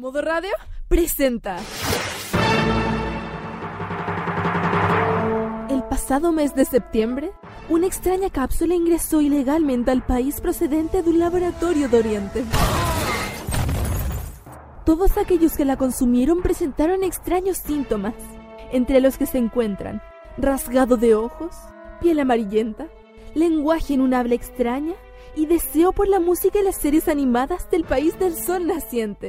Modo Radio presenta. El pasado mes de septiembre, una extraña cápsula ingresó ilegalmente al país procedente de un laboratorio de Oriente. Todos aquellos que la consumieron presentaron extraños síntomas, entre los que se encuentran rasgado de ojos, piel amarillenta, lenguaje en un habla extraña y deseo por la música y las series animadas del país del sol naciente.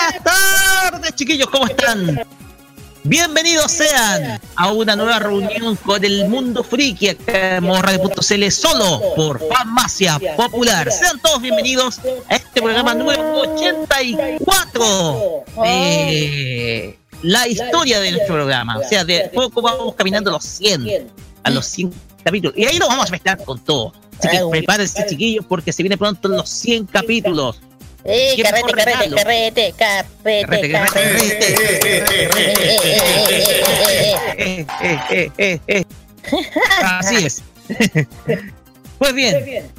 Buenas tardes, chiquillos, ¿cómo están? Bienvenidos sean a una nueva reunión con el mundo friki acá en Radio.cl solo por Farmacia Popular. Sean todos bienvenidos a este programa número 84 de la historia de nuestro programa. O sea, de poco vamos caminando a los 100, a los 100 capítulos. Y ahí nos vamos a mezclar con todo. Así que prepárense, chiquillos, porque se viene pronto los 100 capítulos. Eh, carrete, carrete, carrete, carrete, carrete. Así es. Pues bien,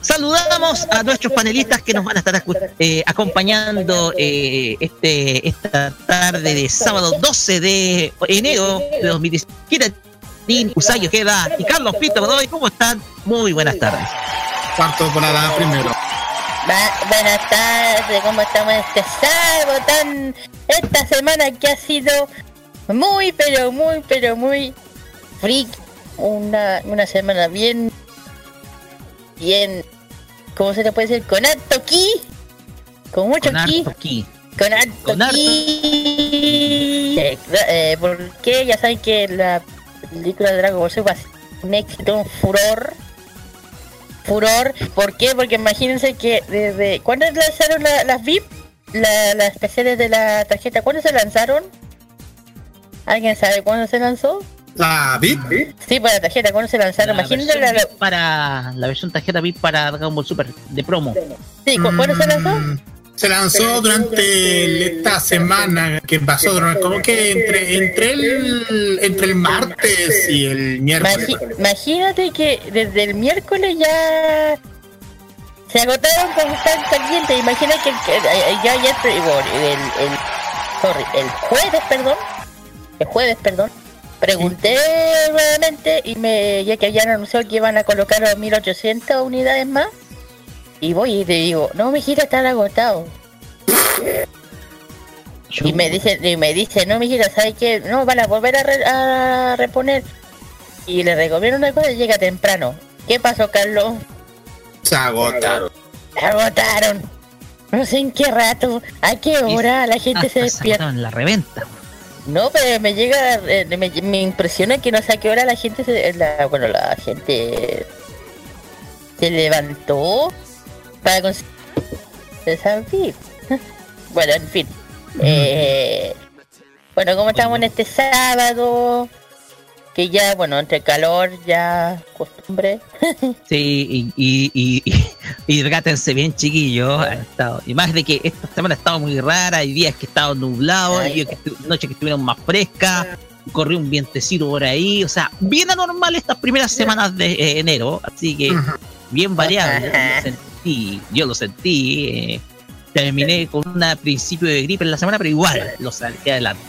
saludamos a nuestros panelistas que nos van a estar eh, acompañando eh, este esta tarde de sábado 12 de enero de 2017. Usayo Queda y Carlos Pito ¿cómo están? Muy buenas tardes. Cuarto temporada primero. Buenas tardes, ¿cómo estamos este sábado tan... Esta semana que ha sido muy, pero muy, pero muy freak. Una, una semana bien... Bien... ¿Cómo se le puede decir? Con alto ki. Con mucho Con ki. Con alto Con harto- ki. Eh, eh, porque ya saben que la película de Dragon Ball Z va a ser un éxito, un furor. Furor. ¿Por qué? Porque imagínense que desde... ¿Cuándo lanzaron la- las VIP? La- las especiales de la tarjeta. ¿Cuándo se lanzaron? ¿Alguien sabe cuándo se lanzó? La VIP. Sí, para la tarjeta. ¿Cuándo se lanzaron? La Imagínense versión la... VIP para la versión tarjeta VIP para Dragon Ball Super de promo. Sí, ¿cu- ¿cuándo se lanzó? Se lanzó durante esta semana que pasó, como que entre, entre, el, entre el martes y el miércoles. Imagínate que desde el miércoles ya se agotaron como están calientes. Imagina que, que, eh, ya ayer, el, el, sorry, el jueves, perdón, el jueves, perdón, pregunté nuevamente y me ya que habían anunciado que iban a colocar 1800 unidades más. Y voy y te digo, no, mi gira están agotados. Y me dice, y me dice, no, mi gira, ¿sabes qué? No, van a volver a, re- a reponer. Y le recomiendo una cosa, llega temprano. ¿Qué pasó, Carlos? Se agotaron. Se agotaron. No sé en qué rato, a qué hora la gente se despierta. en la reventa. No, pero me llega, eh, me, me impresiona que no sé a qué hora la gente se, la, bueno, la gente se levantó para conseguir. Bueno, en fin. Eh, bueno, como estamos en este sábado, que ya, bueno, entre calor, ya costumbre. Sí, y, y, y, y, hidrátense bien, chiquillos. Estado- y más de que esta semana ha estado muy rara. Hay días que ha estado nublado, hay días que estu- noches que estuvieron más frescas. Corrió un vientecito por ahí. O sea, bien anormal estas primeras semanas de eh, enero. Así que bien variable. Yo lo sentí. Yo lo sentí. eh, terminé con un principio de gripe en la semana, pero igual lo saqué adelante.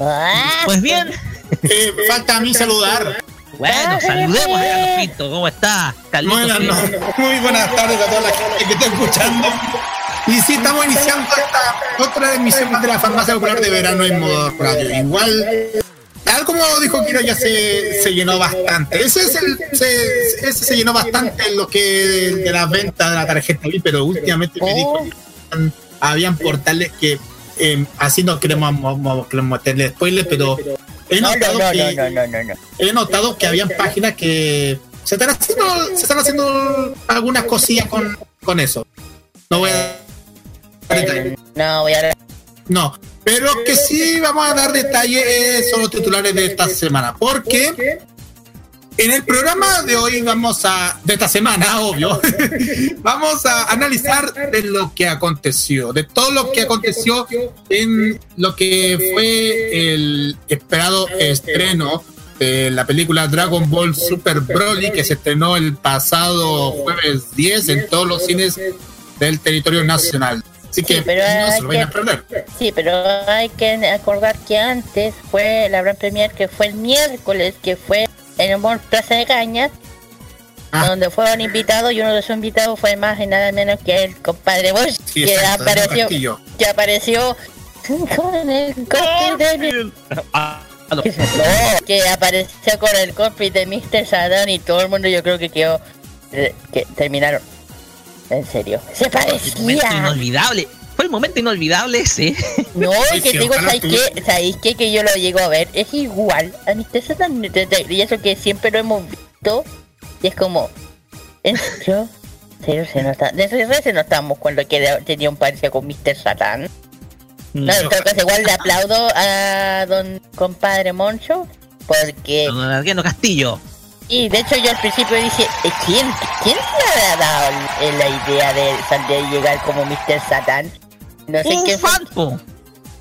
Ah, Pues bien, Eh, falta a mí saludar. Bueno, saludemos a Carlos Pinto. ¿Cómo está? Buenas, no, muy buenas tardes a toda la gente que está escuchando. Y sí, estamos iniciando esta otra emisión de la farmacia popular de verano en modo radio. Igual, tal como dijo Kira, ya se, se llenó bastante. Ese, es el, se, ese se llenó bastante en lo que de la venta de la tarjeta pero últimamente me dijo que habían portales que eh, así no queremos, meterle spoilers, pero he notado, que, he notado que habían páginas que se están haciendo, se están haciendo algunas cosillas con, con eso. No voy a no voy a No, pero que sí vamos a dar detalles son los titulares de esta semana, porque en el programa de hoy vamos a, de esta semana, obvio, vamos a analizar de lo que aconteció, de todo lo que aconteció en lo que fue el esperado estreno de la película Dragon Ball Super Broly que se estrenó el pasado jueves 10 en todos los cines del territorio nacional. Así que pero no se lo vayan a perder. Sí, pero hay que acordar que antes fue la gran premier que fue el miércoles, que fue en el Plaza de Cañas, ah. donde fueron invitados y uno de esos invitados fue más y nada menos que el compadre Bosch, que, apareció, que apareció con el de... Ah, que apareció con el cosplay de Mr. Sadan y todo el mundo yo creo que quedó eh, que terminaron en serio se parecía inolvidable fue el momento inolvidable ese. No, es que digo, ¿sabéis qué? ¿Sabéis qué? Que yo lo llego a ver. Es igual a Mr. Satan. Y eso que siempre lo hemos visto. Y es como. ¿En serio? ¿Serio se nota? De eso se notamos cuando tenía un parecido con Mr. Satan. No, creo que igual le aplaudo a don compadre Moncho. Porque. Don Adriano Castillo. Y de hecho yo al principio dije, eh, ¿quién, quién le ha dado la idea de, de llegar como Mr. Satan? No sé un qué fan,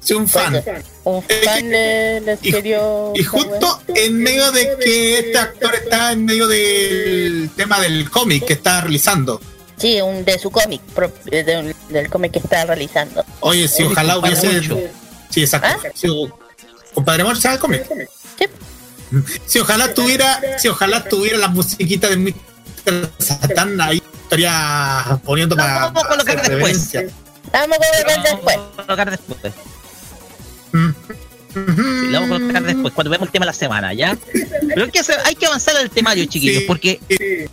Sí, un fan. Un fan le, y, justo en medio de que este actor está en medio del tema del cómic que está realizando. Sí, un, de su cómic, del cómic que está realizando. Oye, si ojalá hubiese. Sí, exacto. ¿Ah? Si, compadre Moncho, ¿sabe el cómic? Si ojalá tuviera, si ojalá tuviera la musiquita de Mr. Satan ahí estaría poniendo para. Vamos a colocar después. Vamos a colocar después. Sí, lo vamos a colocar después, cuando vemos el tema de la semana, ¿ya? Pero hay que, hacer, hay que avanzar el temario, chiquillos, porque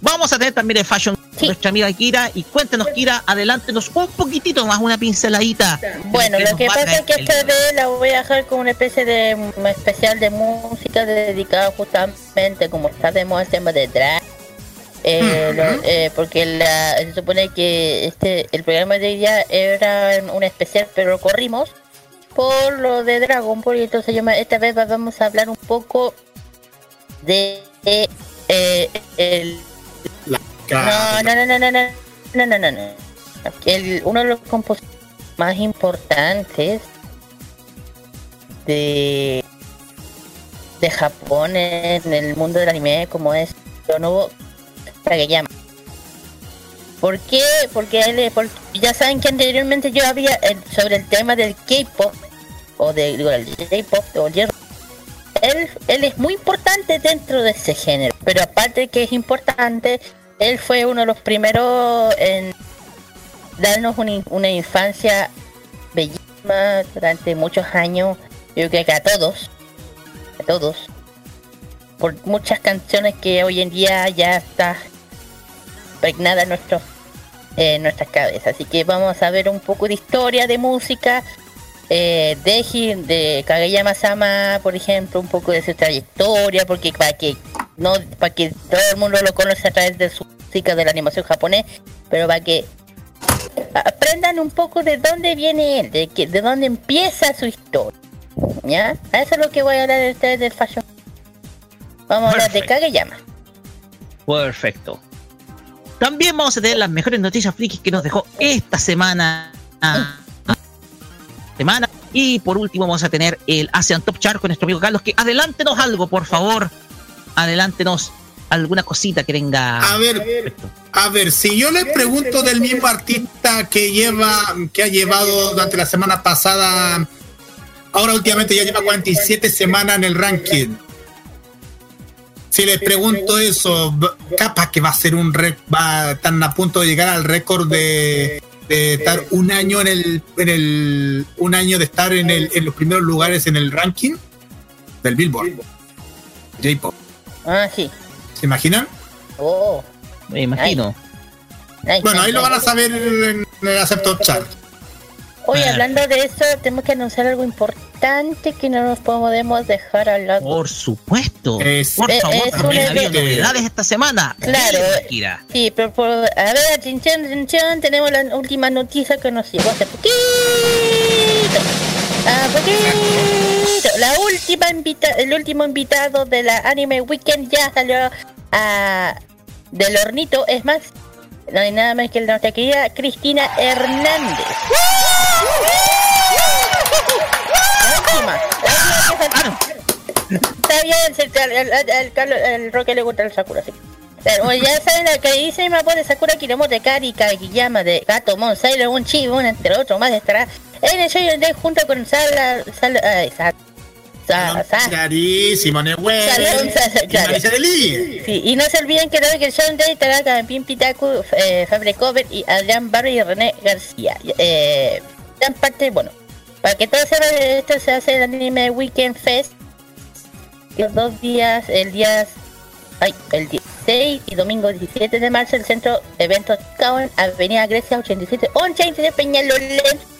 vamos a tener también el fashion nuestra amiga Kira. Y cuéntenos, Kira, adelántenos un poquitito más, una pinceladita. Bueno, lo que pasa es que esta vez la voy a dejar con una especie de especial de música dedicada justamente, como está de moda el tema de drag eh, eh, porque la, se supone que este el programa de ella era un especial, pero corrimos por lo de Dragon Ball. Y entonces yo esta vez vamos a hablar un poco de eh, el. No, no, no, no, no, no, no, no, no, no. El, uno de los compositores más importantes de de Japón en el mundo del anime como es nuevo llama ¿Por qué? Porque, él, ya saben que anteriormente yo había sobre el tema del K-pop o de, digo, el J-pop o el él, él es muy importante dentro de ese género, pero aparte de que es importante, él fue uno de los primeros en darnos una, infancia bellísima durante muchos años. Yo creo que a todos, a todos, por muchas canciones que hoy en día ya está impregnada en, nuestro, en nuestras cabezas. Así que vamos a ver un poco de historia de música. Eh, de, de Kageyama Sama, por ejemplo, un poco de su trayectoria, porque para que no para que todo el mundo lo conoce a través de su música de la animación japonés, pero para que aprendan un poco de dónde viene él, de que de dónde empieza su historia. ¿Ya? Eso es lo que voy a hablar de ustedes del fashion. Vamos a hablar de Kageyama. Perfecto. También vamos a tener las mejores noticias frikis que nos dejó esta semana. Semana. Y por último vamos a tener el ASEAN Top Chart con nuestro amigo Carlos. Que adelántenos algo, por favor. Adelántenos alguna cosita que tenga. A ver, a ver, si yo le pregunto del mismo artista que lleva, que ha llevado durante la semana pasada, ahora últimamente ya lleva 47 semanas en el ranking. Si les pregunto eso, capaz que va a ser un récord, va tan a punto de llegar al récord de, de estar un año en el, en el, un año de estar en, el, en los primeros lugares en el ranking del Billboard. J-Pop. Ah, sí. ¿Se imaginan? Oh. Me imagino. Bueno, ahí lo van a saber en el Acepto Chart. Oye, Ah. hablando de eso, tenemos que anunciar algo importante que no nos podemos dejar al lado. Por supuesto. Es- Por Eh, favor, es también novedades esta semana. Claro. Sí, pero por, a ver, atención, atención, tenemos la última noticia que nos llegó hace poquito. A poquito. La última invita el último invitado de la Anime Weekend ya salió a del hornito, es más, no hay nada más que nuestra querida Cristina Hernández. La última, la última. Está bien, al, al, Roque le gusta el Sakura, sí. Pero ya saben lo que dice mi de Sakura Kiramo de Kari Kagiyama de Gato Mon Sailor un un entre otros más estará en el show de junto con Sala Sala Sa- Clarísimo. Sí, y no se olviden que también que el show de estará con Pim Pitaku, eh, Fabre Cover y Adrián Barrio y René García. Eh, parte, bueno, para que todos sepan, esto se hace el Anime Weekend Fest. Los dos días, el día ay, el 16 y domingo 17 de marzo, el centro de eventos Caon, Avenida Grecia 87, 11 de Peñalolén.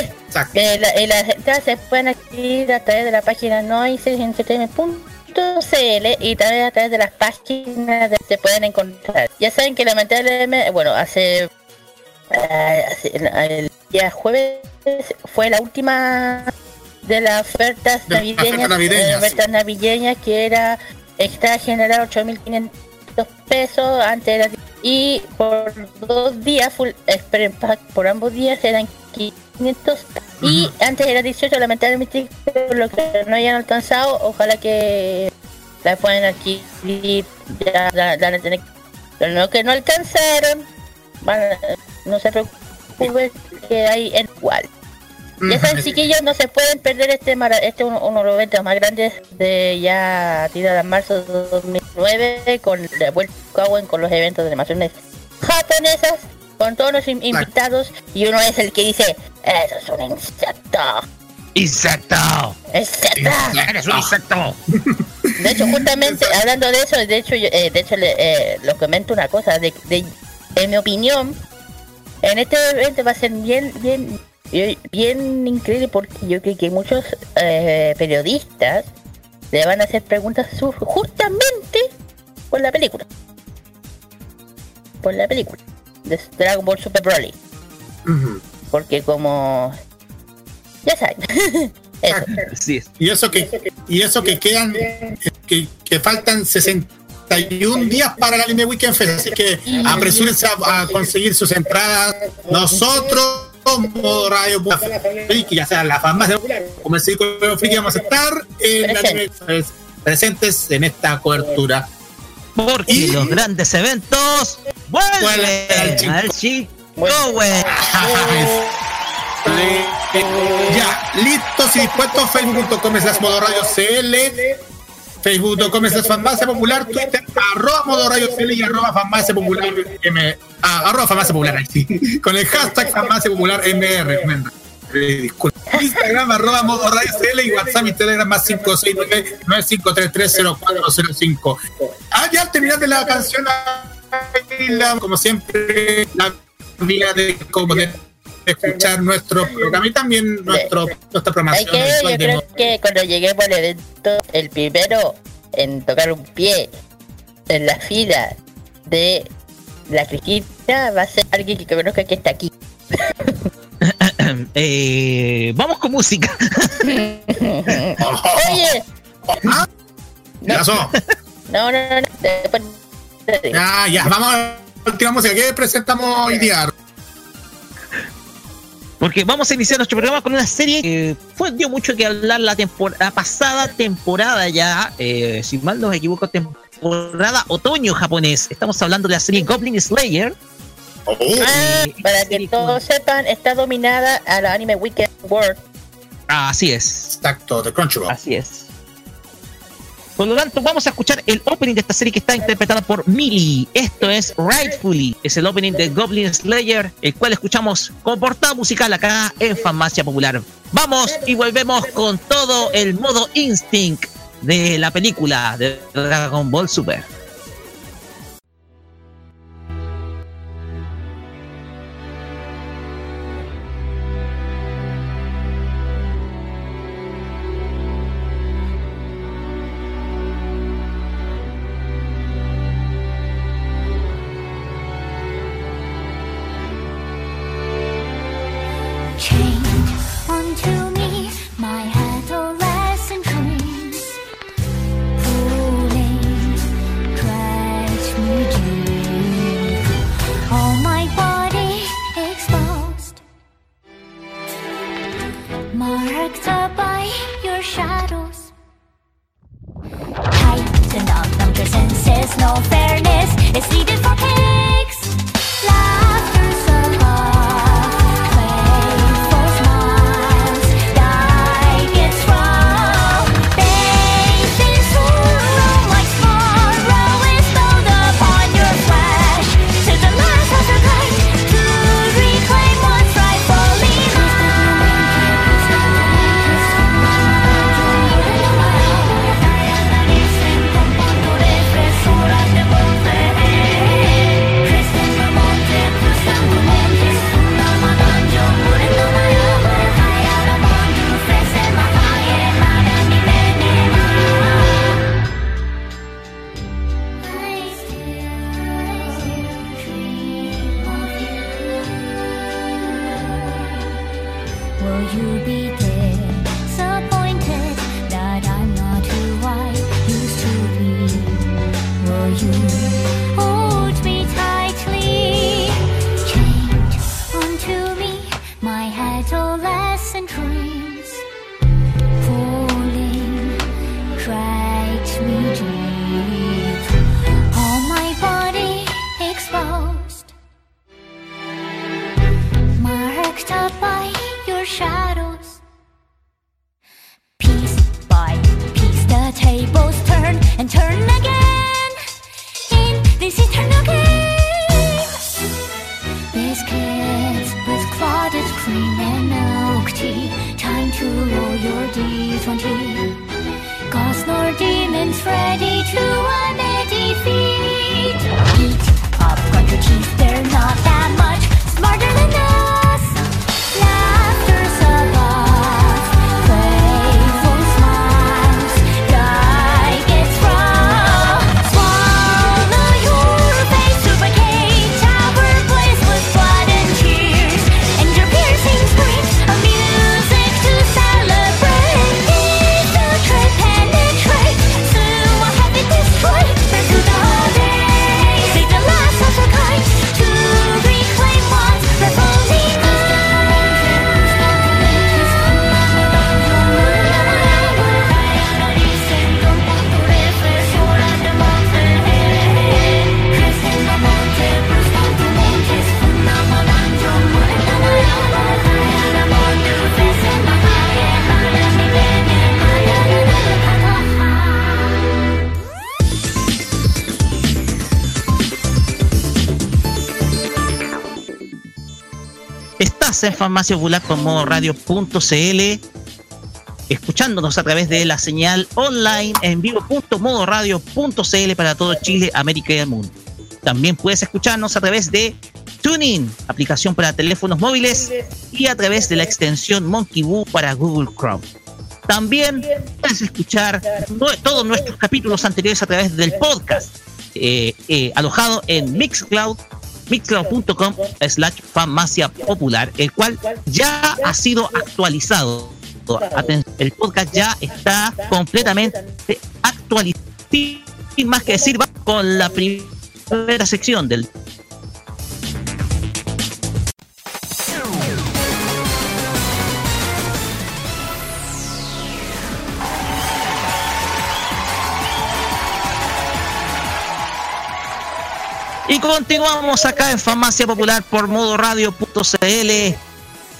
Exacto. Eh, la- eh, las entradas se pueden adquirir a través de la página noisesentertainment.cl y también a través de las páginas que se pueden encontrar. Ya saben que lamentablemente, bueno, hace, eh, hace- el día jueves fue la última de las ofertas De las navideñas, ofertas navideñas, eh, ofertas navideñas que era extra generar 8.500 pesos antes era y por dos días full express pack por ambos días eran 500 y antes era 18 lamentablemente por lo que no hayan alcanzado ojalá que la puedan adquirir ya la, la pero lo que no alcanzaron van a- no se preocupen que hay en igual ya saben, chiquillos, no se pueden perder este mara- este uno, uno de los eventos más grandes de ya tirada en marzo de 2009 con la vuelta con los eventos de animaciones japonesas con todos los in- invitados y uno es el que dice eso es un insecto ¡Insecto! insecto. ¡Eres un insecto! de hecho justamente hablando de eso de hecho yo, eh, de hecho le, eh, lo comento una cosa de, de- en mi opinión en este evento va a ser bien bien bien- bien increíble porque yo creo que muchos eh, periodistas le van a hacer preguntas justamente por la película. Por la película de Dragon Ball Super Broly porque como ya saben eso Sí. Y eso que, y eso que quedan, que, que faltan 61 días para el Anime Weekend Fest, así que apresúrense a, a conseguir sus entradas. Nosotros, como Radio Friki, ya sea la farmacia como el Círculo Friki, vamos a estar en Anime Fest presentes en esta cobertura. Porque Y- los grandes eventos Vuelven al Chico. güey. Ya, listos y dispuestos, facebook.com slash modo radio CL, facebook.com slash farmacia popular, twitter, arroba modo radio CL y arroba farmacia popular M, ah, arroba farmacia popular, ahí sí, con el hashtag farmacia popular MR, disculpa. Instagram arroba modo radio CL y WhatsApp y Telegram más 569 95330405. Ah, ya de la canción, como siempre, la vía de como de escuchar nuestro programa y también nuestro, nuestra programación. que, yo creo que cuando lleguemos al evento, el primero en tocar un pie en la fila de la Cristina va a ser alguien que conozca que está aquí. Eh, vamos con música. Oye, Ah, ¿Qué pasó? no, no, no, después. Ya, ya, vamos a la última música. ¿Qué presentamos hoy día? Porque vamos a iniciar nuestro programa con una serie que fue, dio mucho que hablar la, tempor- la pasada temporada ya, eh, si mal no me equivoco, temporada otoño japonés. Estamos hablando de la serie Goblin Slayer. Oh, Ah, para que todos sepan, está dominada a la Anime Weekend World. Así es, exacto, de Crunchyroll. así es. Por lo tanto, vamos a escuchar el opening de esta serie que está interpretada por Millie. Esto es Rightfully, es el opening de Goblin Slayer, el cual escuchamos con portada musical acá en Farmacia Popular. Vamos y volvemos con todo el modo Instinct de la película de Dragon Ball Super. En Farmacia Popular por modo radio.cl, escuchándonos a través de la señal online en vivo.modoradio.cl para todo Chile, América y el mundo. También puedes escucharnos a través de TuneIn, aplicación para teléfonos móviles, y a través de la extensión Monkey Boo para Google Chrome. También puedes escuchar todos nuestros capítulos anteriores a través del podcast, eh, eh, alojado en Mixcloud mixcloud.com slash farmacia popular, el cual ya ha sido actualizado. El podcast ya está completamente actualizado. Sin más que decir, con la primera sección del continuamos acá en Farmacia Popular por modoradio.cl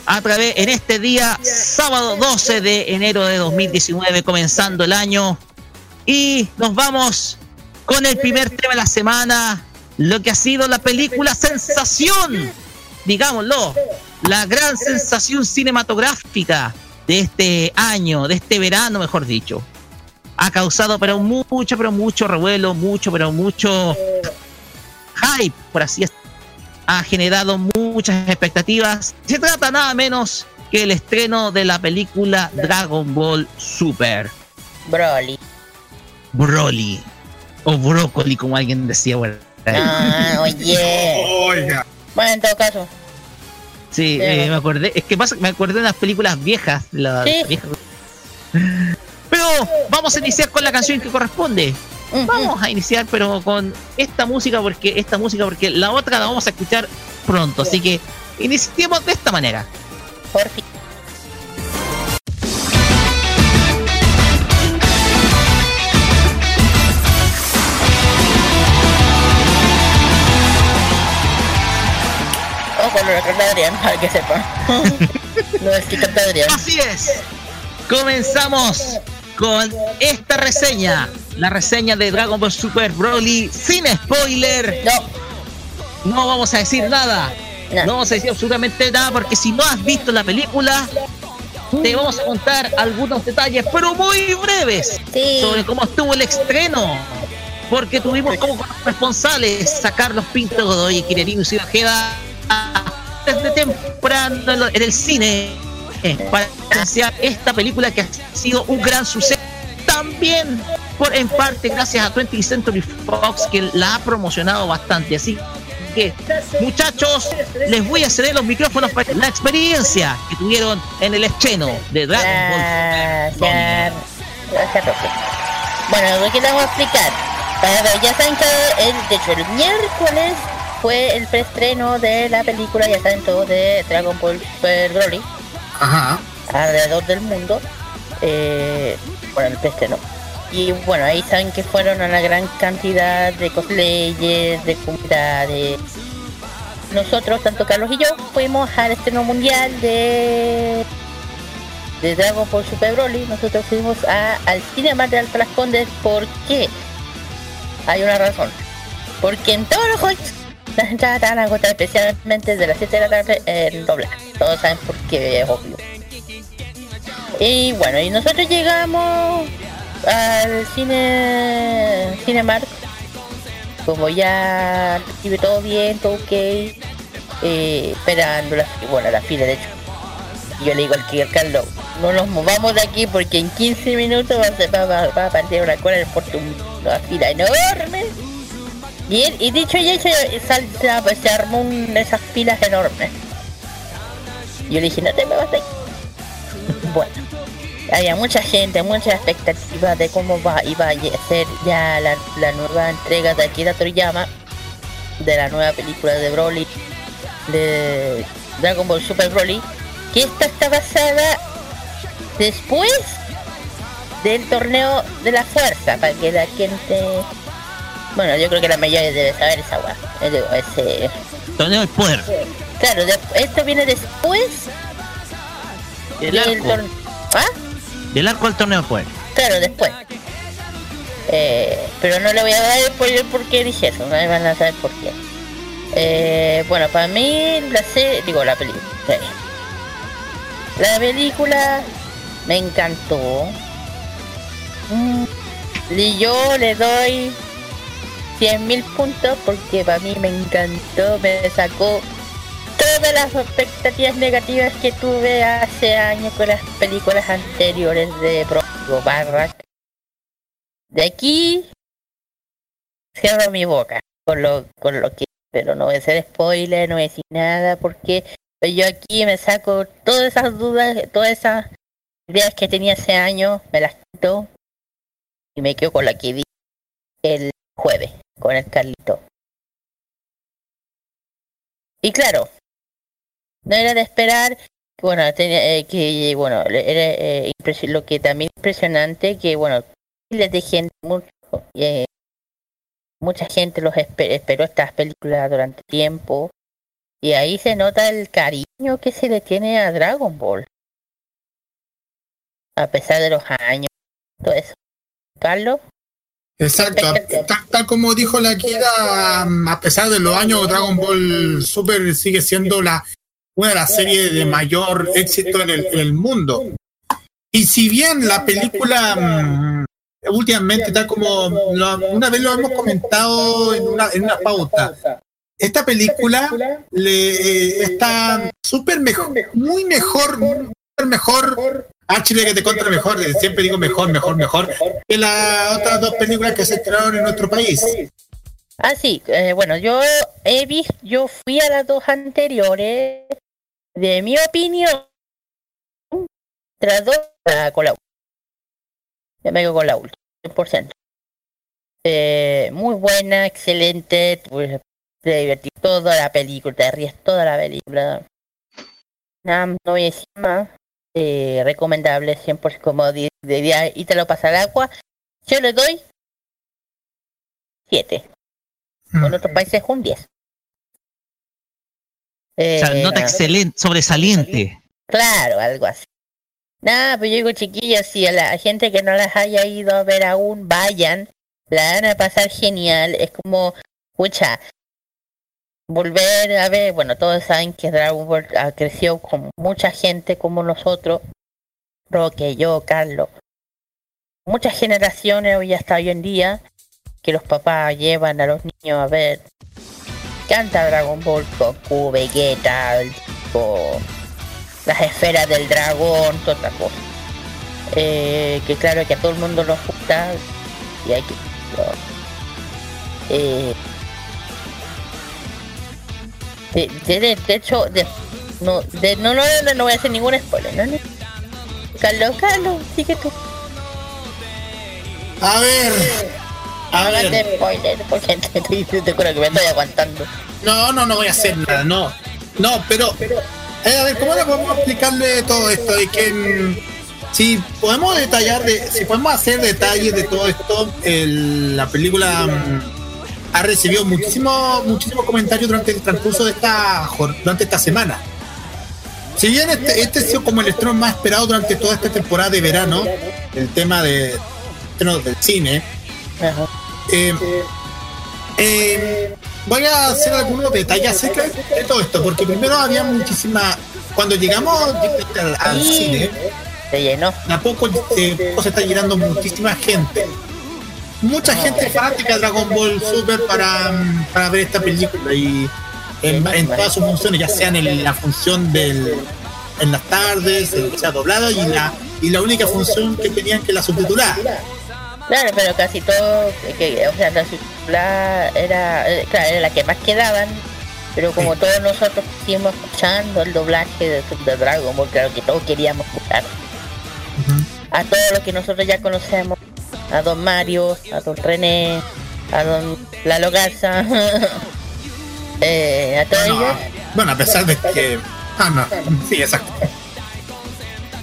a través en este día, sábado 12 de enero de 2019, comenzando el año. Y nos vamos con el primer tema de la semana, lo que ha sido la película sensación, digámoslo, la gran sensación cinematográfica de este año, de este verano, mejor dicho. Ha causado pero mucho, pero mucho revuelo, mucho, pero mucho hype, por así decirlo. Ha generado muchas expectativas. Se trata nada menos que el estreno de la película Dragon Ball Super. Broly. Broly. O brócoli, como alguien decía, bueno. Ah, oye. Oiga. Bueno, en todo caso. Sí, eh, me acordé, es que pasa, me acordé de las películas viejas, las Sí. viejas. Pero vamos a iniciar con la canción que corresponde. Vamos a iniciar, pero con esta música, porque esta música, porque la otra la vamos a escuchar pronto. Así que iniciemos de esta manera. Por fin. O con lo Adrián, para que sepa. no es que canta Adrián. Así es. Comenzamos con esta reseña. La reseña de Dragon Ball Super Broly sin spoiler. No, No vamos a decir nada. no. No vamos a decir absolutamente nada porque si no has visto la película, te vamos a contar algunos detalles, pero muy breves, Sí. sobre cómo estuvo el estreno. Porque tuvimos como responsables a Carlos Pinto Godoy y Quirerino y Ojeda desde temprano en el cine para presenciar esta película que ha sido un gran suceso. También, por en parte, gracias a 20th Century Fox, que la ha promocionado bastante. Así que, muchachos, les voy a ceder los micrófonos para la experiencia que tuvieron en el estreno de Dragon Ball. Gracias. Bueno, lo que les voy a explicar. Ver, ya saben que el, de hecho el miércoles fue el preestreno de la película, ya saben todos, de Dragon Ball Super Broly Alrededor del mundo. Eh, bueno, el preestreno. Y bueno, ahí saben que fueron una gran cantidad de cosplayers, de comunidades. Nosotros, tanto Carlos y yo, fuimos al estreno mundial de de Dragon Ball Super Broly. Nosotros fuimos a, al Cinemark de Alto Las Condes. ¿Por qué? Hay una razón. Porque en todos los hosts las entradas estaban agotadas especialmente de las 7 de la tarde en. Todos saben por qué, es obvio. Y bueno, y nosotros llegamos al cine Cinemark. Como ya iba todo bien, todo ok. eh, esperando la, bueno, la fila de hecho. Yo le digo al que Carlos, no nos movamos de aquí porque en 15 minutos va a, va, va- a partir una cola por una fila enorme. Y, él- y dicho y hecho, se, se armó un- esas filas enormes. Y yo le dije, no te muevas de aquí. Bueno, había mucha gente, mucha expectativa de cómo va iba a ser ya la, la nueva entrega de Akira Toriyama, de la nueva película de Broly, de Dragon Ball Super Broly, que esta está basada después del torneo de la fuerza, para que la gente... Bueno, yo creo que la mayoría debe saber esa weá. Ese... Torneo del poder. Claro, de- esto viene después Del arco, torneo... ¿Ah? del arco del torneo poder. Claro, después. Eh, pero no le voy a dar spoiler porque dije eso, no me van a saber por qué. Eh, bueno, para mí la serie, digo la película. La película me encantó. Mm, y yo le doy 100.000 puntos porque para mí me encantó, me sacó todas las expectativas negativas que tuve hace años con las películas anteriores de Bronco Barrack. De aquí cierro mi boca con lo, con lo que, pero no voy a hacer spoiler, no voy a decir nada porque yo aquí me saco todas esas dudas, todas esas ideas que tenía hace años, me las quito y me quedo con la que vi el jueves con el Carlito. Y claro, no era de esperar bueno tenía, eh, que bueno era eh, lo que también impresionante que bueno miles de gente mucho eh, mucha gente los espe- esperó estas películas durante tiempo. Y ahí se nota el cariño que se le tiene a Dragon Ball. A pesar de los años todo eso. Carlos. Exacto, tal, como dijo la Kira, a pesar de los años, Dragon Ball Super sigue siendo la una de las series de mayor éxito en el, mundo. Y si bien la película mm, últimamente, tal como una vez lo hemos comentado en una, en una pauta, esta película le eh, está súper mejor, muy mejor, mejor Ah, Chile que te contra mejor, siempre digo mejor, mejor, mejor, que las otras dos películas que se estrenaron en nuestro país. Ah, sí, eh, bueno, yo he visto, yo fui a las dos anteriores, de mi opinión, tras dos, con la Ya me quedo con la última, 100%. Eh, muy buena, excelente, pues, te divertí toda la película, te ríes toda la película. Nada, no voy a decir más eh, recomendable, siempre como diría y te lo pasa al agua. Yo le doy 7. Mm. En otros países un 10. Eh, nota excelente, sobresaliente. Claro, algo así. Nada, pues yo digo chiquillos, si a la gente que no las haya ido a ver aún, vayan, la van a pasar genial. Es como, escucha, volver a ver, bueno, todos saben que Dragon Ball ha crecido con mucha gente como nosotros, Roque, yo, Carlos, muchas generaciones hoy hasta hoy en día que los papás llevan a los niños a ver. Canta Dragon Ball, Goku, Vegeta, las esferas del dragón, toda otra cosa. Eh, que claro que a todo el mundo nos gusta y hay que... Eh, de, de, de hecho, de, no, de, no, no, no, no voy a hacer ningún spoiler, ¿no? Carlos, Carlos, sigue tú. A ver. A ver. De spoiler, porque te, te, te juro que me estoy aguantando. No, no, no voy a hacer nada, no. No, pero. Eh, a ver, ¿cómo le podemos explicarle todo esto? Y que. Mm, si podemos detallar, de, si podemos hacer detalles de todo esto, el, la película. Mm, ha recibido muchísimos muchísimo comentarios durante el transcurso de esta durante esta semana. Si bien este, este ha sido como el estreno más esperado durante toda esta temporada de verano, el tema de del cine, eh, eh, voy a hacer algunos detalles acerca de todo esto, porque primero había muchísima. Cuando llegamos al, cine, se llenó. A poco eh, se está llenando muchísima gente mucha gente fanática de Dragon Ball Super para, para ver esta película y en, todas sus funciones, ya sean en la función del en las tardes, que sea doblada y la y la única función que tenían que la subtitular. Claro, pero casi todo, que, o sea, la subtitulada era, eh, claro, era la que más quedaban, pero como todos nosotros seguimos escuchando el doblaje de, de, Dragon Ball, claro que todos queríamos escuchar. A todos los que nosotros ya conocemos, a don Mario, a don René, a don Lalo Garza, eh, a todos ellos. Bueno, a pesar de que. Ah, no, sí, exacto.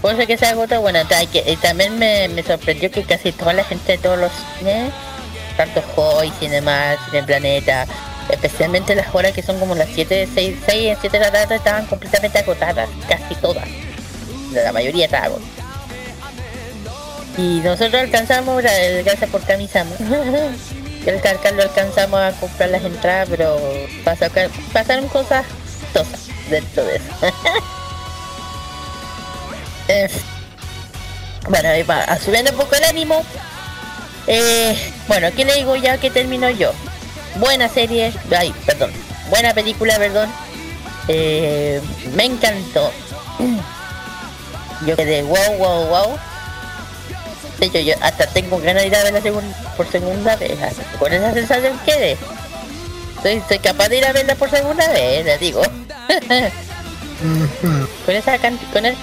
Eso que se agotó, bueno, y también me, me, sorprendió que casi toda la gente de todos los cines, tanto Hoy, Cinema, Cine Planeta, especialmente las horas que son como las 7, 6, 6 7 de la tarde, estaban completamente agotadas, casi todas. La mayoría estaba agotada. Y nosotros alcanzamos, gracias por camisamos. el Carcar lo alcanzamos a comprar las entradas, pero pasaron cosas tosas dentro de eso. bueno, a subiendo un poco el ánimo. Eh, bueno, ¿qué le digo ya que termino yo? Buena serie, ay, perdón, buena película, perdón. Eh, me encantó. Yo quedé wow, wow, wow yo hasta tengo ganas de ir a verla por segunda vez. Con esa sensación quedé. Soy, soy capaz de ir a verla por segunda vez, le digo. con esa con esa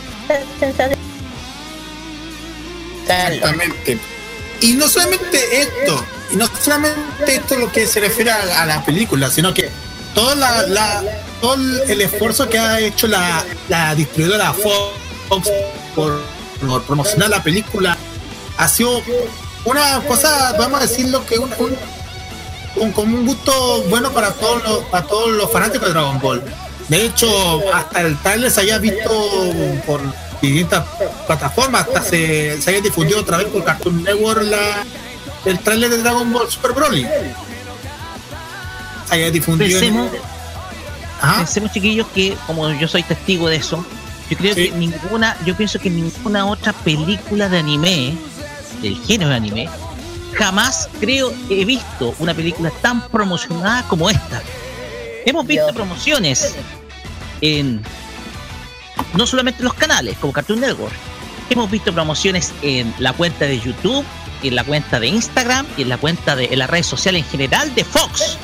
Exactamente. Y no solamente esto, y no solamente esto lo que se refiere a, la película, sino que todo, la, todo el esfuerzo que ha hecho la, distribuidora Fox por, promocionar la película ha sido una cosa, vamos a decirlo, que un, un, como un gusto bueno para todos los fanáticos de Dragon Ball. De hecho, hasta el trailer se haya visto por distintas plataformas, hasta se, se haya difundido otra vez por Cartoon Network la, el trailer de Dragon Ball Super Broly. Se haya difundido. en- Pensemos, pensemos, chiquillos, que como yo soy testigo de eso, yo creo Sí. que ninguna, yo pienso que ninguna otra película de anime, del género de anime, jamás creo he visto una película tan promocionada como esta. Hemos visto promociones en no solamente en los canales como Cartoon Network, hemos visto promociones en la cuenta de YouTube, en la cuenta de Instagram y en la cuenta de en las redes sociales en general de Fox,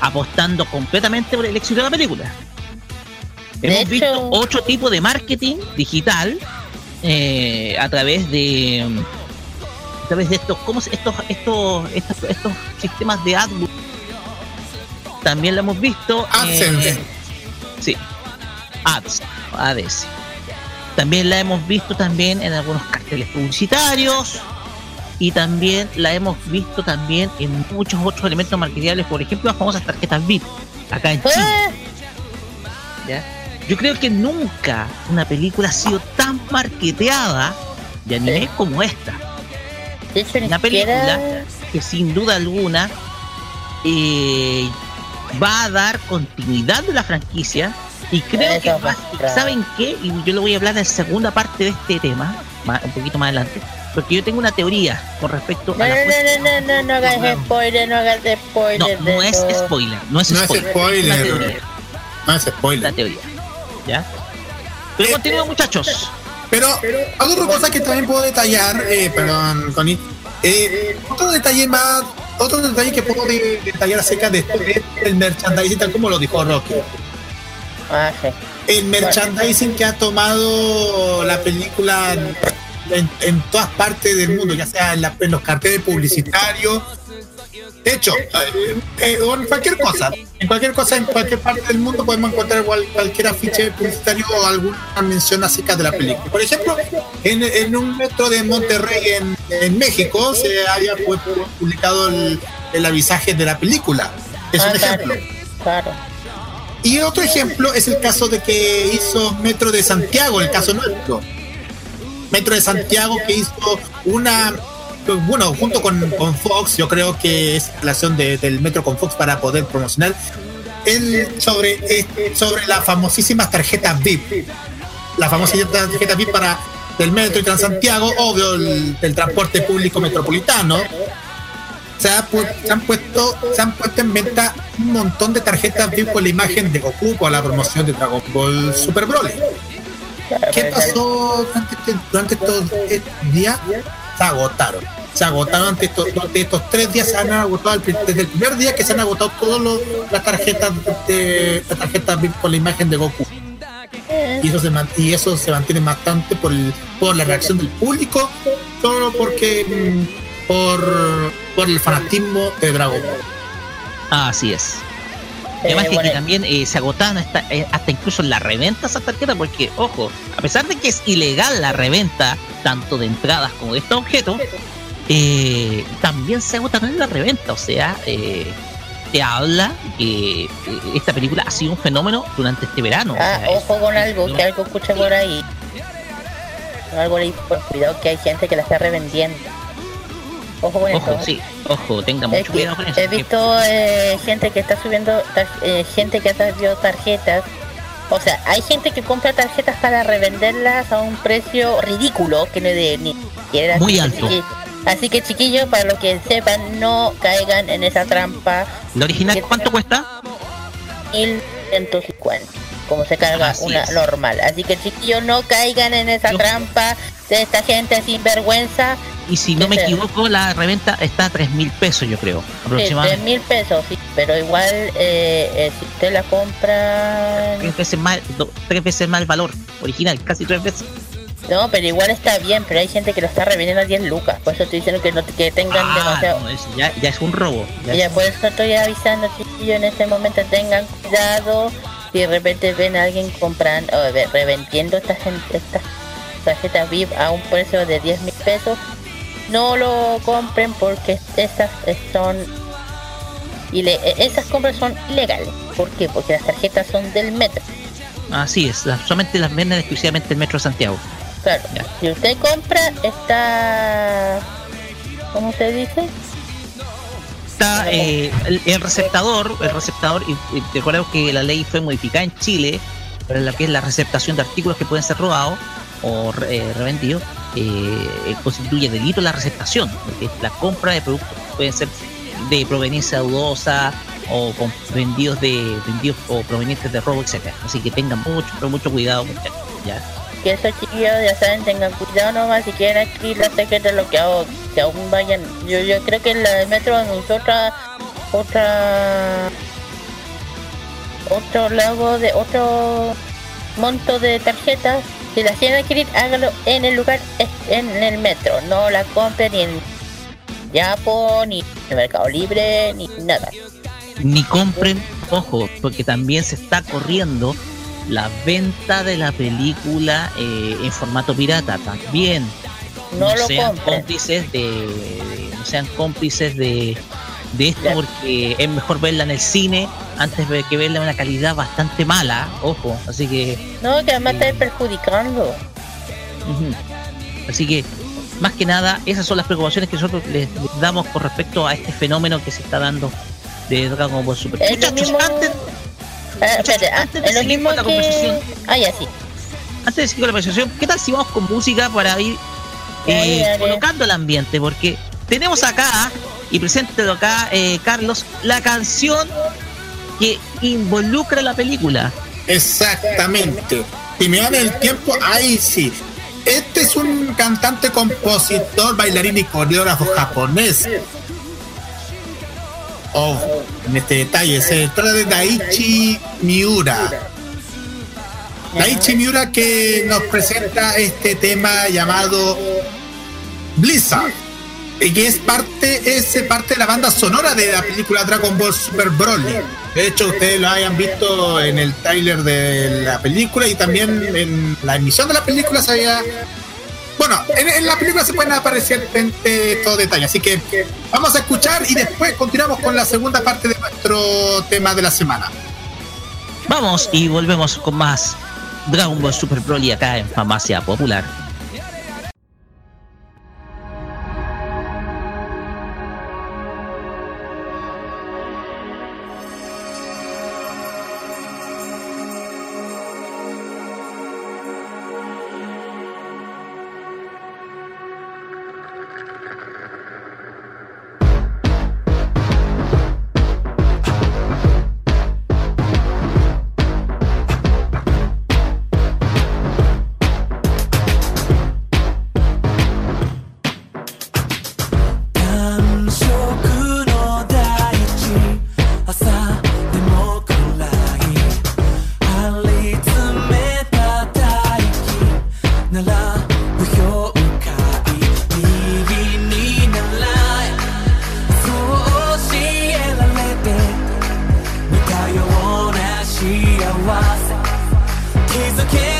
apostando completamente por el éxito de la película. De Hemos hecho- visto otro tipo de marketing digital eh, a través de a través de estos ¿cómo se- estos estos estos, estos sistemas de AdWords. También lo hemos visto AdSense. eh, sí, ads, ADS. También la hemos visto también en algunos carteles publicitarios y también la hemos visto también en muchos otros elementos marketeables, por ejemplo, las famosas tarjetas VIP acá en Chile. ¿ya? Yo creo que nunca una película ha sido tan marketeada de anime como esta. Una película que sin duda alguna eh, va a dar continuidad de la franquicia y creo Eso que va. ¿saben qué? Y yo lo voy a hablar en la segunda parte de este tema, más- un poquito más adelante, porque yo tengo una teoría con respecto No, a no, la cuestión- no, no, no, no hagas spoiler, no hagas spoiler. No, no es spoiler, no es No es spoiler, spoiler. es una teoría, No es la spoiler. teoría, ¿ya? Pero continúa muchachos. Pero hay otra cosa que también puedo detallar, eh, perdón, Connie. Eh, otro detalle más, otro detalle que puedo de- detallar acerca de esto es el merchandising, tal como lo dijo Rocky. Ah, sí. El merchandising que ha tomado la película en, en todas partes del mundo, ya sea en, la- en los carteles publicitarios. De hecho, eh, eh, en cualquier cosa, en cualquier cosa, en cualquier parte del mundo podemos encontrar cualquier afiche publicitario o alguna mención acerca de la película. Por ejemplo, en, en un metro de Monterrey, en, en México, se había pu- publicado el, el avisaje de la película. Es Ah, un ejemplo. Claro. claro. Y otro ejemplo es el caso de que hizo Metro de Santiago, el caso nuestro. Metro de Santiago que hizo una, bueno, junto con, con Fox, yo creo que es la relación de- del Metro con Fox para poder promocionar el, sobre, sobre las famosísimas tarjetas VIP. La famosísima tarjeta VIP para del Metro y Transantiago, obvio, el, del transporte público metropolitano se, ha han puesto se han puesto en venta un montón de tarjetas VIP con la imagen de Goku con la promoción de Dragon Ball Super Broly. ¿Qué pasó durante, este- durante estos eh, días? Se agotaron. Se agotaron durante estos, durante estos tres días, se han agotado desde el primer día que se han agotado todas las tarjetas de las tarjetas VIP con la imagen de Goku. Y eso se, y eso se mantiene bastante por, el- por la reacción del público, solo porque mm, por, por el fanatismo de Dragon Ball. Así es. Y Eh, además que, bueno, que también eh, se agotaban hasta, eh, hasta incluso la reventa esas tarjetas, porque, ojo, a pesar de que es ilegal la reventa, tanto de entradas como de estos objetos, eh, también se agotan en la reventa. O sea, eh, te habla que eh, esta película ha sido un fenómeno durante este verano. o Ah, sea, ojo con algo, que algo escuché por ahí. Algo leí por cuidado que hay gente que la está revendiendo. Ojo con Ojo, esto. sí, ojo, tenga mucho cuidado con eso. he visto eh, gente que está subiendo, tar- eh, gente que ha traído tarjetas. O sea, hay gente que compra tarjetas para revenderlas a un precio ridículo, que no es de ni siquiera Muy alto. Así que chiquillos, para los que sepan, no caigan en esa trampa. ¿La original cuánto cuesta? 1150, como se carga Así una es. normal. Así que chiquillos, no caigan en esa Yo- trampa de esta gente sin vergüenza. Y si no me equivoco, la reventa está a 3 mil pesos, yo creo, Sí, aproximadamente. tres mil pesos, sí, pero igual eh, eh, si usted la compra... tres veces más, do- tres veces más el valor original, casi tres veces. No, pero igual está bien, pero hay gente que lo está revendiendo a 10 lucas. Por eso estoy diciendo que no que tengan Ah, demasiado. no, ya, ya es un robo. ya Y ya es- por eso estoy avisando, chiquillos, en este momento tengan cuidado. Si de repente ven a alguien comprando, o revendiendo estas estas tarjetas VIP a un precio de 10 mil pesos, no lo compren porque estas son ile- esas compras son ilegales. ¿Por qué? Porque las tarjetas son del metro. Así es, solamente las venden exclusivamente el Metro Santiago. Claro, si usted compra, está ¿Cómo se dice? Está eh, el, el receptador, el receptador, y, y recordemos que la ley fue modificada en Chile para la que es la receptación de artículos que pueden ser robados o eh, revendidos, eh, constituye delito la receptación, porque la compra de productos que pueden ser de proveniencia dudosa o con vendidos de vendidos o provenientes de robo, etcétera. Así que tengan mucho, pero mucho cuidado, muchachos. ¿ya? Que esos chiquillos ya saben, tengan cuidado nomás si quieren adquirir las tarjetas lo que hago, que aún vayan. Yo, yo creo que la de Metro anunció otra, otra, otro logo de otro monto de tarjetas. Si las quieren adquirir, hágalo en el lugar, en el metro. No la compren ni en Yapo, ni en Mercado Libre, ni nada. Ni compren, ojo, porque también se está corriendo la venta de la película eh, en formato pirata. También No, lo sean cómplices de, de- no sean cómplices de, de esto porque es mejor verla en el cine antes de que verla en una calidad bastante mala, ojo, así que No, que además está perjudicando. Así que, más que nada, esas son las preocupaciones que nosotros les, les damos con respecto a este fenómeno que se está dando de Dragon Ball Super. Es lo Muchachos, mismo. antes, Ah, espérate, ah, antes de es lo seguir mismo con la que. conversación. Ah, ya sí. antes de seguir con la presentación, ¿qué tal si vamos con música para ir eh, dale. colocando el ambiente? Porque tenemos acá, y preséntelo acá, eh, Carlos, la canción que involucra la película. Exactamente. Si me dan el tiempo, ahí sí. Este es un cantante, compositor, bailarín y coreógrafo japonés. Oh, en este detalle, se trata de Daichi Miura. Daichi Miura que nos presenta este tema llamado Blizzard. Y que es parte, es parte de la banda sonora de la película Dragon Ball Super Broly. De hecho, ustedes lo hayan visto en el tráiler de la película y también en la emisión de la película se había. Bueno, en, en la película se pueden aparecer este, estos detalles. Así que vamos a escuchar y después continuamos con la segunda parte de nuestro tema de la semana. Vamos y volvemos con más Dragon Ball Super Broly acá en Farmacia Popular. 幸せ気づけ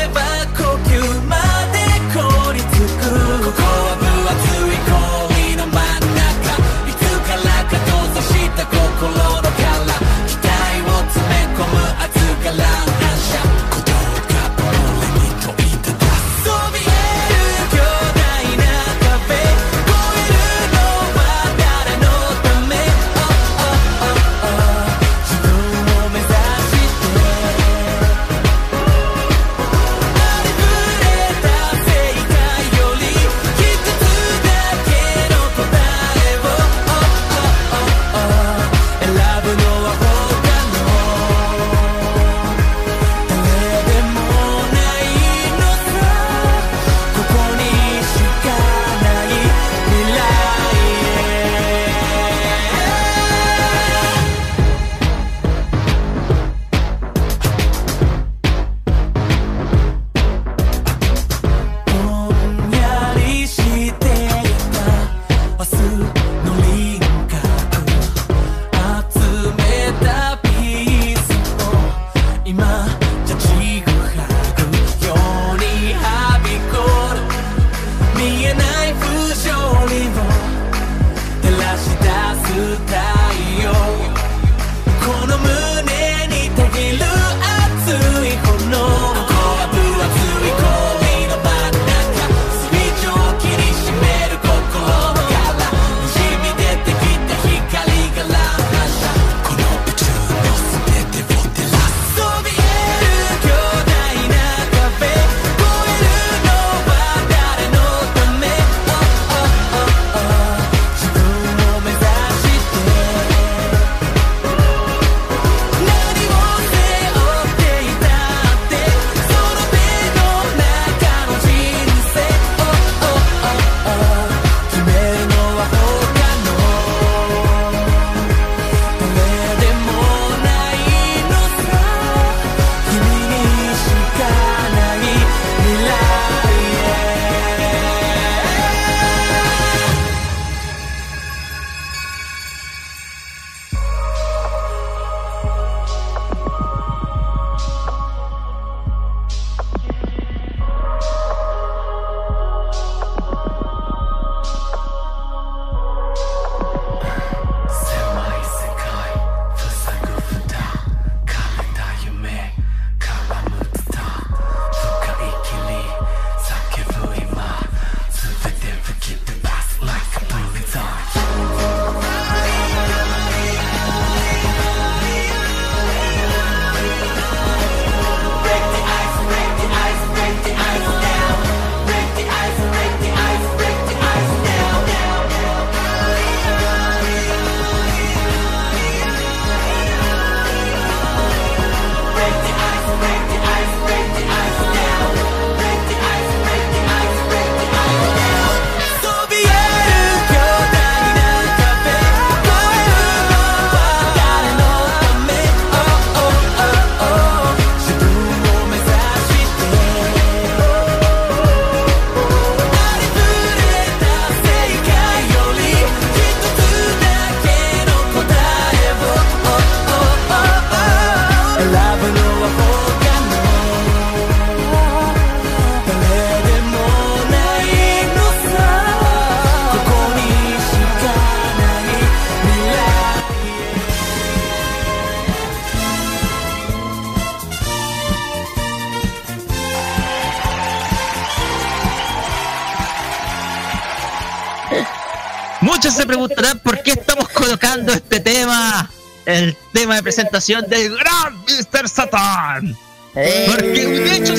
presentación del gran Mr. Satan. Eh, Porque un hecho,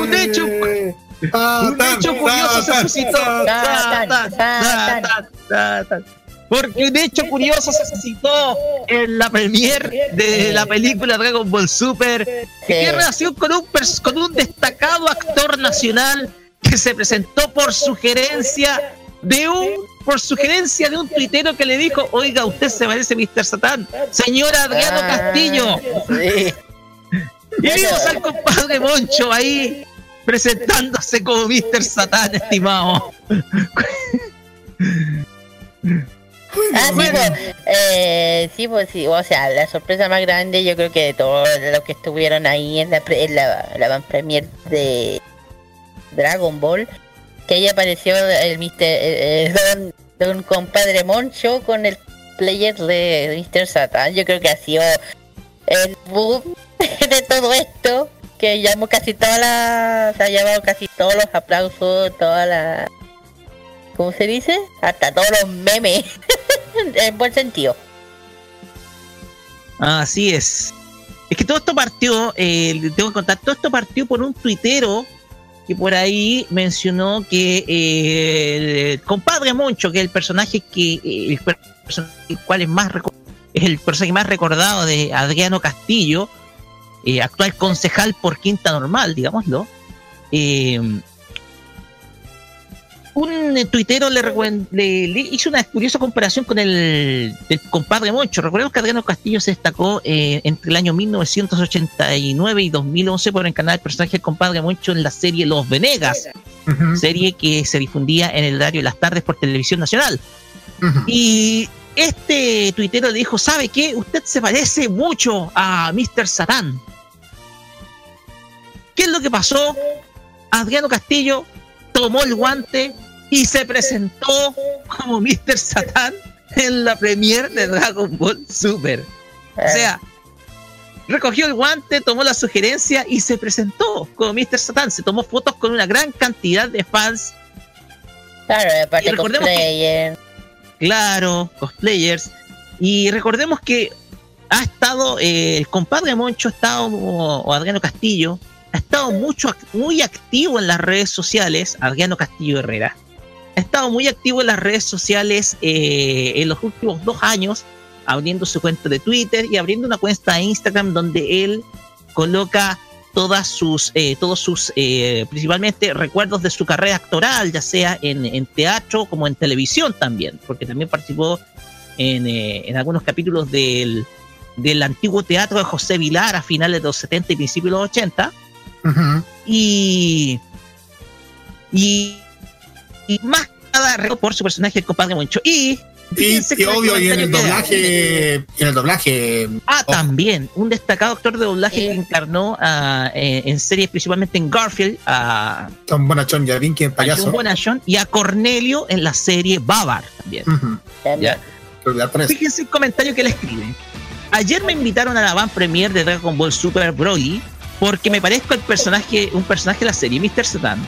un hecho, un hecho curioso se suscitó. Porque un hecho curioso se suscitó en la premiere de la película Dragon Ball Super. ¿Qué relación con un, con un destacado actor nacional que se presentó por sugerencia de un por sugerencia de un tuitero que le dijo, oiga, usted se parece a Mr. Satán, señor Adriano Ah, Castillo. Sí. Y vimos al compadre Moncho ahí presentándose como Mr. Satán, estimado. Ah, sí, Bueno. pues, eh, sí, pues sí, o sea, la sorpresa más grande yo creo que de todos los que estuvieron ahí en la, pre- en la, la van premier de Dragon Ball, que ahí apareció el Mr. don, don compadre Moncho con el player de Mr. Satan. Yo creo que ha sido el boom de todo esto, que llamó casi toda la, se ha llevado casi todos los aplausos, toda la, ¿cómo se dice? Hasta todos los memes, en buen sentido. Así es. Es que todo esto partió, eh, tengo que contar, todo esto partió por un tuitero que por ahí mencionó que eh, el compadre Moncho, que es el personaje que eh, el, per- personaje cual es más es el personaje más recordado de Adriano Castillo, eh, actual concejal por Quinta Normal, digámoslo. eh, un eh, tuitero le, recuen- le- le hizo una curiosa comparación con el, el compadre Moncho. Recordemos que Adriano Castillo se destacó eh, entre el año 1989 y 2011 por encarnar el personaje del compadre Moncho en la serie Los Venegas, serie que se difundía en el horario de las tardes por televisión nacional. Y este tuitero le dijo, ¿sabe qué? Usted se parece mucho a Mr. Satán. ¿Qué es lo que pasó? Adriano Castillo tomó el guante y se presentó como Mr. Satán en la premiere de Dragon Ball Super. O sea, recogió el guante, tomó la sugerencia y se presentó como Mr. Satán. Se tomó fotos con una gran cantidad de fans claro, aparte y recordemos que- cosplayer. claro, cosplayers. Y recordemos que ha estado, eh, el compadre Moncho ha estado, o, o Adriano Castillo, ha estado mucho, muy activo en las redes sociales, Adriano Castillo Herrera, ha estado muy activo en las redes sociales eh, en los últimos dos años, abriendo su cuenta de Twitter y abriendo una cuenta de Instagram donde él coloca todas sus, eh, todos sus, eh, principalmente recuerdos de su carrera actoral, ya sea en, en teatro como en televisión también, porque también participó en, eh, en algunos capítulos del, del antiguo teatro de José Vilar a finales de los 70 y principios de los 80 Ujú. y, y, y más recuerdo por su personaje el compadre Moncho y Y, fíjense y que obvio, y en el doblaje, en el doblaje, Ah, también, un destacado actor de doblaje Sí. que encarnó ah, en, en series, principalmente en Garfield, a, Tom que es a payaso. Bonachon y a Cornelio en la serie Babar también. Ya. Fíjense el comentario que le escribe. Ayer me invitaron a la van premier de Dragon Ball Super Broly porque me parezco al personaje, un personaje de la serie Mr. Satan.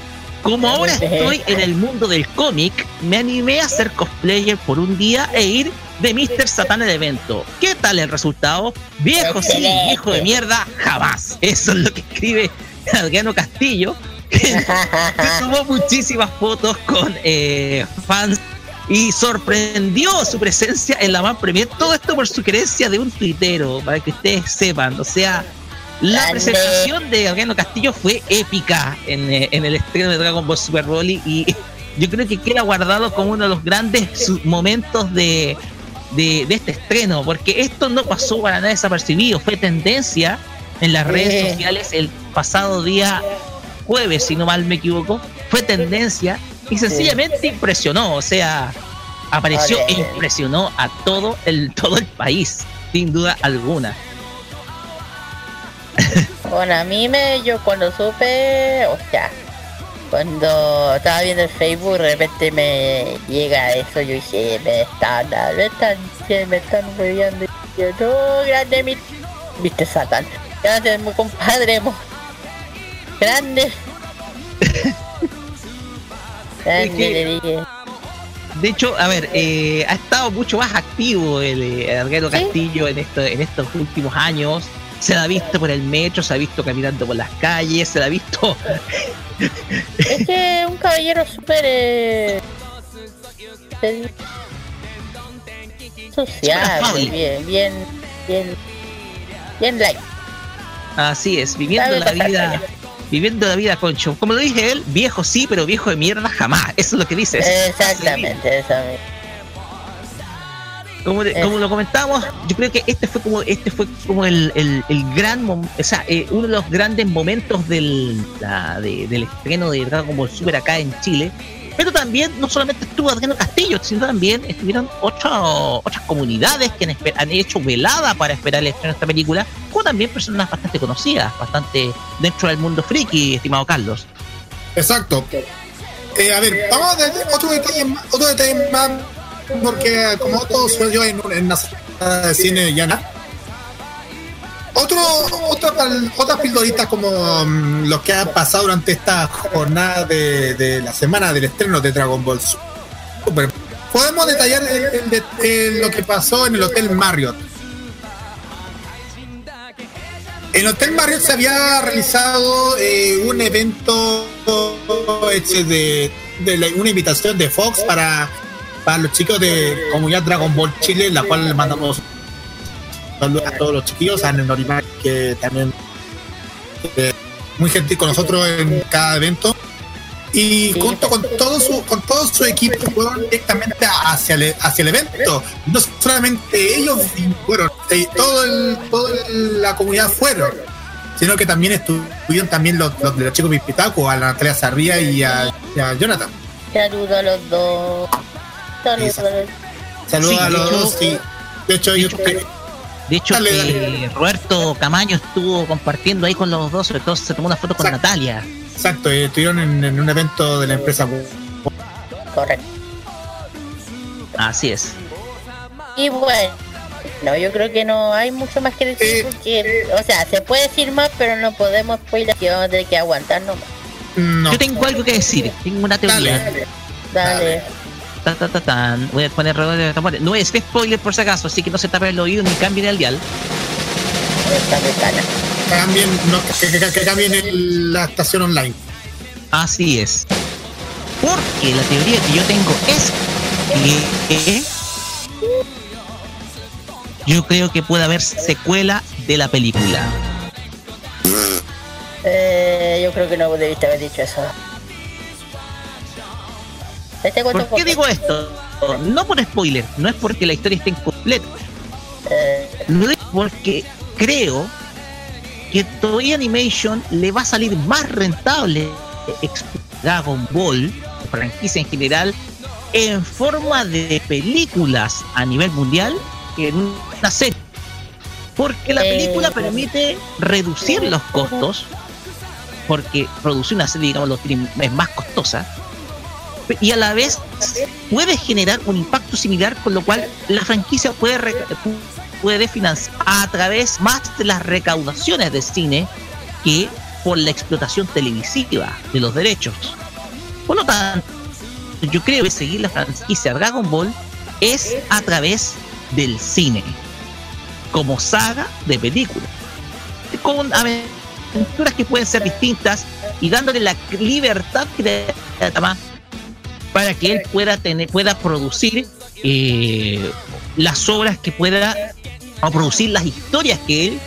Como ahora estoy en el mundo del cómic, me animé a ser cosplayer por un día e ir de Mr. Satan al evento. ¿Qué tal el resultado? Viejo sí, viejo de mierda, jamás. Eso es lo que escribe Adriano Castillo, que que tomó muchísimas fotos con eh, fans y sorprendió su presencia en la Man Premier. Todo esto por sugerencia de un tuitero, para que ustedes sepan. O sea, la presentación de Adriano Castillo fue épica en, eh, en el estreno de Dragon Ball Super Broly y yo creo que queda guardado como uno de los grandes momentos de, de, de este estreno, porque esto no pasó para nada desapercibido, fue tendencia en las redes sociales el pasado día jueves, si no mal me equivoco, fue tendencia y sencillamente impresionó, o sea, apareció e impresionó a todo el, todo el país, sin duda alguna. Bueno, a mí me, yo cuando supe, o sea, cuando estaba viendo el Facebook, de repente me llega eso, yo dije, me están, me están, me están hueveando. Y yo, no, grande, mi, viste, Satan. Grande, mi compadre, mo. Grande. Grande, Es que- le dije. De hecho, a ver, eh, ha estado mucho más activo el Sí. Castillo en, esto, en estos últimos años. Se la ha visto por el metro, se ha visto caminando por las calles, se la ha visto. Es que un caballero súper. Eh, afable. bien, bien, bien, bien light. Así es, viviendo la vida. Viviendo la vida con show. Como lo dije él, viejo sí, pero viejo de mierda jamás. Eso es lo que dice. Exactamente, eso mismo. Como, de- como lo comentamos, yo creo que este fue como este fue como el, el, gran o sea, eh, uno de los grandes momentos del, la- de- del estreno de Dragon Ball Super acá en Chile. Pero también no solamente estuvo Adriano Castillo, sino también estuvieron otro- otras comunidades que han, hecho velada para esperar el estreno de esta película, como también personas bastante conocidas, bastante dentro del mundo friki, estimado Carlos. Exacto. Eh, a ver, vamos a ver otro detalle otro detalle más, porque como todo sucedió en, en una sala de cine llana. Otro, otra, otras pildoritas como mm, lo que ha pasado durante esta jornada de, de la semana del estreno de Dragon Ball Super. Podemos detallar el- el lo que pasó en el Hotel Marriott. En el Hotel Marriott se había realizado eh, un evento hecho de, de una invitación de Fox para, para los chicos de Comunidad Dragon Ball Chile, la cual le mandamos saludos a todos los chiquillos, a Nenorimar, que también eh, muy gentil con nosotros en cada evento. Y junto con todo su con todo su equipo fueron directamente hacia el, hacia el evento. No solamente ellos fueron, eh, todo toda la comunidad fueron, sino que también estuvieron también los, los de los chicos Pipitaco, a la Natalia Sarría y a, y a Jonathan. Saludo a los dos. Saludos a los Saludos Sí, a de los hecho- dos. sí. De hecho, ellos hecho- De hecho, Dale, que Roberto Camaño estuvo compartiendo ahí con los dos, sobre todo se tomó una foto con Exacto. Natalia. exacto, eh, estuvieron en, en un evento de la empresa. correcto. Así es. Y bueno, no, yo creo que no hay mucho más que decir Eh, porque, o sea, se puede decir más, pero no podemos spoiler que vamos a tener que aguantar nomás. No. Yo tengo algo que decir, tengo una teoría. Dale. Dale. Ta, ta, ta, tan. Voy a poner reloj de tambores. No es spoiler por si acaso, así que no se tapen el oído ni cambien el dial. Cambien, no, que, que- que cambien el- la estación online. Así es. Porque la teoría que yo tengo es que yo creo que puede haber secuela de la película. Eh, yo creo que no debiste haber dicho eso. Este ¿Por qué digo esto? No por spoiler, no es porque la historia esté incompleta. Eh, Lo digo porque creo que Toei Animation le va a salir más rentable Dragon Ball, franquicia en general, en forma de películas a nivel mundial que en una serie. Porque la Eh, película permite reducir los costos, porque producir una serie, digamos, es más costosa, y a la vez puede generar un impacto similar, con lo cual la franquicia puede, puede financiar a través más de las recaudaciones de cine que por la explotación televisiva de los derechos. Por lo tanto, yo creo que seguir la franquicia Dragon Ball es a través del cine, como saga de películas, con aventuras que pueden ser distintas y dándole la libertad creativa para que él pueda tener, pueda producir eh, las obras que pueda o producir las historias que él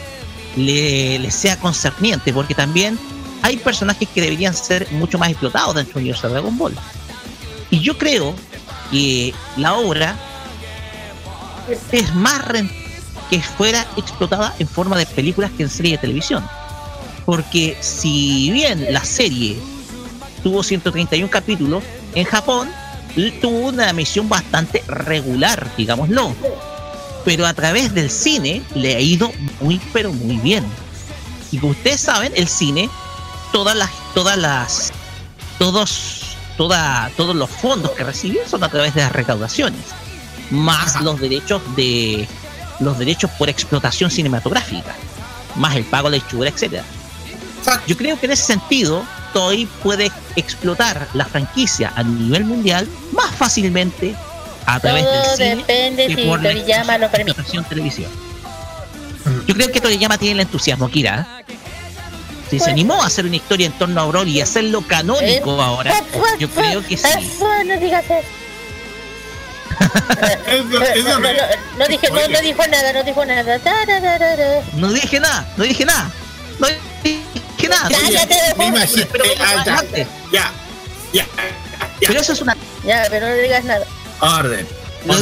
le, le sea concerniente, porque también hay personajes que deberían ser mucho más explotados dentro del universo de Dragon Ball. Y yo creo que la obra es más que fuera explotada en forma de películas que en serie de televisión. Porque si bien la serie tuvo 131 capítulos, en Japón tuvo una emisión bastante regular, digámoslo. Pero a través del cine le ha ido muy, pero muy bien. Y como ustedes saben, el cine, todas las, todas las, todos, toda, todos los fondos que reciben son a través de las recaudaciones, más los derechos de, los derechos por explotación cinematográfica, más el pago de hechura, etcétera. Yo creo que en ese sentido, Toei puede explotar la franquicia a nivel mundial más fácilmente a través Todo del cine depende que si por la Toriyama lo permite. televisión. Yo creo que Toriyama tiene el entusiasmo, Kira. Si se animó a hacer una historia en torno a Broly y hacerlo canónico Eh, ahora, yo creo que sí. Eso, no digas eso. Eso, No, eso no, me- no, no dije, no, no dijo nada, no dijo nada. No dije nada, no dije nada. No dije nada. Ya, ya te dejo. me imagino. Pero eh, ah, ya, antes. ya, ya, ya. Pero eso es una. Ya, pero no digas nada. Orden. Lo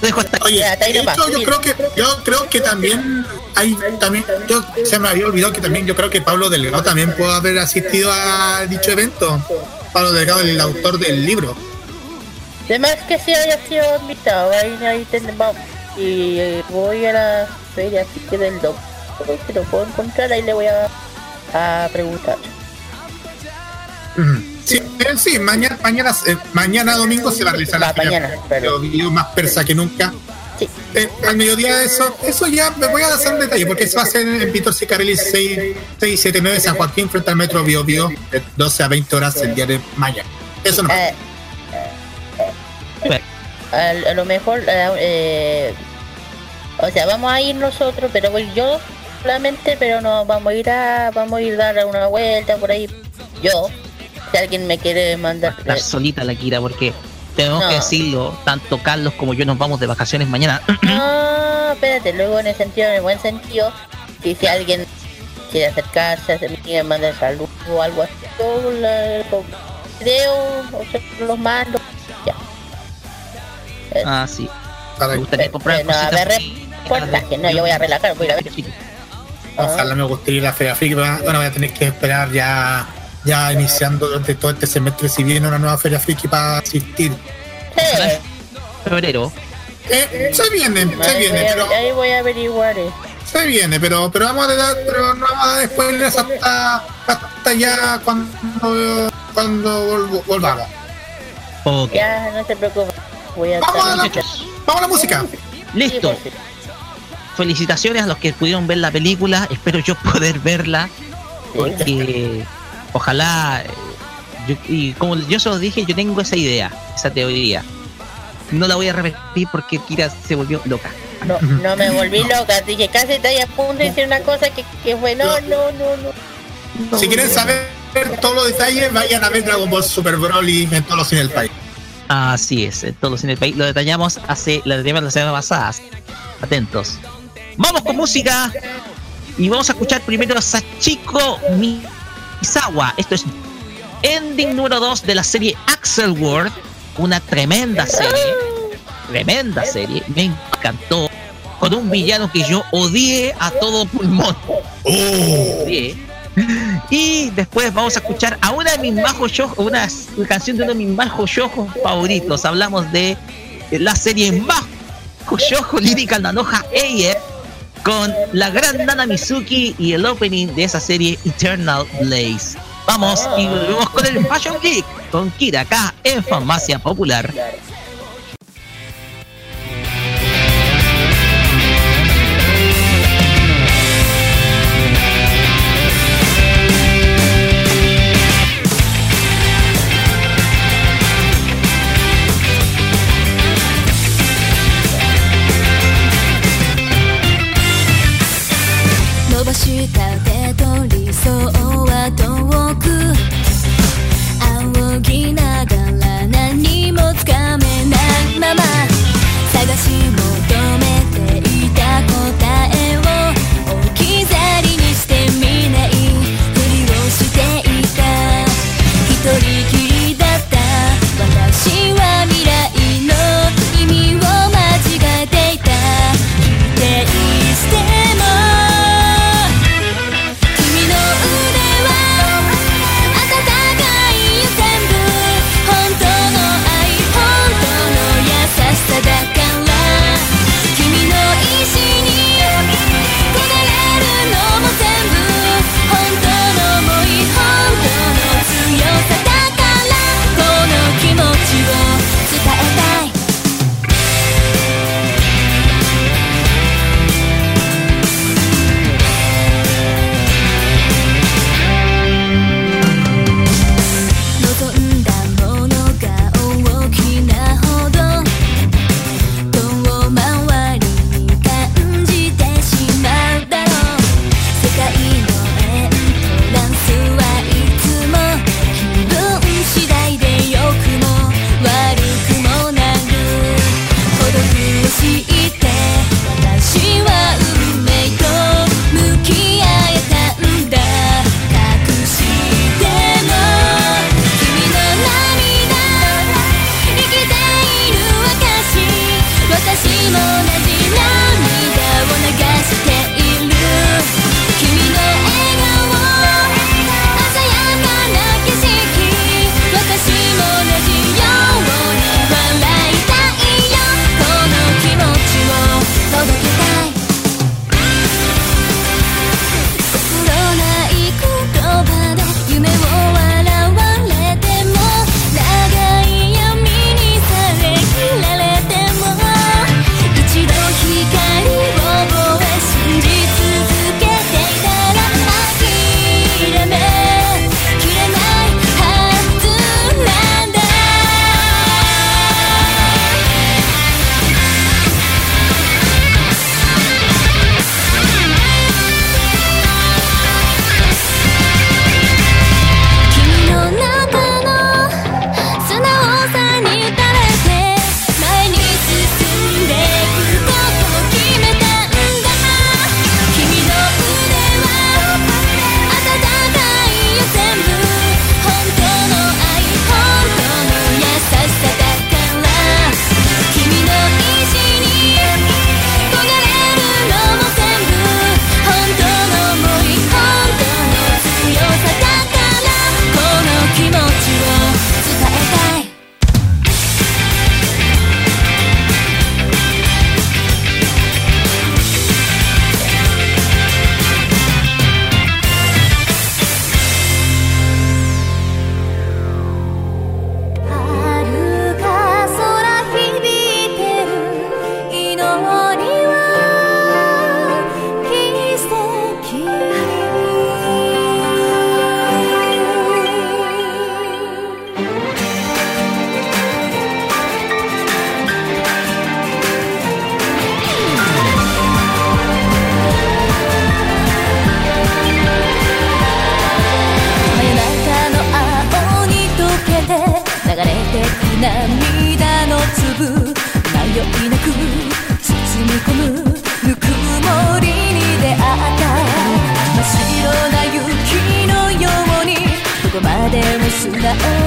dejo hasta Oye, nomás, hecho, yo creo que yo creo que también hay también yo se me había olvidado que también yo creo que Pablo Delgado también puede haber asistido a dicho evento. Pablo Delgado, el autor del libro. Además que si haya sido invitado, ahí, ahí tenemos. Y eh, voy a la feria así que del doctor, si lo puedo encontrar, ahí le voy a, a preguntar. Sí, eh, sí, mañana, mañana, mañana domingo se va a realizar la mañana, perdón. Yo más persa que nunca. Sí. Eh, al mediodía de eso, eso ya me voy a hacer un detalle, porque eso va a ser en Víctor Sicarelli 6, 679 San Joaquín frente al metro Bio Bio, de 12 a 20 horas el día de mañana. Eso no. Eh, a, a lo mejor, o sea, vamos a ir nosotros, pero voy yo solamente, pero no vamos a ir a, vamos a ir a dar una vuelta por ahí. Yo, si alguien me quiere mandar, estar eh, solita la Kira porque tenemos No. que decirlo, tanto Carlos como yo nos vamos de vacaciones mañana. no, espérate, luego en el sentido, en el buen sentido, si, si alguien quiere acercarse, a mí me manda salud o algo así, yo con video, o sea, los mando, ya. ah, sí. Me gustaría comprar no, a ver, reportaje, no, yo voy a relajar, voy a ver. Ojalá me gustaría ir a la Feria Friki. pero Bueno, voy a tener que esperar ya, ya iniciando durante todo este semestre si viene una nueva Feria Friki para asistir. Sí. en febrero. Eh, se viene, se viene, voy a- pero ahí voy a averiguar eh. se viene, pero, pero vamos a dar, pero no vamos a dar spoilers hasta, hasta ya cuando, cuando vol- volvamos. Ok. Ya, no se preocupe. Voy a Vamos a la, vamos a la música. listo. Felicitaciones a los que pudieron ver la película. Espero yo poder verla. Porque ojalá. yo- y como yo se los dije, yo tengo esa idea, esa teoría. No la voy a repetir porque Kira se volvió loca. No, no me volví loca, dije casi estoy a punto de decir una cosa que, que fue no, no, no, no. Si quieren saber todos los detalles, vayan a ver Dragon Ball Super Broly en todos los cines del país. Así es, en todos en el país. Lo detallamos hace, lo detallamos la semana pasada. Atentos. Vamos con música. Y vamos a escuchar primero a Sachiko Misawa. Esto es ending número 2 de la serie Axel World. Una tremenda serie. Tremenda serie. Me encantó. Con un villano que yo odié a todo pulmón. Y después vamos a escuchar a una de mis majos una canción de uno de mis majos yojos favoritos. Hablamos de la serie Majo Yojo Lyrical Nanoja Ayer con la gran Nana Mizuki y el opening de esa serie Eternal Blaze. Vamos y volvemos con el Fashion Geek con Kira acá en Farmacia Popular.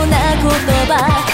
うな言葉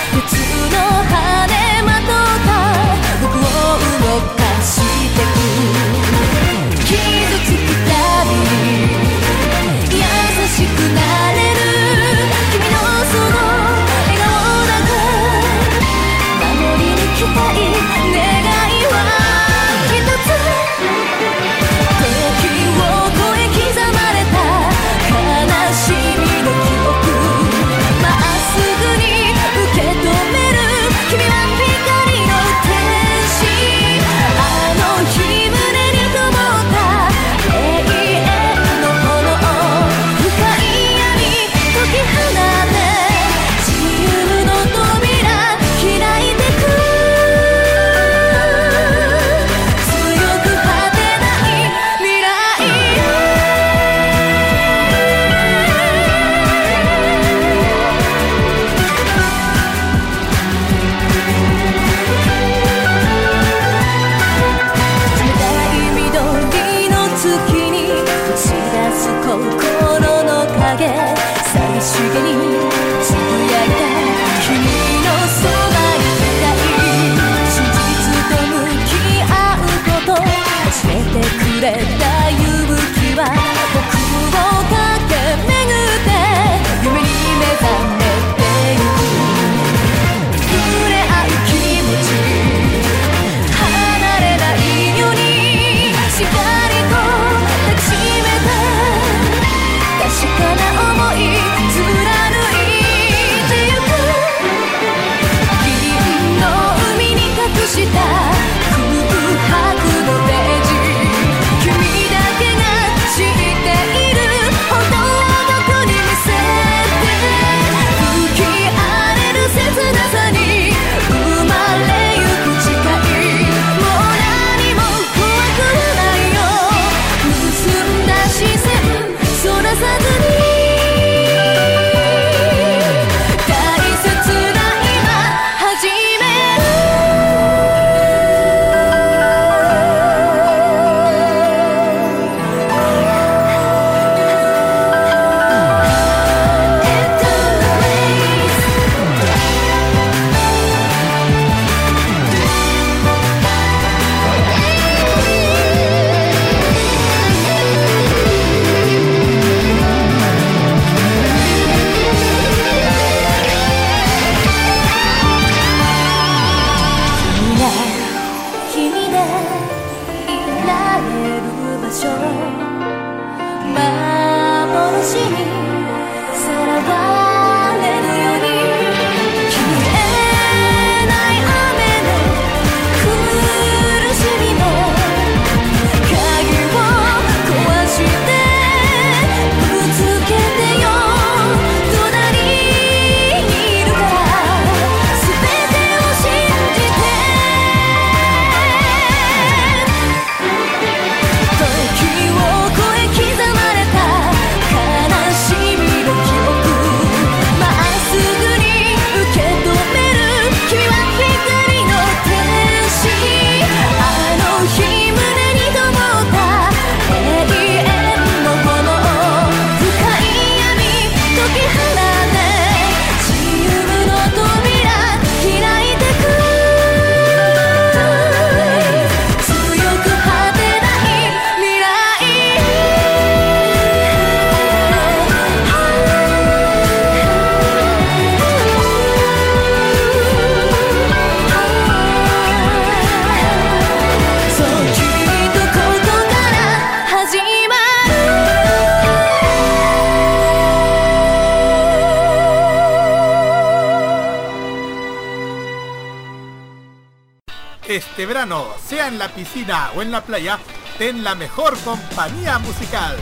Este verano, sea en la piscina o en la playa, ten la mejor compañía musical.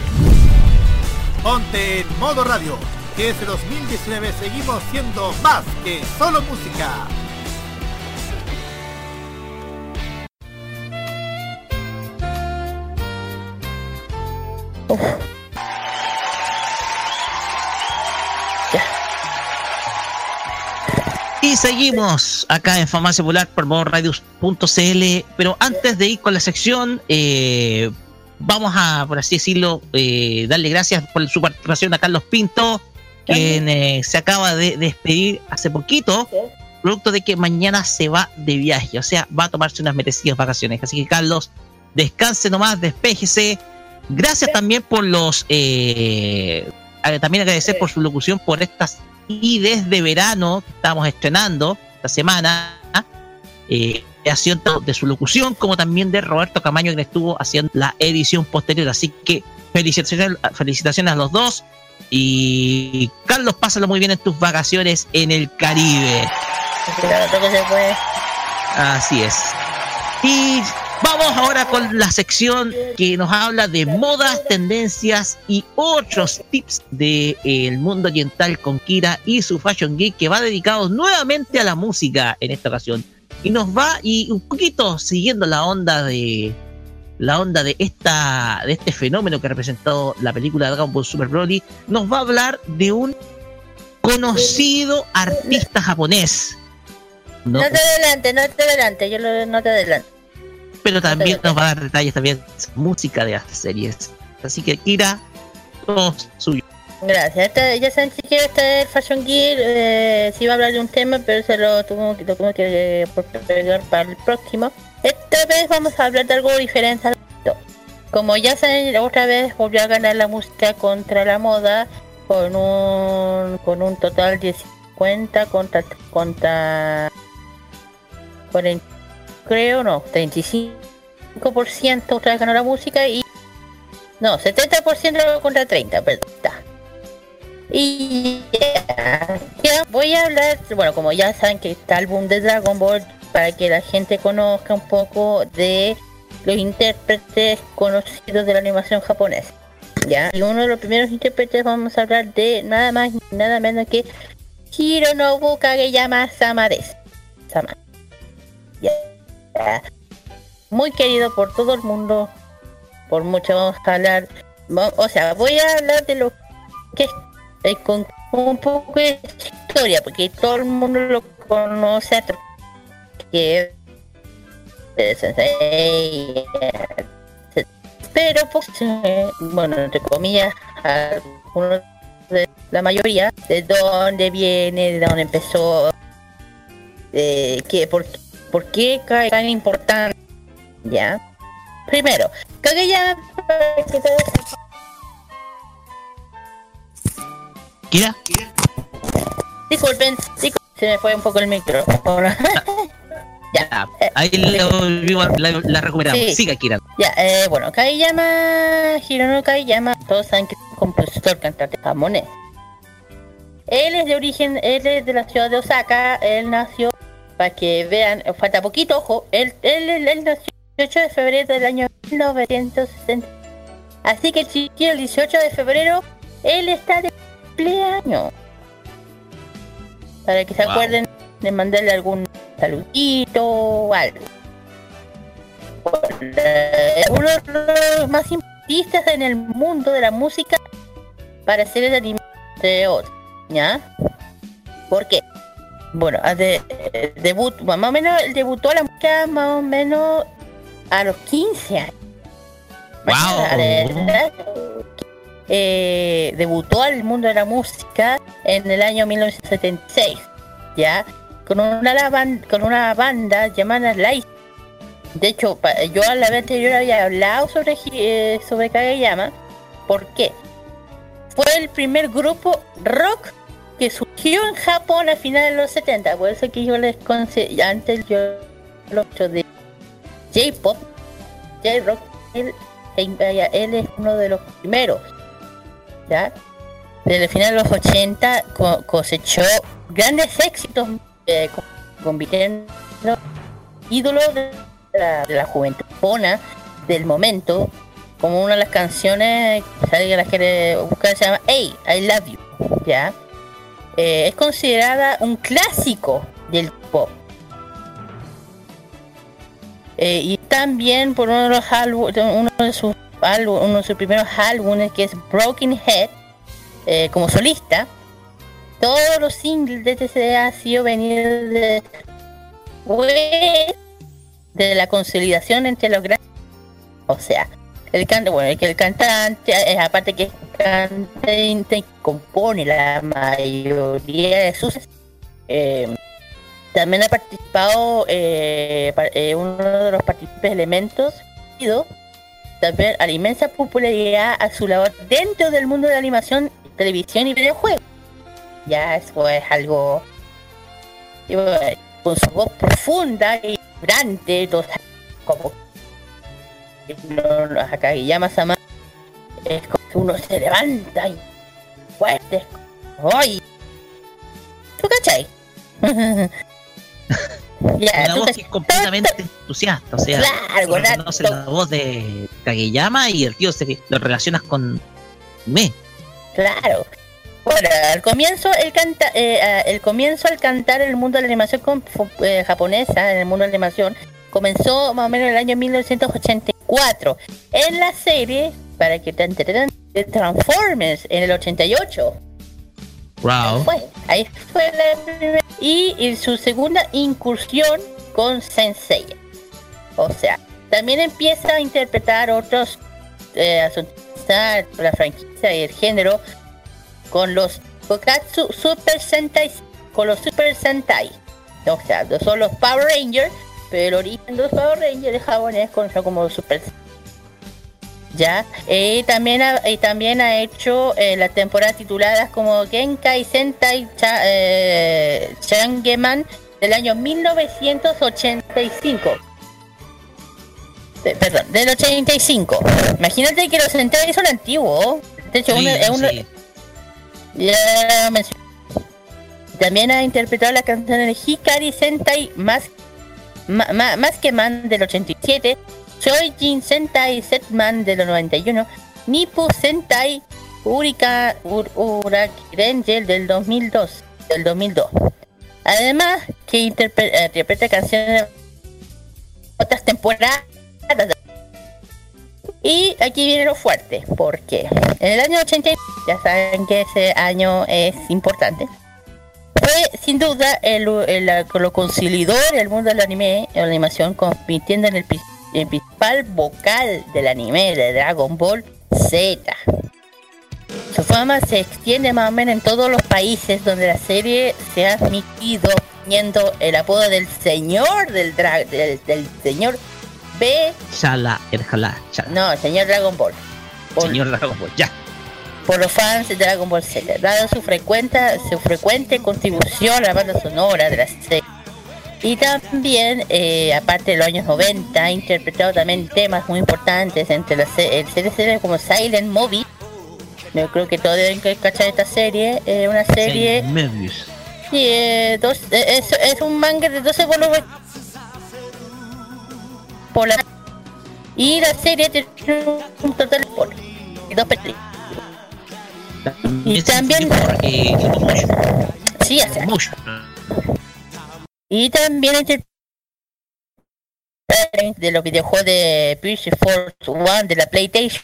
Ponte en modo radio, que desde 2019 seguimos siendo más que solo música. Seguimos acá en Farmacia Popular por radios.cl, pero antes de ir con la sección, eh, vamos a, por así decirlo, eh, darle gracias por su participación a Carlos Pinto, quien eh, se acaba de despedir hace poquito, producto de que mañana se va de viaje, o sea, va a tomarse unas merecidas vacaciones. Así que Carlos, descanse nomás, despéjese. Gracias también por los... también agradecer por su locución, por estas IDs de verano que estamos estrenando esta semana. Eh, ha sido tanto de su locución como también de Roberto Camaño quien estuvo haciendo la edición posterior. Así que felicitaciones, felicitaciones a los dos. Y Carlos, pásalo muy bien en tus vacaciones en el Caribe. Claro, todo que se puede. Así es. Y vamos ahora con la sección que nos habla de modas, tendencias y otros tips del mundo oriental con Kira y su Fashion Geek que va dedicado nuevamente a la música en esta ocasión. Y nos va y un poquito siguiendo la onda de la onda de esta de este fenómeno que ha representado la película Dragon Ball Super Broly, nos va a hablar de un conocido artista japonés. No, No, te adelante, no te adelante, yo lo, no te adelante. Pero también nos va a dar detalles también música de las series. Así que Kira, todo suyo. Gracias. Esta, ya saben, chiquillos, este es el Fashion Gear. Eh, sí iba a hablar de un tema, pero se lo tuvo, lo tuvo que eh, postergar para el próximo. Esta vez vamos a hablar de algo diferente. Como ya saben, la otra vez volvió a ganar la música contra la moda con un con un total de 50 contra contra 40, creo no 35% otra vez ganó la música y no 70% contra 30 perdón está. Y ya, voy a hablar, bueno, como ya saben que este álbum de Dragon Ball, para que la gente conozca un poco de los intérpretes conocidos de la animación japonesa. Ya, y uno de los primeros intérpretes vamos a hablar de nada más nada menos que Hironobu Kageyama Sama desu. Sama. Ya. Muy querido por todo el mundo. Por mucho vamos a hablar. O sea, voy a hablar de lo que eh, con un poco de historia, porque todo el mundo lo conoce que pero pues, bueno, entre comillas, algunos de la mayoría, de dónde viene, de dónde empezó, eh, que, por, por qué cae tan importante, ya. Primero, todos Kira, Disculpen, disculpen, se me fue un poco el micrófono. ya, Ah, eh, ahí la, volvimos- la, la recuperamos. Sí. Siga, Kira. ya, eh, bueno, Kageyama, Hirono Kageyama, todos saben que es un compositor, cantante japonés. Él es de origen, él es de la ciudad de Osaka, él nació, para que vean, falta poquito, ojo, él, él, él, él nació el 18 de febrero del año 1960. Así que el chiquillo, el 18 de febrero, él está de cumpleaños. Para que se Wow. acuerden de mandarle algún saludito o algo. Eh, Uno de los más importantes en el mundo de la música para ser el anime de otro, ¿ya? ¿Por qué? Bueno, a de, debut, más o menos, debutó la música más o menos a los 15 años. Wow. Eh, debutó al mundo de la música en el año 1976, ya con una la ban- con una banda llamada Light. De hecho, pa- yo a la vez anterior había hablado sobre eh, sobre Kageyama. ¿Por qué? Fue el primer grupo rock que surgió en Japón a finales de los 70. Por eso que yo les conse- antes yo lo he hecho de J-pop, J-rock. Él, es uno de los primeros. ¿ya? Desde el final de los 80 co- cosechó grandes éxitos, eh, co- convirtiendo ídolos de la, de la juventud japona del momento, como una de las canciones, si alguien las quiere buscar, se llama Hey, I Love You, ¿ya? Eh, es considerada un clásico del pop. Eh, y también por uno de uno de sus uno de sus primeros álbumes que es Broken Head, eh, como solista, todos los singles de TCD han sido venidos después de la consolidación entre los grandes. O sea, el cante, bueno, el que el cantante, eh, aparte que es canta y compone la mayoría de sus eh, también ha participado eh, eh, uno de los participantes elementos también a la inmensa popularidad a su labor dentro del mundo de la animación, televisión y videojuegos. Ya eso es algo con su voz profunda y vibrante, como no, Akagiyama sama es como que uno se levanta y fuerte, ¡ay! ¿Tú cachai? ya, Una voz que es completamente entusiasta, o sea, Claro, reconoce la voz de Kageyama y el tío se lo relacionas con me. Claro. Bueno, al comienzo el canta, eh, ah, el comienzo al cantar en el mundo de la animación con- eh, japonesa, en el mundo de la animación, comenzó más o menos en el año 1984 en la serie para que te de Transformers en el 88. Wow. Fue, ahí fue la primera y, y su segunda incursión con Sensei. O sea, también empieza a interpretar otros eh, asuntos la franquicia y el género con los Kokatsu Super Sentai, con los Super Sentai. O sea, son los Power Rangers, pero el origen de los Power Rangers conocido como Super ya, y también ha, y también ha hecho eh, las temporadas tituladas como Genkai Sentai Cha, eh, Changeman del año 1985. De- perdón, del 85. Imagínate que los Sentai son antiguos. De hecho, Sí, uno, uno- ya mencioné. También ha interpretado la canción de Hikari Sentai más, ma- ma- más que Man del 87, Choijin Sentai Setman del 91, Nippu Sentai Urika Ur, del 2002, del 2002. Además que eh, interpreta canciones otras temporadas. Y aquí viene lo fuerte, porque en el año 80, ya saben que ese año es importante, fue sin duda el, el- lo conciliador del mundo del anime la animación, compitiendo en el, pri- el principal vocal del anime de Dragon Ball Z. Su fama se extiende más o menos en todos los países donde la serie se ha emitido, teniendo el apodo del señor del, dra- del, del señor B, Shala, el shala. no, señor Dragon Ball. Por- Señor Dragon Ball, ya. Por los fans de Dragon Ball Z, dado su frecuente, su frecuente contribución a la banda sonora de la serie. Y también, eh, aparte de los años 90, ha interpretado también temas muy importantes entre las series como Silent Movie. Yo creo que todos deben cachar esta serie. eh, una serie. Sí, eh, dos, eh, es, es un manga de 12 volúmenes. Por la, y la serie tiene un total de dos películas. Y también- Porque. Sí, o sea, Motion. Y también inter- de los videojuegos de Push Force One de la PlayStation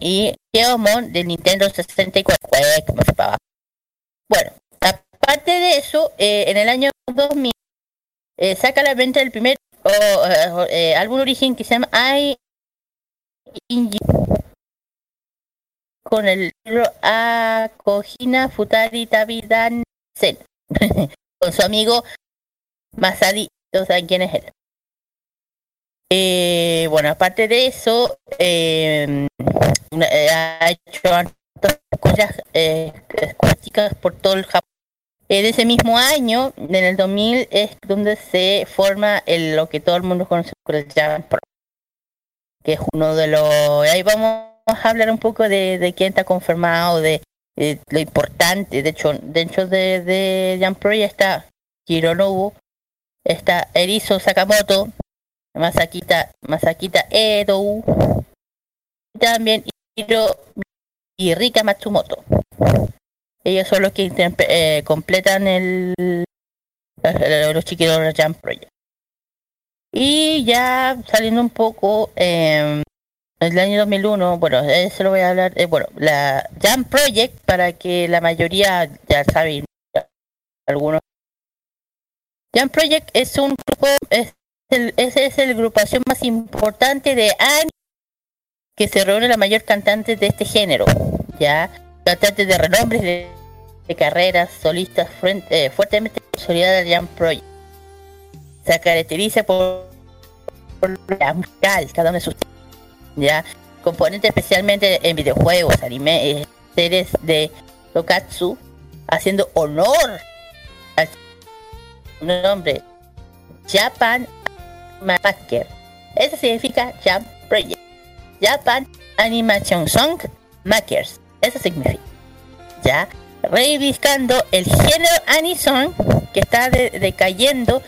y Geomon del Nintendo 64. Jue, que me fui para abajo. Bueno, aparte de eso, eh, en el año 2000 eh, saca a la venta el primer oh, eh, álbum origen que se llama I con el libro Akojina Futari Tabidan Sen con su amigo Masadi, no saben quién es él. Eh, bueno, aparte de eso, eh, una- eh, ha hecho cosas eh, por todo el Japón. En ese mismo año, en el 2000, es donde se forma el, lo que todo el mundo conoce como el Japan Pro, que es uno de los... Ahí vamos a hablar un poco de, de quién está confirmado, de, lo importante. De hecho, dentro de, de Jump Pro ya está Hironobu, está Erizo Sakamoto, Masakita, Masakita Edo, y también Hiro y Rika Matsumoto. Ellos son los que eh, completan el los, los chiquitos de Jump Project. Y ya saliendo un poco, eh, el año 2001, bueno, eso lo voy a hablar, eh, bueno, la Jump Project, para que la mayoría ya saben, algunos Jump Project es un grupo, es el, ese es el agrupación más importante de anime que se reúne la mayor cantante de este género, ya cantante de renombre de, de carreras solistas eh, fuertemente consolidada del Jam Project. Se caracteriza por, por la musical, cada uno de sus ya componente especialmente en videojuegos, anime, eh, series de Tokatsu, haciendo honor al nombre Japan Maker. Eso significa Jam Project. Japan Animation Song Makers. Eso significa. Ya. Reivindicando el género Anison que está de- decayendo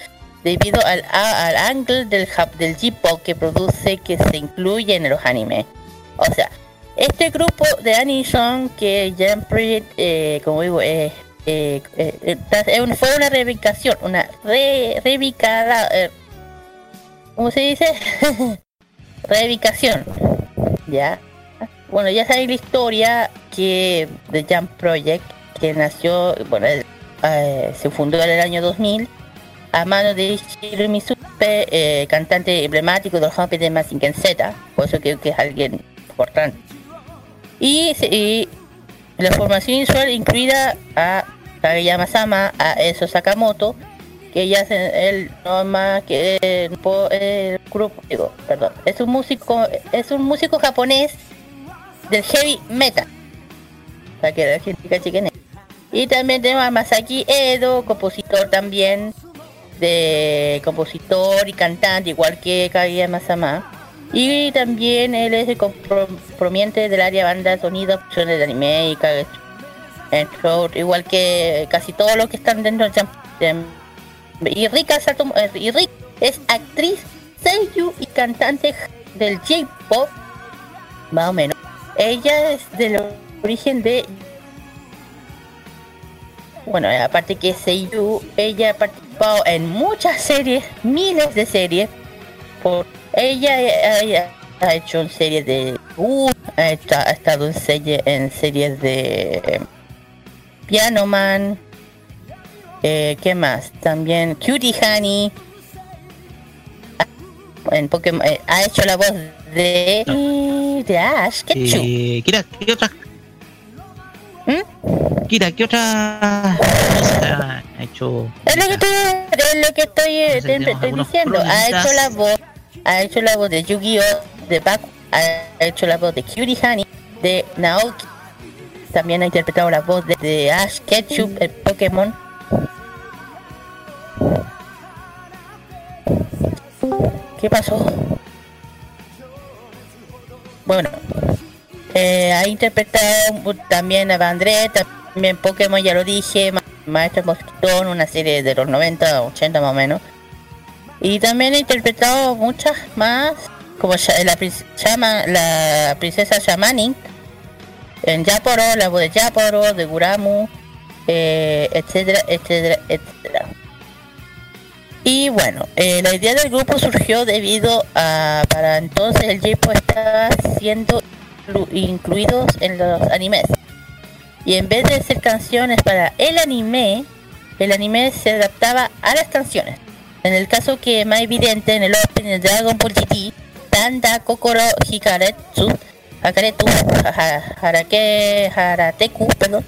debido al, al angle del, del J-pop que produce que se incluye en los animes. O sea, este grupo de Anison que Jam Project, eh, como digo, eh, eh, eh, fue una reivindicación, una re, reivindicada, eh, ¿cómo se dice? reivindicación, ¿ya? Bueno, ya sabéis la historia que de Jump Project, que nació, bueno, se fundó en el año 2000 a mano de Ichiro Mizupe, eh, cantante emblemático de los Jumpers de Mazinger Z, por eso creo que es alguien importante. Y, la formación visual incluida a Kageyama Sama, a Eso Sakamoto, que ya es el no más que el, po- el grupo, perdón, es un músico, es un músico japonés del heavy metal. Para que la gente. Y también tenemos a Masaki Edo, compositor también, de compositor y cantante, igual que Kageyama Sama. Y también él es el compromiente del área banda sonido, opciones de anime y entre igual que casi todos los que están dentro de de- y Rika Sato, eh, y Rika es actriz, seiyuu y cantante del J-pop, más o menos. Ella es del origen de bueno, aparte que seiyuu, ella ha participado en muchas series, miles de series. Por ella, ella ha hecho en series de uh, ha, esta- ha estado en, serie, en series de Piano Man. Eh, ¿Qué más? También Cutie Honey. En Pokémon, eh, ha hecho la voz de, de Ash Ketchum. Eh, Kira, ¿qué otra? ¿Mm? Kira, ¿qué otra ha hecho? Es lo que estoy, es lo que estoy, eh, te- te estoy diciendo. Ha hecho la voz, ha hecho la voz de Yu-Gi-Oh, de Baku, ha hecho la voz de Cutie Honey, de Naoki. También ha interpretado la voz de, de Ash Ketchum, el Pokémon. ¿Qué pasó? Bueno, eh, ha interpretado también a Bandret, también Pokémon, ya lo dije, Ma- Maestro Mosquitón, una serie de los 90, 80 más o menos. Y también ha interpretado muchas más, como la, Shama- la princesa Shamanic, en Yaporo, la voz de Yaporo, de Guramu, eh, etcétera, etcétera, etcétera. Y bueno, eh, la idea del grupo surgió debido a, para entonces el J-pop estaba siendo incluidos en los animes. Y en vez de ser canciones para el anime, el anime se adaptaba a las canciones. En el caso que más evidente en el opening de Dragon Ball GT, Tanda Kokoro Hikaretsu, Hakaretu, ha- Harake, Harateku, perdón,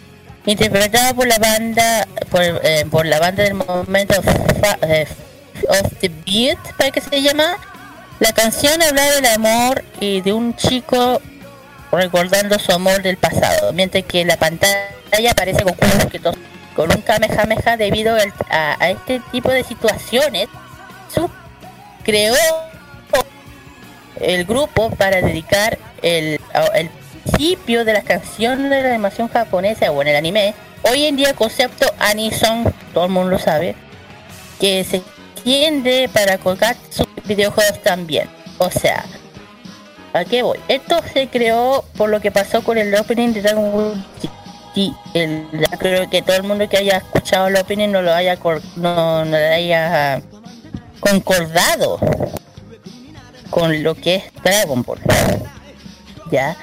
interpretada por la banda, por, eh, por la banda del momento Fa- eh, of the Beat, para que se llama. La canción habla del amor y de un chico recordando su amor del pasado, mientras que la pantalla aparece Goku con un Kamehameha debido al- a, este tipo de situaciones. Su creó el grupo para dedicar el, principio de las canciones de la animación japonesa o en el anime. Hoy en día concepto Anison, todo el mundo lo sabe, que se extiende para colgar sus videojuegos también. O sea, ¿a voy? Esto se creó por lo que pasó con el opening de Dragon Ball. El, creo que todo el mundo que haya escuchado el opening no lo haya no, no lo haya concordado con lo que es Dragon Ball. Ya.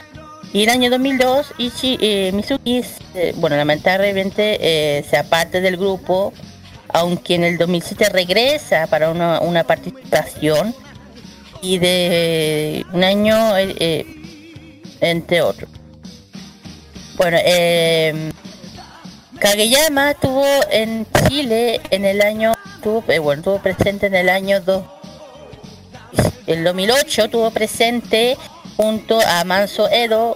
Y el año 2002, Ichi, eh, Mizuki, eh, bueno, lamentablemente eh, se aparte del grupo, aunque en el 2007 regresa para una participación y de un año, eh, eh, entre otros. Bueno, eh, Kageyama estuvo en Chile en el año, estuvo, eh, bueno, estuvo presente en el año 2, el 2008 estuvo presente junto a Manso Edo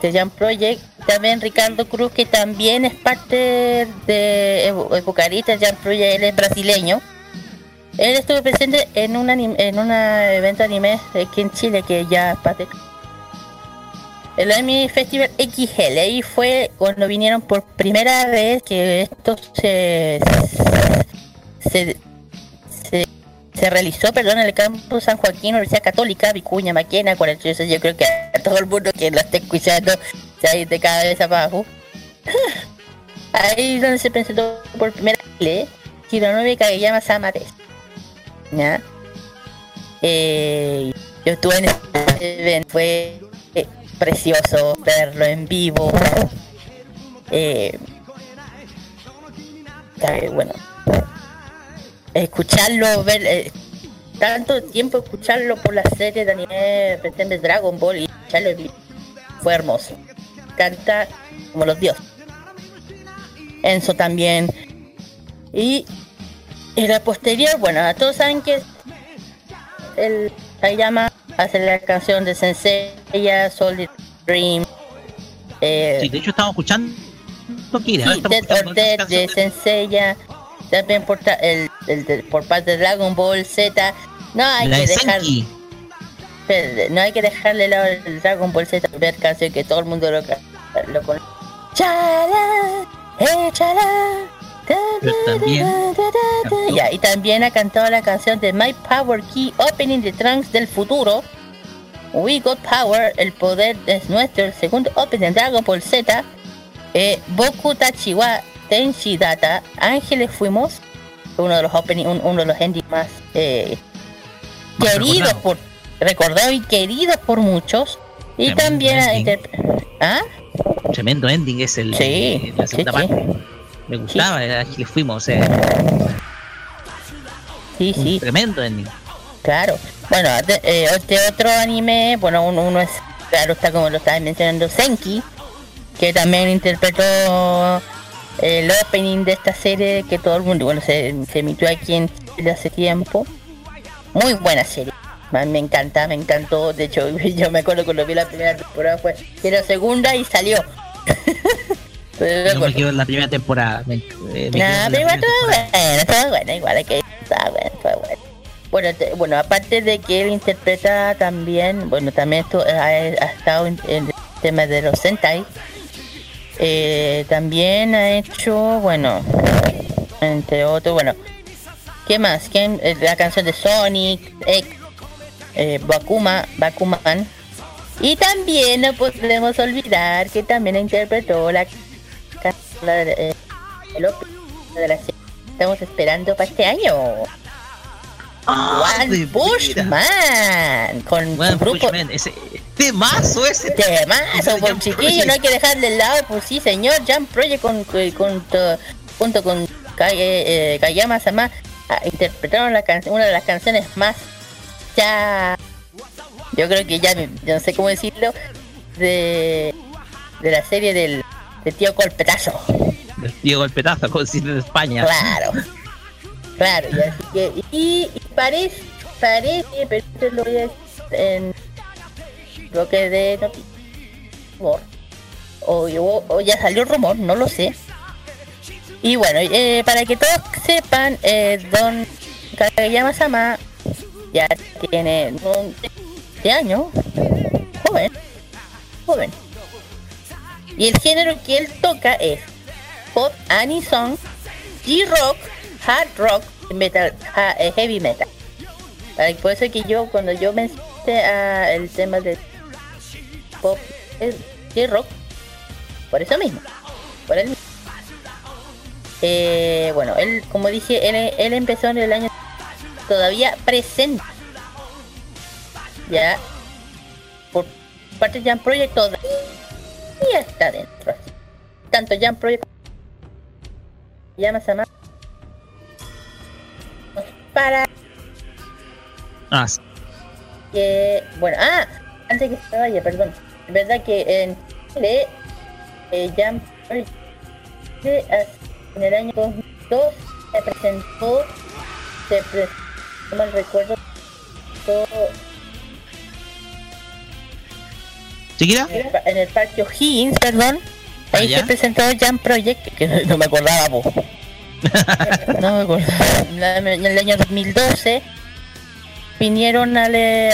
de Jam Project, también Ricardo Cruz que también es parte de de Jam Project, él es brasileño. Él estuvo presente en un en un evento anime aquí en Chile que ya parte el Anime Festival XL ahí fue cuando vinieron por primera vez que esto se se, se, realizó perdón en el campus San Joaquín Universidad Católica Vicuña Maquena 48 yo creo que a todo el mundo que lo esté escuchando se ha de cada vez abajo. Ahí donde se presentó por primera vez Hironobu Kageyama Samares ¿ya? Eh, yo estuve en ese evento fue eh, precioso verlo en vivo. Eh, bueno, escucharlo, ver eh, tanto tiempo escucharlo por la serie de anime pretende Dragon Ball y escucharlo en vivo fue hermoso. Canta como los dioses. Enzo también. Y, y la posterior, bueno, todos saben que el Sayama hace la canción de Senseiya, Solid Dream, eh, Sí, de hecho estamos escuchando Kira. sí, estamos Dead or de Senseiya, también por, el, el de- por parte de Dragon Ball Z. No hay la que de dejar, Senki. espérate, no hay que dejarle lado el Dragon Ball Z ver canción que todo el mundo lo, lo conoce. Chala, eh, chala. Pero también. Ya, y también ha cantado la canción de My Power Key Opening the Trunks del futuro. We Got Power, el poder es nuestro, el segundo opening de Dragon Ball Z. Eh, Boku Tachiwa Tenshi Data, Ángeles Fuimos, uno de los opening, un- uno de los endings más eh, Más queridos recordado. por recordados y queridos por muchos. Y Tremendo también ending. ¿Ah? Tremendo ending es el Sí, la sí, segunda sí. parte. Me gustaba, le fuimos, o sea, Sí, un sí, tremendo ending. claro. Bueno, eh, este otro anime, bueno, uno, uno es, claro, está como lo estaba mencionando, Senki, que también interpretó el opening de esta serie que todo el mundo, bueno, se, se emitió aquí en Chile hace tiempo. Muy buena serie. Man, Me encanta, me encantó. De hecho, yo me acuerdo cuando vi la primera temporada fue que la segunda y salió. Pero me Yo me acuerdo. quedo en la primera temporada. Me, eh, me Nah, pero igual todo bueno, todo bueno, igual hay que bueno, bueno. Bueno, te- bueno, aparte de que él interpreta también, bueno, también esto, ha, ha estado en, en el tema de los Sentai. Eh, también ha hecho, bueno, entre otros, bueno, ¿qué más? ¿Quién? Eh, La canción de Sonic, X, eh, Bakuma, Bakuman. Y también no podemos olvidar que también interpretó la canción de, eh, de la serie estamos esperando para este año. Ah, One de Push veras. Man con One grupo Punch Man, ese temazo ese. Temazo, por chiquillo, no hay que dejarle de lado, pues sí, señor, Jump Project con, con, con- junto con Kai- eh, Kayama Sama ah, interpretaron la can- una de las canciones más ya yo creo que ya no sé cómo decirlo de de la serie del, del tío Colpetazo. El tío golpetazo, como decir de España. Claro. Claro, y así que. Y, y parece, parece, pero esto lo voy a decir en lo que de noticias. O, o- ya salió el rumor, no lo sé. Y bueno, eh, para que todos sepan, eh, Don Kageyama Sama ya tiene un de años, joven, joven. Y el género que él toca es pop, anisong, G-rock, hard rock, metal, ja- eh, heavy metal. Por eso que yo, cuando yo mencioné a el tema de pop, G-rock, por eso mismo, por el mismo. Eh, bueno, él, como dije, él, él empezó en el año todavía presente. Ya, por parte de Jam Project todavía está dentro. Tanto Jam Project llama más para Ah, sí. que bueno ah antes que se vaya perdón es verdad que en Chile eh, en el año 2002 se presentó, se presentó, no mal recuerdo, todo en el en el parque O'Higgins, perdón. Ahí Ah, se presentó Jump Project, que no, no me acordaba, po. no me acordaba. En el- año 2012 vinieron a la,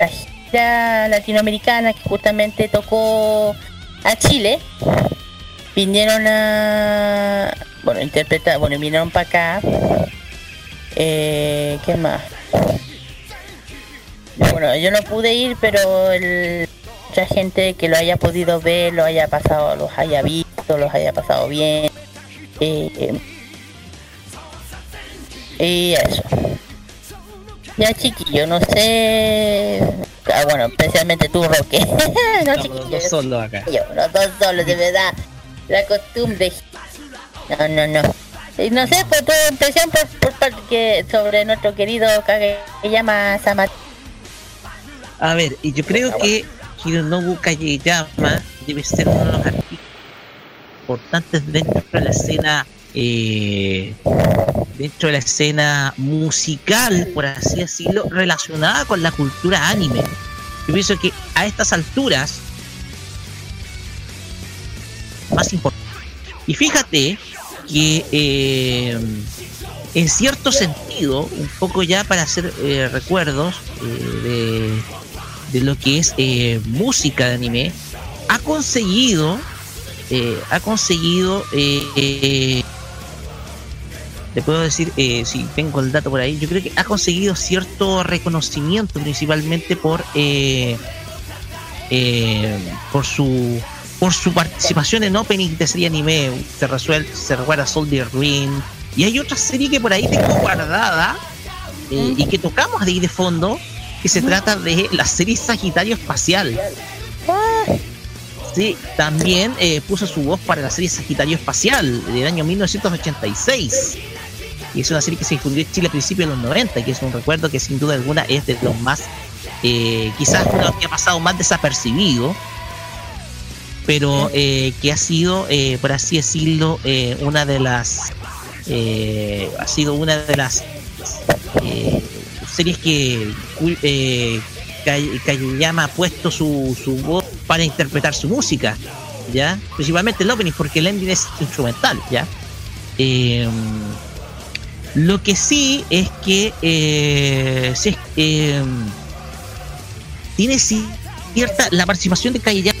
la gira latinoamericana que justamente tocó a Chile. Vinieron a. Bueno, interpretar. Bueno, vinieron para acá. Eh, ¿Qué más? Bueno, yo no pude ir, pero el, mucha gente que lo haya podido ver, lo haya pasado, los haya visto, los haya pasado bien. Eh, y eso. Ya chiquillo, no sé. Ah, bueno, especialmente tú, Roque. no, Estamos los chiquillo, dos solos acá. yo, los dos solos, de verdad. La costumbre. No, no, no. Y no sé, por tu impresión por, por parte que sobre nuestro querido Kageyama Sama. A ver, y yo creo que Hironobu Kageyama debe ser uno de los artistas importantes dentro de la escena eh, dentro de la escena musical, por así decirlo, relacionada con la cultura anime. Yo pienso que a estas alturas más importante. Y fíjate que eh, en cierto sentido, un poco ya para hacer eh, recuerdos de, de lo que es eh, música de anime, ha conseguido, eh, ha conseguido, eh, eh, le puedo decir, si tengo el dato por ahí, yo creo que ha conseguido cierto reconocimiento principalmente por, por su por su participación en opening de serie anime, se resuelve, se recuerda Soldier Ruin, y hay otra serie que por ahí tengo guardada y que tocamos de ahí de fondo, que se trata de la serie Sagitario Espacial. Sí, también eh, puso su voz para la serie Sagitario Espacial del año 1986. Y es una serie que se difundió en Chile a principios de los 90, que es un recuerdo que sin duda alguna es de los más, eh, quizás uno que ha pasado más desapercibido, pero eh, que ha sido, eh, por así decirlo, una de las, ha sido una de las series que eh, Kageyama ha puesto su, su voz para interpretar su música, ¿ya? Principalmente el opening, porque el ending es instrumental, ¿ya? Eh, lo que sí es que eh, sí eh, tiene cierta la participación de Kageyama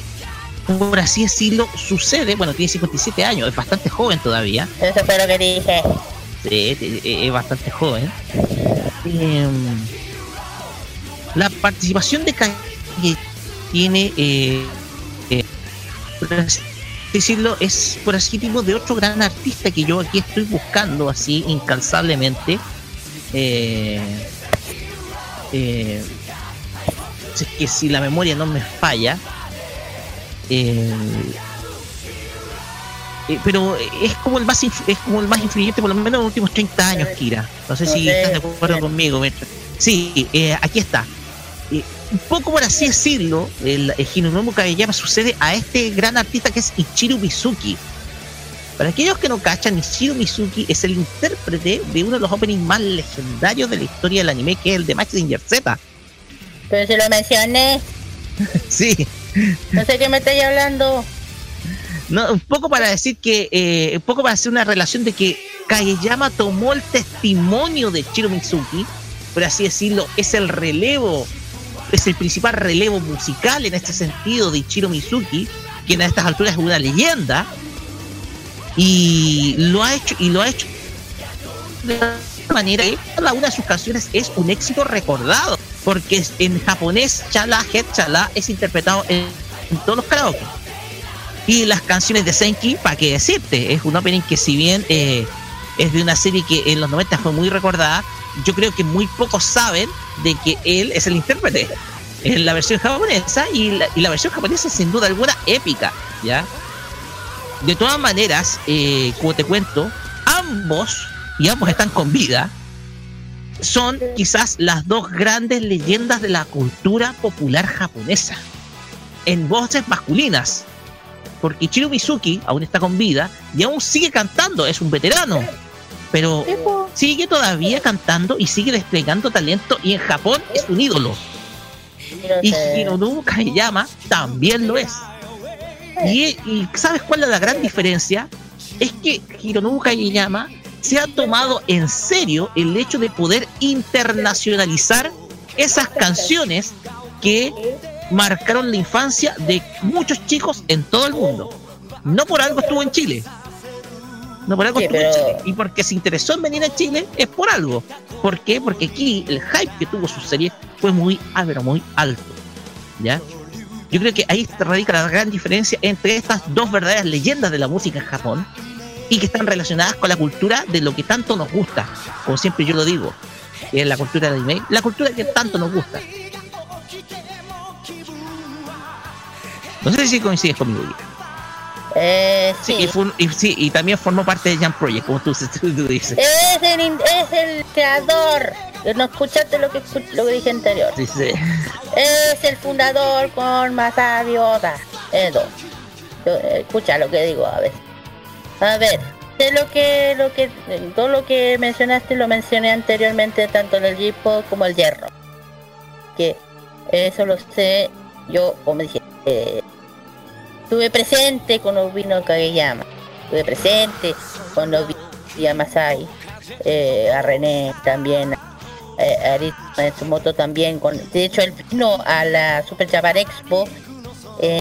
por así decirlo, sucede, bueno, tiene 57 años, es bastante joven todavía, Eso fue lo que dije. Sí, es bastante joven. Eh, la participación de Kanye tiene, eh, eh, por así decirlo, es por así tipo de otro gran artista que yo aquí estoy buscando así incansablemente. Eh, que si la memoria no me falla, eh, eh, pero es como el más es como el más influyente por lo menos en los últimos 30 años, Kira. No sé si estás de acuerdo conmigo. Sí, eh, aquí está. Eh, un poco por así decirlo, el, el Hinonobu Kageyama sucede a este gran artista que es Ichiro Mizuki. Para aquellos que no cachan, Ichiro Mizuki es el intérprete de uno de los openings más legendarios de la historia del anime, que es el de Mazinger Z. Pero si lo mencioné, Sí, no sé qué me estáis hablando. No, un poco para decir que, eh, un poco para hacer una relación de que Kageyama tomó el testimonio de Chiro Mitsuki, por así decirlo, es el relevo, es el principal relevo musical en este sentido de Ichiro Mizuki, quien a estas alturas es una leyenda, y lo ha hecho, y lo ha hecho de manera que cada una de sus canciones es un éxito recordado, porque en japonés Chala Het Chala es interpretado en, en todos los karaoke. Y las canciones de Senki, ¿para qué decirte? Es un opening que si bien eh, es de una serie que en los 90 fue muy recordada, yo creo que muy pocos saben de que él es el intérprete en la versión japonesa y la, versión japonesa es sin duda alguna épica, ¿ya? De todas maneras, eh, como te cuento, ambos, y ambos están con vida, son quizás las dos grandes leyendas de la cultura popular japonesa, en voces masculinas porque Ichiro Mizuki aún está con vida y aún sigue cantando, es un veterano. Pero sigue todavía cantando y sigue desplegando talento y en Japón es un ídolo. Y. Hironobu Kageyama también lo es. Y, y ¿sabes cuál es la gran diferencia? Es que Hironobu Kageyama se ha tomado en serio el hecho de poder internacionalizar esas canciones que marcaron la infancia de muchos chicos en todo el mundo. No por algo estuvo en Chile. No por algo Sí, estuvo en Chile. Y porque se interesó en venir a Chile es por algo. ¿Por qué? Porque aquí el hype que tuvo su serie fue muy, ah, pero muy alto. ¿Ya? Yo creo que ahí radica la gran diferencia entre estas dos verdaderas leyendas de la música en Japón y que están relacionadas con la cultura de lo que tanto nos gusta. Como siempre yo lo digo, que es la cultura del anime, la cultura que tanto nos gusta. No sé si coincides conmigo. Eh, Sí, sí. y, fue- y sí, y también formó parte de Jump Project, como tú, tú- tú dices. Es el, es el creador. No escuchaste lo que, lo que dije anterior. Sí, sí. Es el fundador con Masabi Oda. Edo. Eh, Escucha lo que digo a ver. A ver, de lo que, lo que, todo lo que mencionaste lo mencioné anteriormente tanto en el J-Pop como el Hierro. Que eso lo sé yo, como dije, eh, estuve presente cuando vino Kageyama. Estuve presente cuando vi a Masai, eh, a René también, eh, a Arit Matsumoto también. Con, de hecho, él vino a la Super Japan Expo. eh,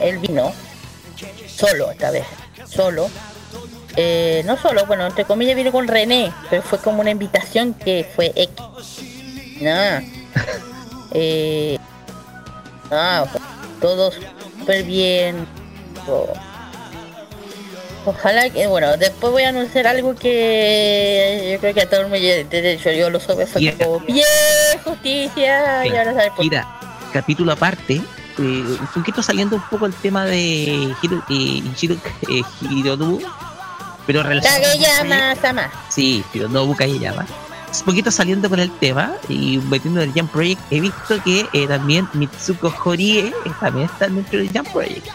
él vino solo esta vez, solo. Eh, no solo, bueno, entre comillas vino con René, pero fue como una invitación que fue X. No. Eh, no, todo súper bien. Ojalá que, bueno, después voy a anunciar algo que yo creo que a todo el mundo, de hecho yo lo supe, fue como, bien, justicia, y ahora sabe por Mira, capítulo aparte, eh, un poquito saliendo un poco el tema de Hiro, eh, Ichiro, eh, Hironobu, pero relacionado Kageyama Sama. Sí, Hironobu Kageyama. Un poquito saliendo con el tema y metiendo en el Jump Project, he visto que eh, también Mitsuko Horie eh, también está dentro del Jump Project.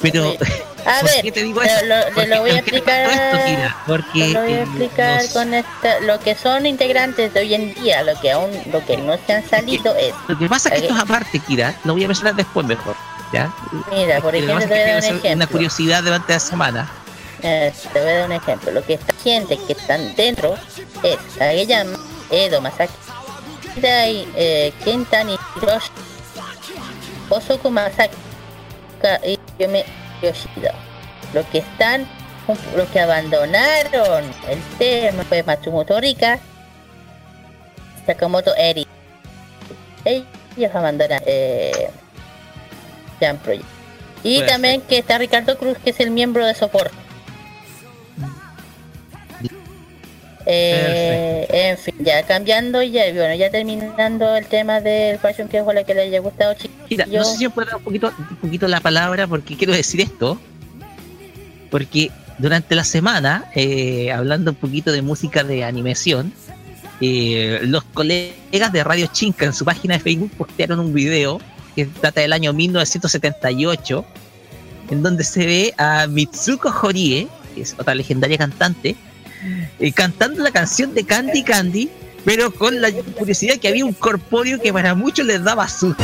Pero, A ¿por ver, qué te digo lo- Porque- lo voy a ¿por qué te cuento explicar- esto? Porque lo voy a eh, explicar los- con esta, lo que son integrantes de hoy en día, lo que aún, lo que no se han salido es, Lo que pasa es que esto es aparte, Kira, lo voy a mencionar después mejor. ¿ya? mira, por ejemplo, te voy a dar es que un quiero hacer una ejemplo. curiosidad durante la semana. Eh, te voy a dar un ejemplo. Lo que está gente que están dentro es Kageyama, Edo Masaki, Dai, eh, Kentani, Hiroshi, Osoku Masaki y Yoshida. Los que están, los que abandonaron el tema fue Matsumoto Rika, Sakamoto Eri. Ellos abandonan eh, Project. Y también que está Ricardo Cruz, que es el miembro de soporte. Eh, en fin, ya cambiando, ya bueno, ya terminando el tema del fashion que ojalá que le haya gustado, Mira, Yo- no sé si me puedo dar un poquito, un poquito la palabra porque quiero decir esto. Porque durante la semana, eh, hablando un poquito de música de animación, eh, los colegas de Radio Chinca en su página de Facebook postearon un video que data del año 1978, en donde se ve a Mitsuko Horie, que es otra legendaria cantante, eh, cantando la canción de Candy Candy, pero con la curiosidad que había un corpóreo que para muchos les daba susto.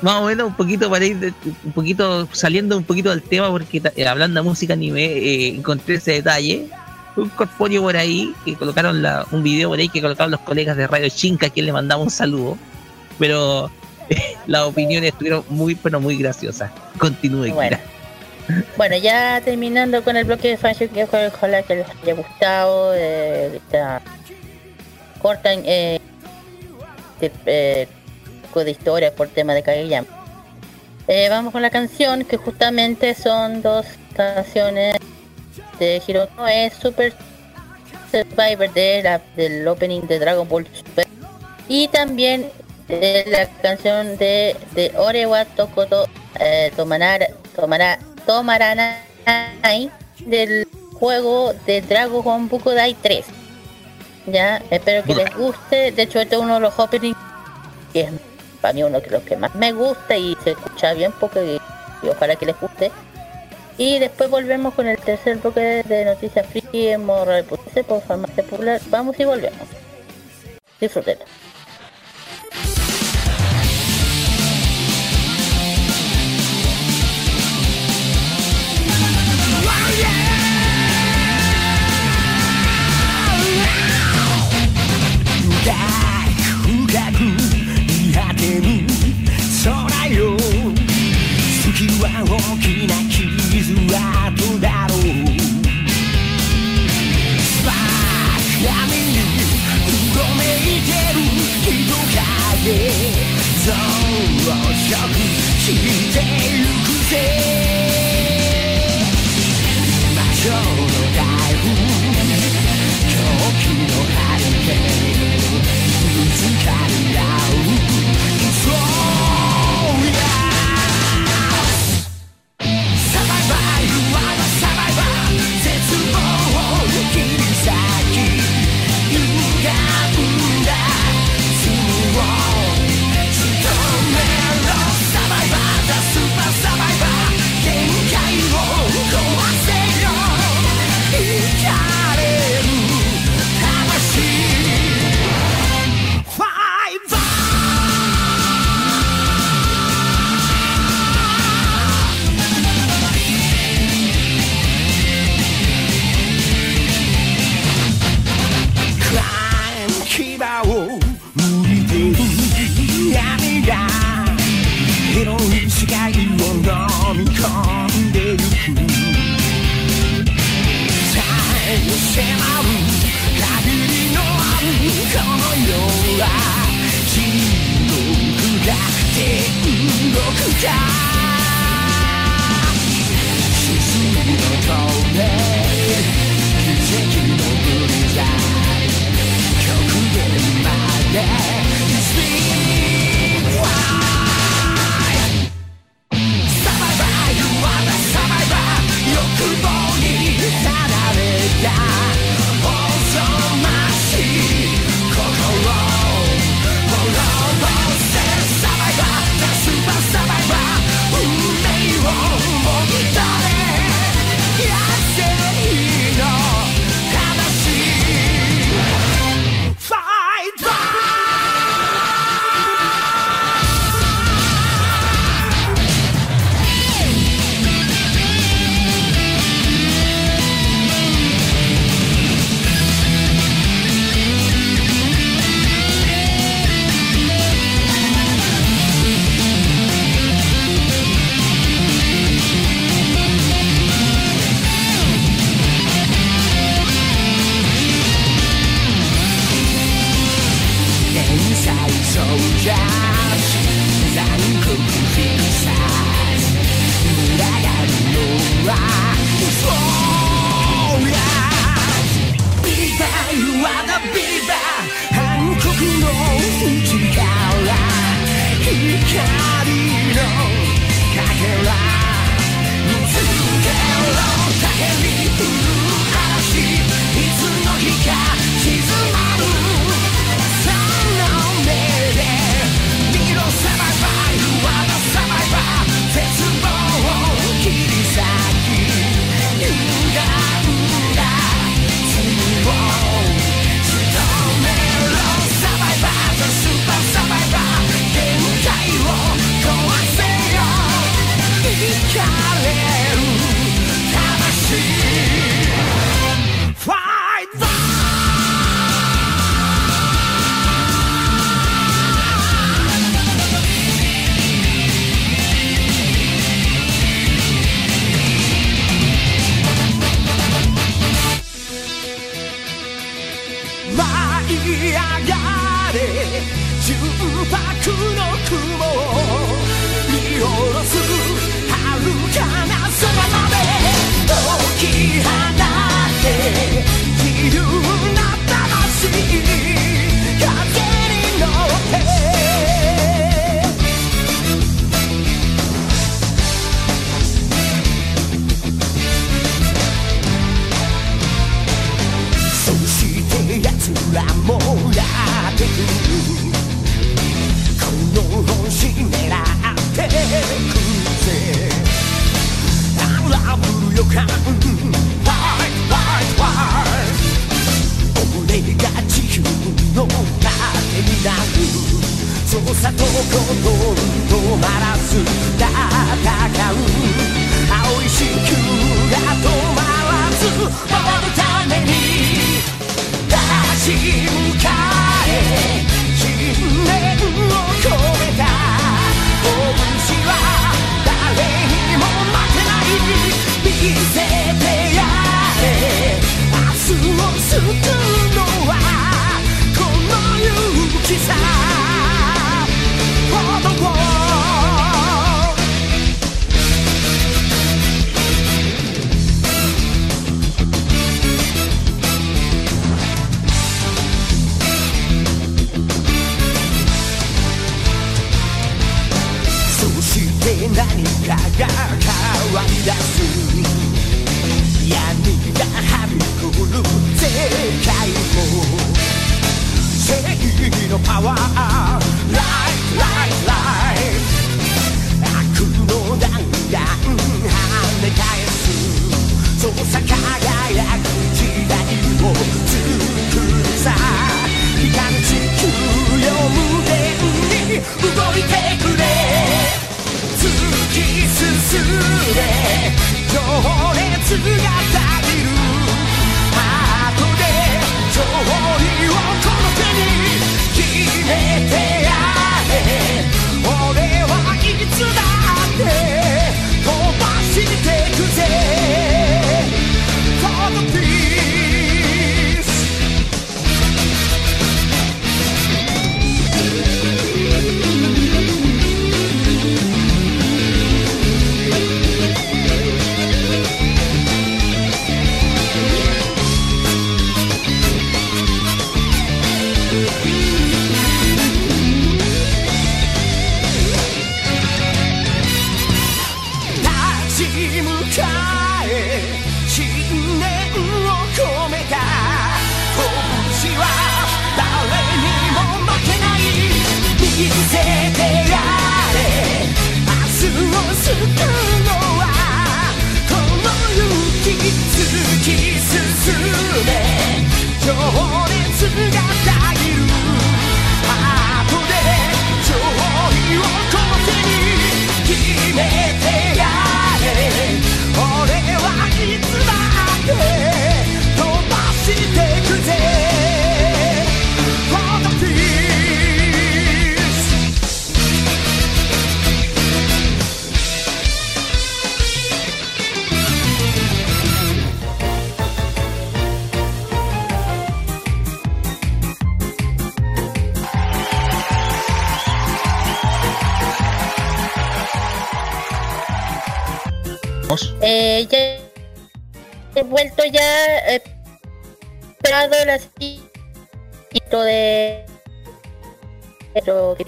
Más o menos un poquito para ir de- un poquito saliendo un poquito del tema porque eh, hablando de música anime eh, encontré ese detalle un corpóreo por ahí que colocaron la, un video por ahí que colocaron los colegas de Radio Chinca a quien le mandaba un saludo pero las opiniones estuvieron muy pero muy graciosas continúe Bueno. Kira. Bueno, ya terminando con el bloque de fashion que ojalá que les haya gustado. Eh, esta corta eh, eh, de historia por tema de Kageyama. Eh, vamos con la canción que justamente son dos canciones de Hiro no es Super Survivor de la, del opening de Dragon Ball Super y también de la canción de, de Orewa Tokoto eh, Tomanara, Toma Aranai del juego de Dragon Ball 3. Ya, espero que les guste. De hecho, este es uno de los openings que es para mí uno de los que más me gusta y se escucha bien porque y ojalá que les guste. Y después volvemos con el tercer bloque de Noticias Friki en Morral por Farmacia Popular. Vamos y volvemos. Disfruten. 深く見果てる。空よ月は大きな傷跡だろうさあ闇にうごめいてる。人影増殖してゆくぜ魔う you can 僕だ沈みの透明奇跡のブリ極限まで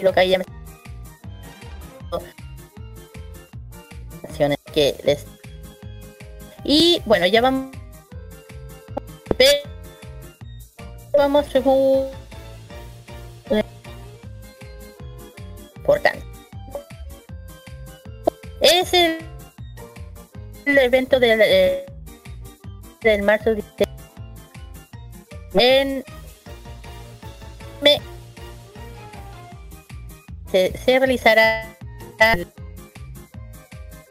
creo que ahí ya que les y bueno ya vamos vamos según importante. Es el, el evento del eh, del marzo este- en se, se realizará el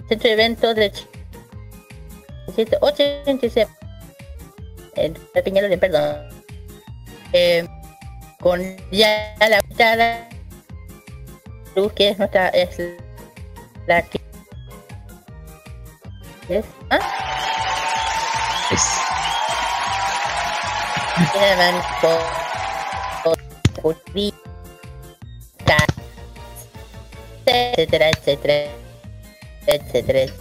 centro de eventos de 87 eh, de Peñalolén, perdón, eh, con ya la mitad luz que es nuestra es la que es, ¿Ah? es. Tienen, etcétera, etcétera, etcétera.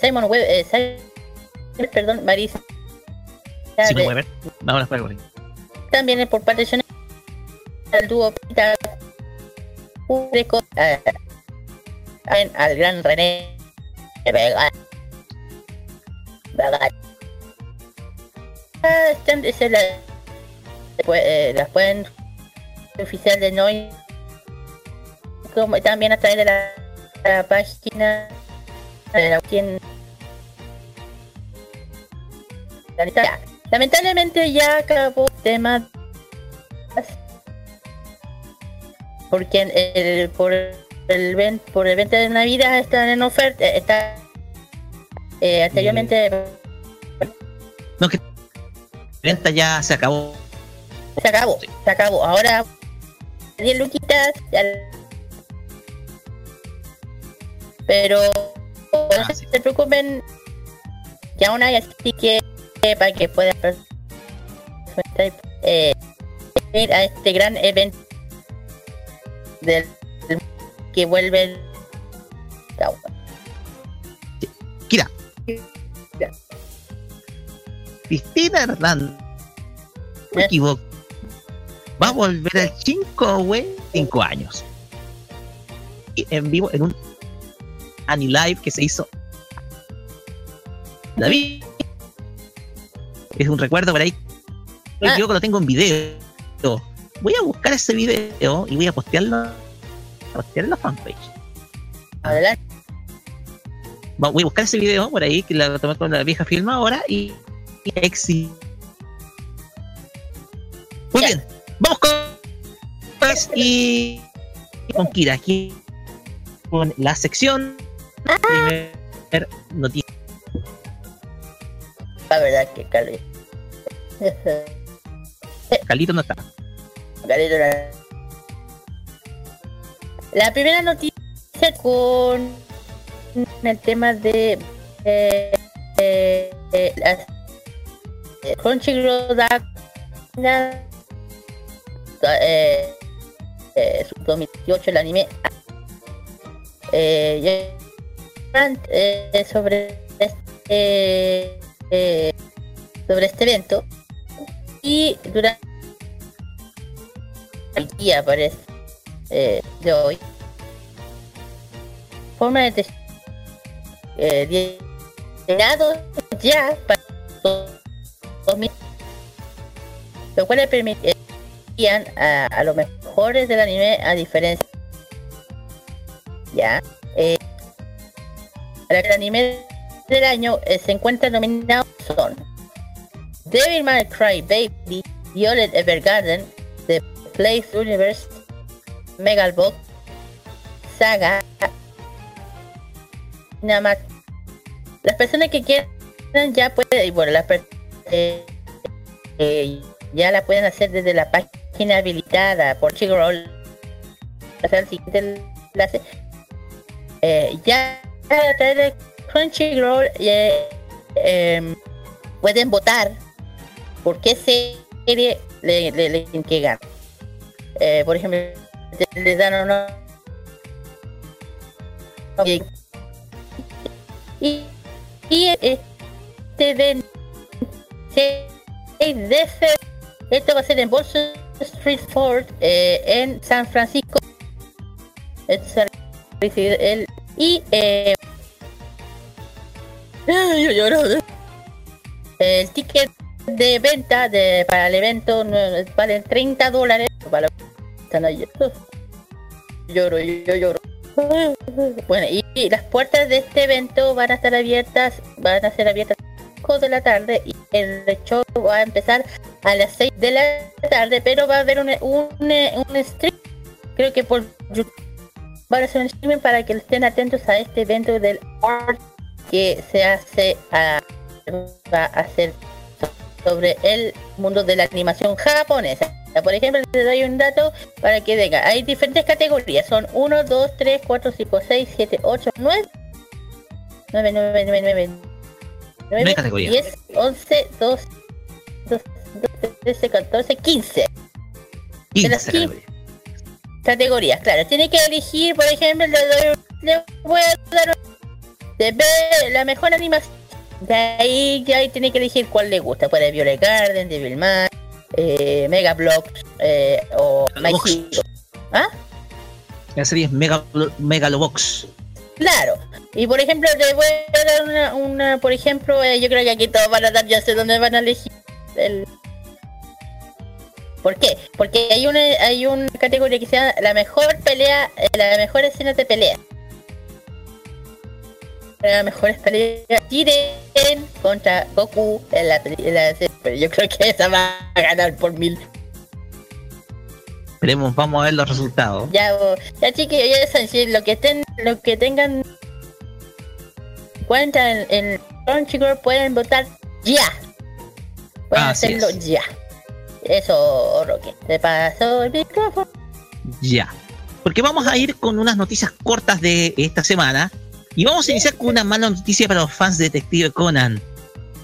Simon Web, eh, Simon, perdón, Marisa. Simon Weber, por parte de al dúo Pita eh, al gran René ah, Están, la, eh, las pueden oficial de Noi, como también a través de la, página de la quien Lamentablemente ya acabó el tema. Porque el, por el ven, por el 20 de Navidad están en oferta está eh, anteriormente eh, no que venta ya se acabó. se acabó se acabó. Ahora 10 luquitas, ya- pero no Ah, se preocupen, que aún hay así que para que puedan eh, ir a este gran evento del que vuelve Kira. Cristina Hernández. Me ¿Eh? equivoco. Va a volver al 5, güey. 5 años. Y en vivo en un Annie Live que se hizo. David. Es un recuerdo por ahí. Yo Ah. que lo tengo en video. Voy a buscar ese video y voy a postearlo. Postear en la fanpage. adelante voy a buscar ese video por ahí que la tomé con la vieja filma ahora y, y exi- Muy bien, vamos con y, con Kira aquí con la sección primer noticia. la verdad que Cali Calito no está. Galito era- La primera noticia con el tema de eh, eh, eh, eh, Crunchyroll da eh, eh, su 2018 el anime. Eh, sobre este eh, sobre este evento. Y durante el día parece eh, de hoy forma de eh, ya para dos- 2000 lo cual le a, los mejores del anime a diferencia ya eh, el anime del año eh, se encuentra nominado son Devil May Cry Baby Violet Evergarden The Place Universe Megalobox Saga más las personas que quieran ya pueden y bueno las eh, eh, ya la pueden hacer desde la página habilitada por Crunchyroll hasta el siguiente enlace eh, ya a través de Crunchyroll eh, em, pueden votar por qué serie le, le, eh, por ejemplo te- le dan una y, y, y este 26 de esto va a ser en Bolson Street Ford eh, en San Francisco y eh, el ticket de venta de, para el evento vale 30 dólares lloro yo lloro. Bueno y, y las puertas de este evento van a estar abiertas van a ser abiertas 5 de la tarde y el show va a empezar a las 6 de la tarde pero va a haber un, un, un stream creo que por YouTube van a hacer un streaming para que estén atentos a este evento del art que se hace a, va a hacer sobre el mundo de la animación japonesa. Por ejemplo, les doy un dato para que venga. Hay diferentes categorías. Son 1, 2, 3, 4, 5, 6, 7, 8, 9. 9, 9, 9, 9. Nueve categorías. 10, 11, 2, 2, 13, 14, 15 15 las quin- categorías. categorías. Claro, tiene que elegir, por ejemplo, le, doy, le voy a dar de la mejor animación. De ahí ya ahí tiene que elegir cuál le gusta. Puede Violet Garden, Devil May, eh, Mega Blocks eh, o My. ¿Ah? La serie es Mega, Megalobox. Claro. Y por ejemplo, le voy a dar una, por ejemplo, eh, yo creo que aquí todos van a dar, ya sé dónde van a elegir el... ¿Por qué? Porque hay una, hay una categoría que se llama la mejor pelea, eh, la mejor escena de pelea. La mejor pelea Jiren contra Goku en la, en la pero yo creo que esa va a ganar por mil. Esperemos, vamos a ver los resultados. Ya, ya chiquillos, ya saben, lo que estén, lo que tengan cuenta en, en Crunchyroll pueden votar ya. Pueden hacerlo es. ya. Eso, Roque. Te pasó el micrófono. Ya. Porque vamos a ir con unas noticias cortas de esta semana. Y vamos a iniciar con una mala noticia para los fans de Detective Conan.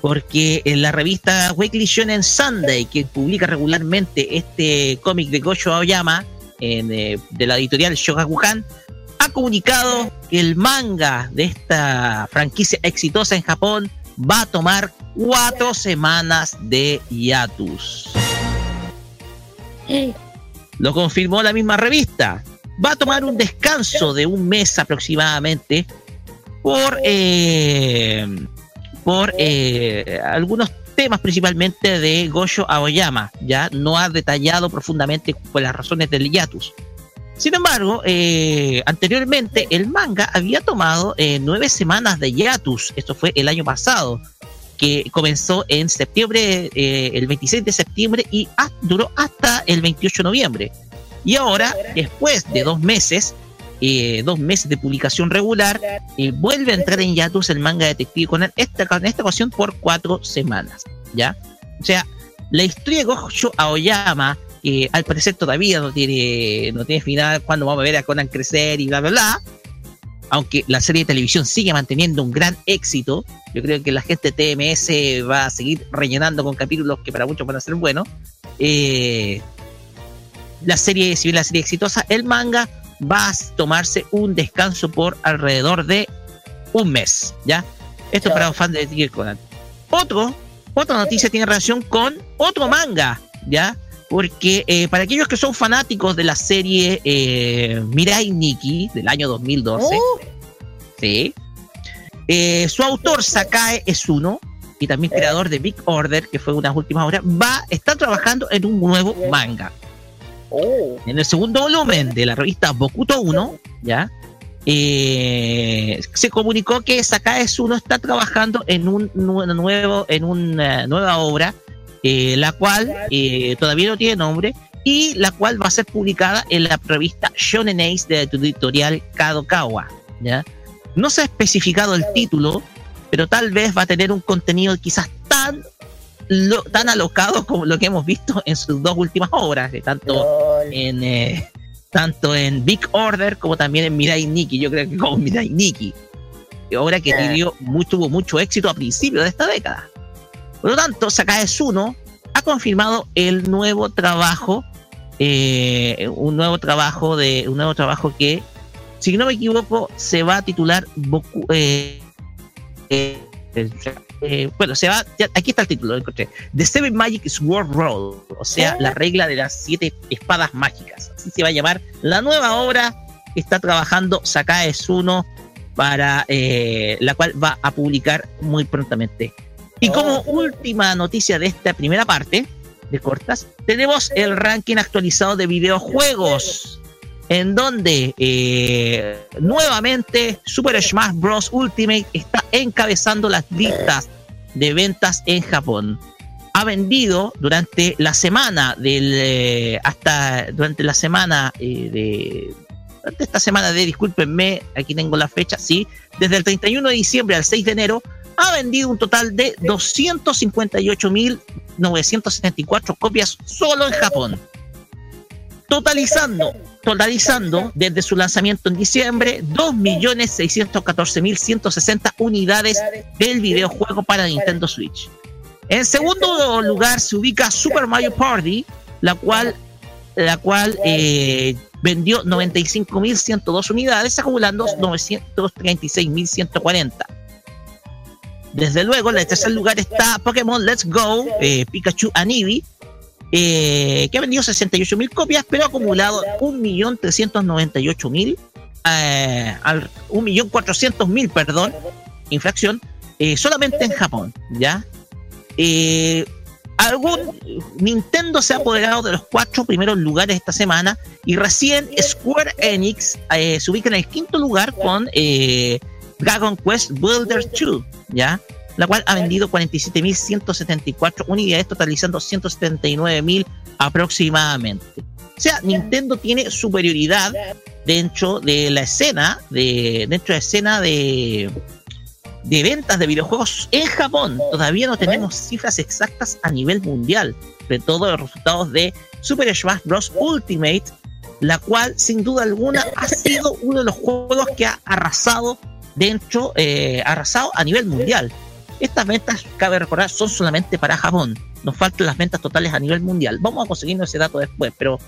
Porque en la revista Weekly Shonen Sunday, que publica regularmente este cómic de Gosho Aoyama, en, eh, de la editorial Shogakukan, ha comunicado que el manga de esta franquicia exitosa en Japón va a tomar cuatro semanas de hiatus. Lo confirmó la misma revista. Va a tomar un descanso de un mes aproximadamente por, eh, por eh, algunos temas principalmente de Goyo Aoyama. Ya no ha detallado profundamente por las razones del hiatus. Sin embargo, eh, anteriormente el manga había tomado eh, nueve semanas de hiatus. Esto fue el año pasado, que comenzó en septiembre, el 26 de septiembre y duró hasta el 28 de noviembre. Y ahora, después de dos meses, eh, dos meses de publicación regular, eh, vuelve a entrar en hiatus el manga Detective Conan, esta, en esta ocasión por cuatro semanas, ¿ya? O sea, la historia de Gojo Aoyama, que al parecer todavía no tiene, no tiene final, cuando vamos a ver a Conan crecer y bla, bla, bla, aunque la serie de televisión sigue manteniendo un gran éxito, yo creo que la gente TMS va a seguir rellenando con capítulos que para muchos van a ser buenos. Eh, la serie, si bien la serie exitosa, el manga va a tomarse un descanso por alrededor de un mes, ¿ya? Esto Ya. para los fans de Tiger Conan. Otro, otra noticia tiene relación con otro manga, ¿ya? Porque eh, para aquellos que son fanáticos de la serie eh, Mirai Nikki del año 2012, Uh, Sí. Eh, su autor, Sakae Esuno, y también creador de Big Order, que fue unas últimas horas, va, está trabajando en un nuevo manga. Uh, En el segundo volumen de la revista Bokuto 1, ¿ya? Eh, se comunicó que Sakae Esuno está trabajando en un nu- nuevo, en una nueva obra, eh, la cual eh, todavía no tiene nombre, y la cual va a ser publicada en la revista Shonen Ace de la editorial Kadokawa, ¿ya? No se ha especificado el título, pero tal vez va a tener un contenido quizás tan lo- tan alocado como lo que hemos visto en sus dos últimas obras, de tanto lol. en eh, tanto en Big Order como también en Mirai Nikki. Yo creo que como Mirai Nikki, obra que tuvo mucho, tuvo mucho éxito a principios de esta década. Por lo tanto, Sakae Suno ha confirmado el nuevo trabajo, eh, un nuevo trabajo de un nuevo trabajo que, si no me equivoco, se va a titular Boku, eh, eh, bueno, se va, ya- aquí está el título, lo encontré. The Seven Magic Sword Roll, o sea, la regla de las siete espadas mágicas. Así se va a llamar la nueva obra que está trabajando Sakae Suno para eh, la cual va a publicar muy prontamente. Y como última noticia de esta primera parte de cortas, tenemos el ranking actualizado de videojuegos, en donde eh, nuevamente Super Smash Bros. Ultimate está encabezando las listas de ventas en Japón. Ha vendido durante la semana del eh, hasta durante la semana eh, de durante esta semana de discúlpenme, aquí tengo la fecha, sí, desde el 31 de diciembre al 6 de enero ha vendido un total de 258.974 copias solo en Japón. Totalizando, totalizando desde su lanzamiento en diciembre 2.614.160 unidades del videojuego para Nintendo Switch. En segundo lugar se ubica Super Mario Party, la cual, la cual eh, vendió 95.102 unidades, acumulando 936.140. Desde luego, en el tercer lugar está Pokémon Let's Go, eh, Pikachu and Eevee, eh, que ha vendido 68.000 copias, pero ha acumulado 1.398.000, eh, al- 1.400.000, perdón, infracción, eh, solamente en Japón, ¿ya? Eh, algún Nintendo se ha apoderado de los cuatro primeros lugares esta semana y recién Square Enix se ubica en el quinto lugar con Dragon Quest Builders 2, ¿ya? La cual ha vendido 47.174 unidades, totalizando 179.000 aproximadamente. O sea, Nintendo tiene superioridad dentro de la escena, de, dentro de la escena de, ventas de videojuegos en Japón. Todavía no tenemos cifras exactas a nivel mundial de todos los resultados de Super Smash Bros. Ultimate, la cual sin duda alguna ha sido uno de los juegos que ha arrasado dentro, eh, arrasado a nivel mundial. Estas ventas, cabe recordar, son solamente para Japón. Nos faltan las ventas totales a nivel mundial. Vamos a conseguirnos ese dato después, pero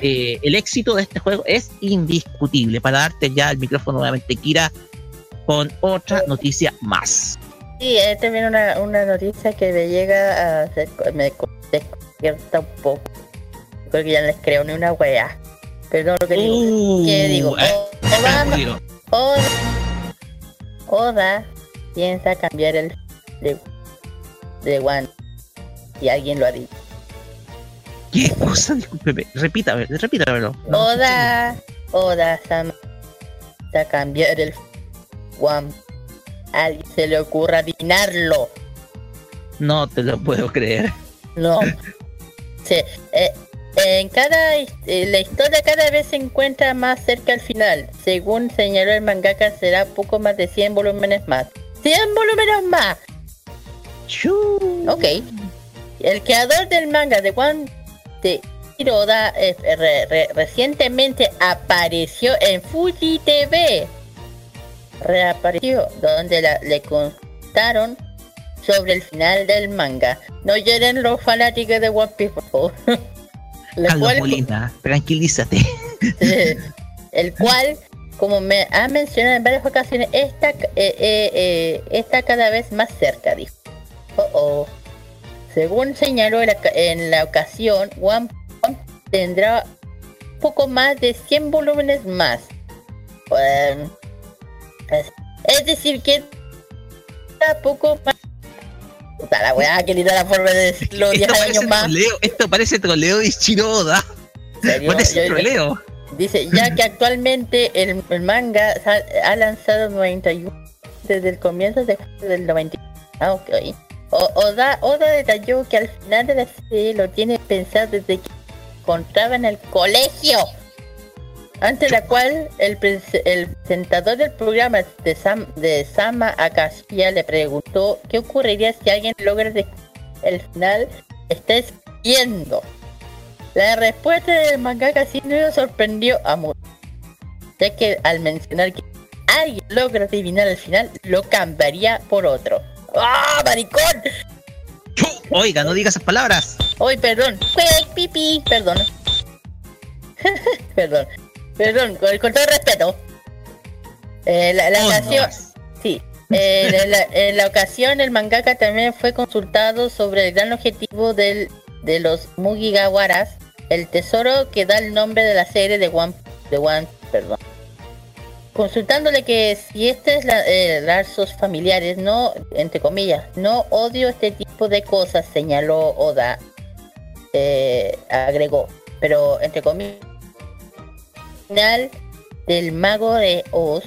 eh, el éxito de este juego es indiscutible. Para darte ya el micrófono nuevamente, Kira, con otra noticia más. Sí, eh, también una, una noticia que me llega a hacer, me co- desconcierta un poco. Creo que ya no les creo ni una wea. Perdón lo que digo. ¿Qué digo? eh, Oda, Oda, Oda piensa cambiar el de, de One. Y alguien lo ha dicho. ¿Qué cosa? Discúlpeme, repítame, repítamelo. Oda, Oda Sama piensa cambiar el One. A alguien se le ocurra adivinarlo. No te lo puedo creer. No. Sí, eh, en cada eh, la historia cada vez se encuentra más cerca al final. Según señaló el mangaka, será poco más de 100 volúmenes más. ¡100 volúmenes más! Ok. El creador del manga de One de Hiroda eh, re- re- recientemente apareció en Fuji TV. Reapareció donde la- le contaron sobre el final del manga. No lloren los fanáticos de One Piece, por favor. Carlos Molina, tranquilízate. el cual, como me ha mencionado en varias ocasiones, está, eh, eh, eh, está cada vez más cerca, dijo. Oh, oh. Según señaló en la, ocasión, One Punch tendrá poco más de 100 volúmenes más. Em, es, decir, que está poco más... Puta la weá, que linda la forma de decirlo 10 Esto años más. troleo, esto parece troleo. ¿En serio? Parece Yo- troleo. Dice, ya que actualmente el, el manga ha lanzado 91 desde el comienzo de del 91. Ah, ok. Oda, Oda detalló que al final de la serie lo tiene pensado desde que se encontraba en el colegio. Ante la cual el, pres- el presentador del programa de, Sam, de Sama Akashiya le preguntó qué ocurriría si alguien logra el final está escribiendo. La respuesta del mangaka sin duda sorprendió a muchos, ya que al mencionar que alguien logra adivinar el final, lo cambiaría por otro. ¡Ah, maricón! Oiga, no diga esas palabras. Hoy, perdón. Cuec, Pipi, perdón. perdón. Perdón, con, con todo respeto. Eh, la, la Oh, ocasión, sí. Eh, en, la, en la ocasión, el mangaka también fue consultado sobre el gran objetivo del, de los Mugigawaras, el tesoro que da el nombre de la serie de One, de One, perdón. Consultándole que si este es la, eh, lazos familiares, no, entre comillas, no odio este tipo de cosas, señaló Oda. Eh, agregó, pero entre comillas, final del mago de Oz,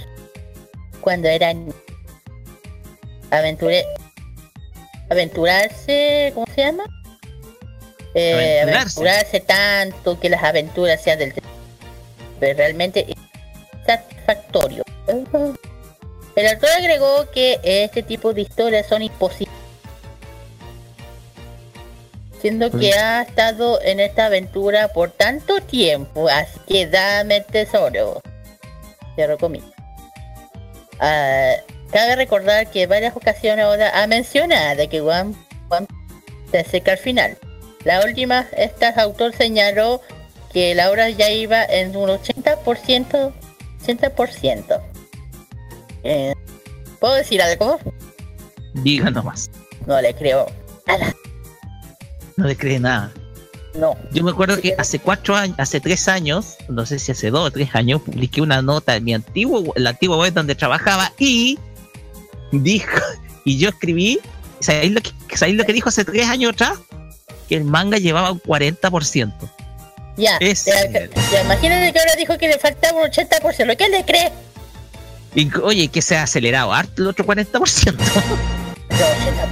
cuando era aventuré aventurarse, ¿cómo se llama? Eh, Aventurarse. aventurarse tanto que las aventuras sean del pero realmente satisfactorio. El autor agregó que este tipo de historias son imposibles. Siendo que ha estado en esta aventura por tanto tiempo, así que dame el tesoro. Cierro comillas. Ah, cabe recordar que en varias ocasiones Oda ha mencionado que One, One se acerca al final. La última, este autor señaló que la obra ya iba en un 80%, 80%. Eh, ¿Puedo decir algo? Diga nomás. No le creo. Nada. No le cree nada. No. Yo me acuerdo que hace cuatro años, hace tres años, no sé si hace dos o tres años, publiqué una nota en mi antiguo, la antigua web donde trabajaba y dijo, y yo escribí, ¿sabéis lo que, ¿sabéis lo que dijo hace tres años atrás? Que el manga llevaba un 40%. Ya. Es- ya, ya, imagínate que ahora dijo que le faltaba un 80%. ¿Qué le cree? Y, oye, que se ha acelerado harto el otro 40%. No,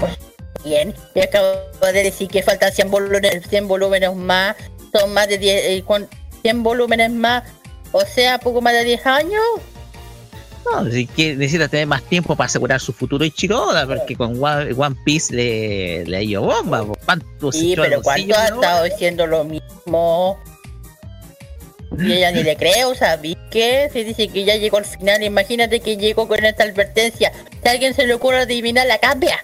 80%. Bien. Y acabo de decir que faltan 100 volúmenes, 100 volúmenes más. Son más de 10. eh, cuan- 100 volúmenes más, o sea, poco más de 10 años. No, así que necesita tener más tiempo para asegurar su futuro Ichiroda, porque con One, One Piece le, le ha ido bomba. po. ¿Cuánto se Sí, pero ¿cuánto ha estado diciendo lo mismo? Y ella ni le creo, ¿sabí qué? Se dice que ya llegó al final, imagínate que llegó con esta advertencia. Si a alguien se le ocurre adivinar, la cambia.